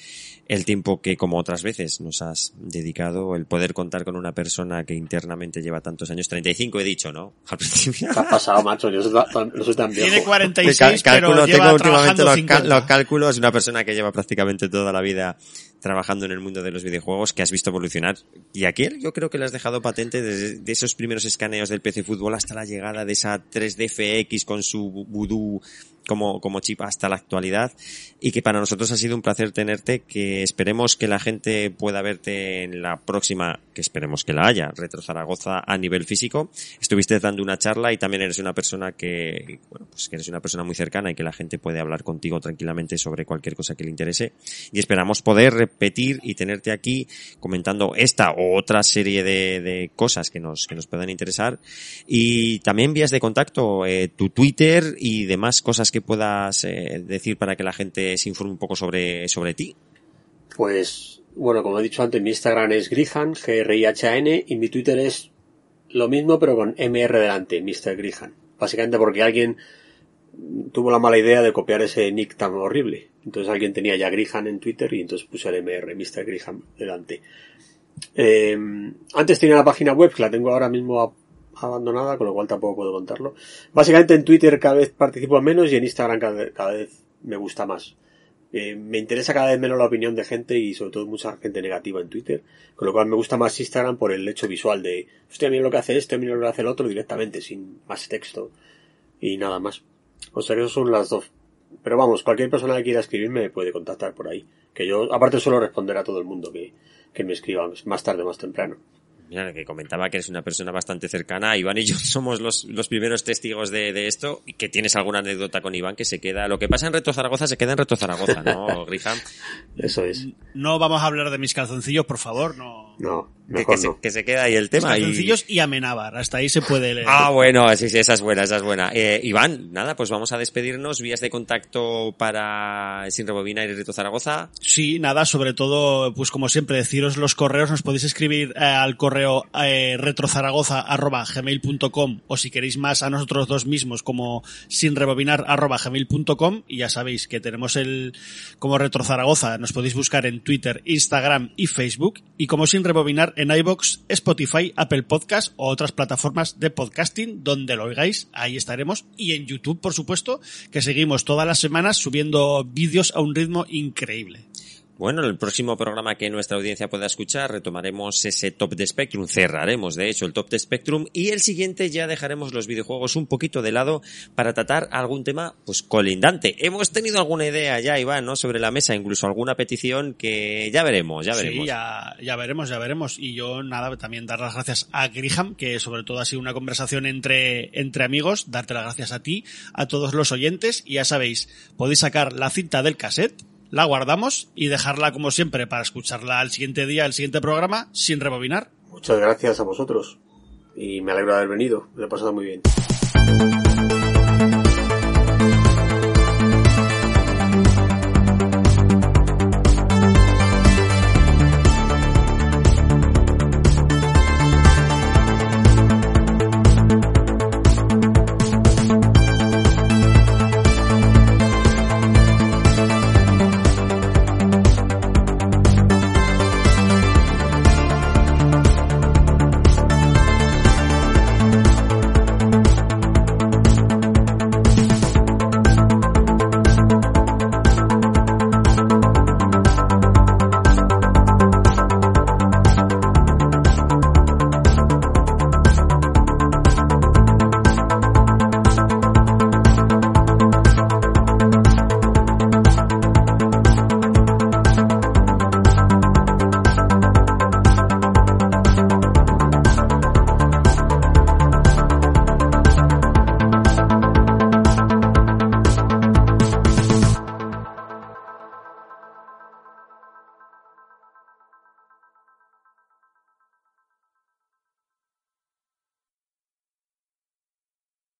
el tiempo que, como otras veces, nos has dedicado, el poder contar con una persona que internamente lleva tantos años, 35 he dicho, ¿no? *laughs* Al principio. ¿Qué ha pasado, macho? Yo no soy tan viejo. Tiene 46, pero lleva tengo últimamente los, los cálculos, una persona que lleva prácticamente toda la vida trabajando en el mundo de los videojuegos que has visto evolucionar. Y aquí yo creo que le has dejado patente desde esos primeros escaneos del PC Fútbol hasta la llegada de esa 3D FX con su voodoo como, como chip hasta la actualidad y que para nosotros ha sido un placer tenerte, que esperemos que la gente pueda verte en la próxima, que esperemos que la haya, Retro Zaragoza a nivel físico. Estuviste dando una charla y también eres una persona que, bueno, pues que eres una persona muy cercana y que la gente puede hablar contigo tranquilamente sobre cualquier cosa que le interese y esperamos poder repetir y tenerte aquí comentando esta o otra serie de, cosas que nos, que nos puedan interesar y también vías de contacto, eh, tu Twitter y demás cosas que puedas eh, decir para que la gente se informe un poco sobre, sobre ti? Pues, bueno, como he dicho antes, mi Instagram es Grihan, G-R-I-H-A-N, y mi Twitter es lo mismo, pero con M-R delante, Mr. Grihan. Básicamente porque alguien tuvo la mala idea de copiar ese nick tan horrible. Entonces alguien tenía ya Grihan en Twitter y entonces puse el MR, Mr. Grihan, delante. Eh, antes tenía la página web, que la tengo ahora mismo abandonada, con lo cual tampoco puedo contarlo. Básicamente en Twitter cada vez participo menos y en Instagram cada, vez me gusta más. Eh, me interesa cada vez menos la opinión de gente y sobre todo mucha gente negativa en Twitter, con lo cual me gusta más Instagram por el hecho visual de, hostia, mira lo que hace este, mira lo que hace el otro directamente, sin más texto y nada más. O sea, esas son las dos. Pero vamos, cualquier persona que quiera escribirme me puede contactar por ahí. Que yo, aparte, suelo responder a todo el mundo que, que me escriba más tarde o más temprano mira, que comentaba que eres una persona bastante cercana. Iván y yo *laughs* somos los, los primeros testigos de, de, esto y que tienes alguna anécdota con Iván que se queda. Lo que pasa en Reto Zaragoza se queda en Reto Zaragoza, ¿no, *laughs* Griham? Eso es. No vamos a hablar de mis calzoncillos, por favor, no. No, que, Se, que, se, queda ahí el tema. Y, y Amenábar, hasta ahí se puede leer. Ah, bueno, sí, sí, esa es buena, esa es buena. Eh, Iván, nada, pues vamos a despedirnos. Vías de contacto para Sin Rebobina y Reto Zaragoza. Sí, nada, sobre todo, pues como siempre, deciros los correos. Nos podéis escribir eh, al correo eh, retrozaragoza.gmail.com o si queréis más a nosotros dos mismos como sinrebobinar.gmail.com y ya sabéis que tenemos el como Retro Zaragoza. Nos podéis buscar en Twitter, Instagram y Facebook y como Sin Rebobinar en iBox, Spotify, Apple Podcast o otras plataformas de podcasting donde lo oigáis, ahí estaremos. Y en YouTube, por supuesto, que seguimos todas las semanas subiendo vídeos a un ritmo increíble. Bueno, en el próximo programa que nuestra audiencia pueda escuchar retomaremos ese top de Spectrum, cerraremos de hecho el top de Spectrum y el siguiente ya dejaremos los videojuegos un poquito de lado para tratar algún tema pues colindante. Hemos tenido alguna idea ya, Iván, ¿no? sobre la mesa, incluso alguna petición que ya veremos, ya veremos. Sí, ya, ya veremos, ya veremos. Y yo nada, también dar las gracias a Griham, que sobre todo ha sido una conversación entre, entre amigos, darte las gracias a ti, a todos los oyentes y ya sabéis, podéis sacar la cinta del cassette la guardamos y dejarla como siempre para escucharla al siguiente día, el siguiente programa, sin rebobinar. Muchas gracias a vosotros y me alegro de haber venido, me he pasado muy bien.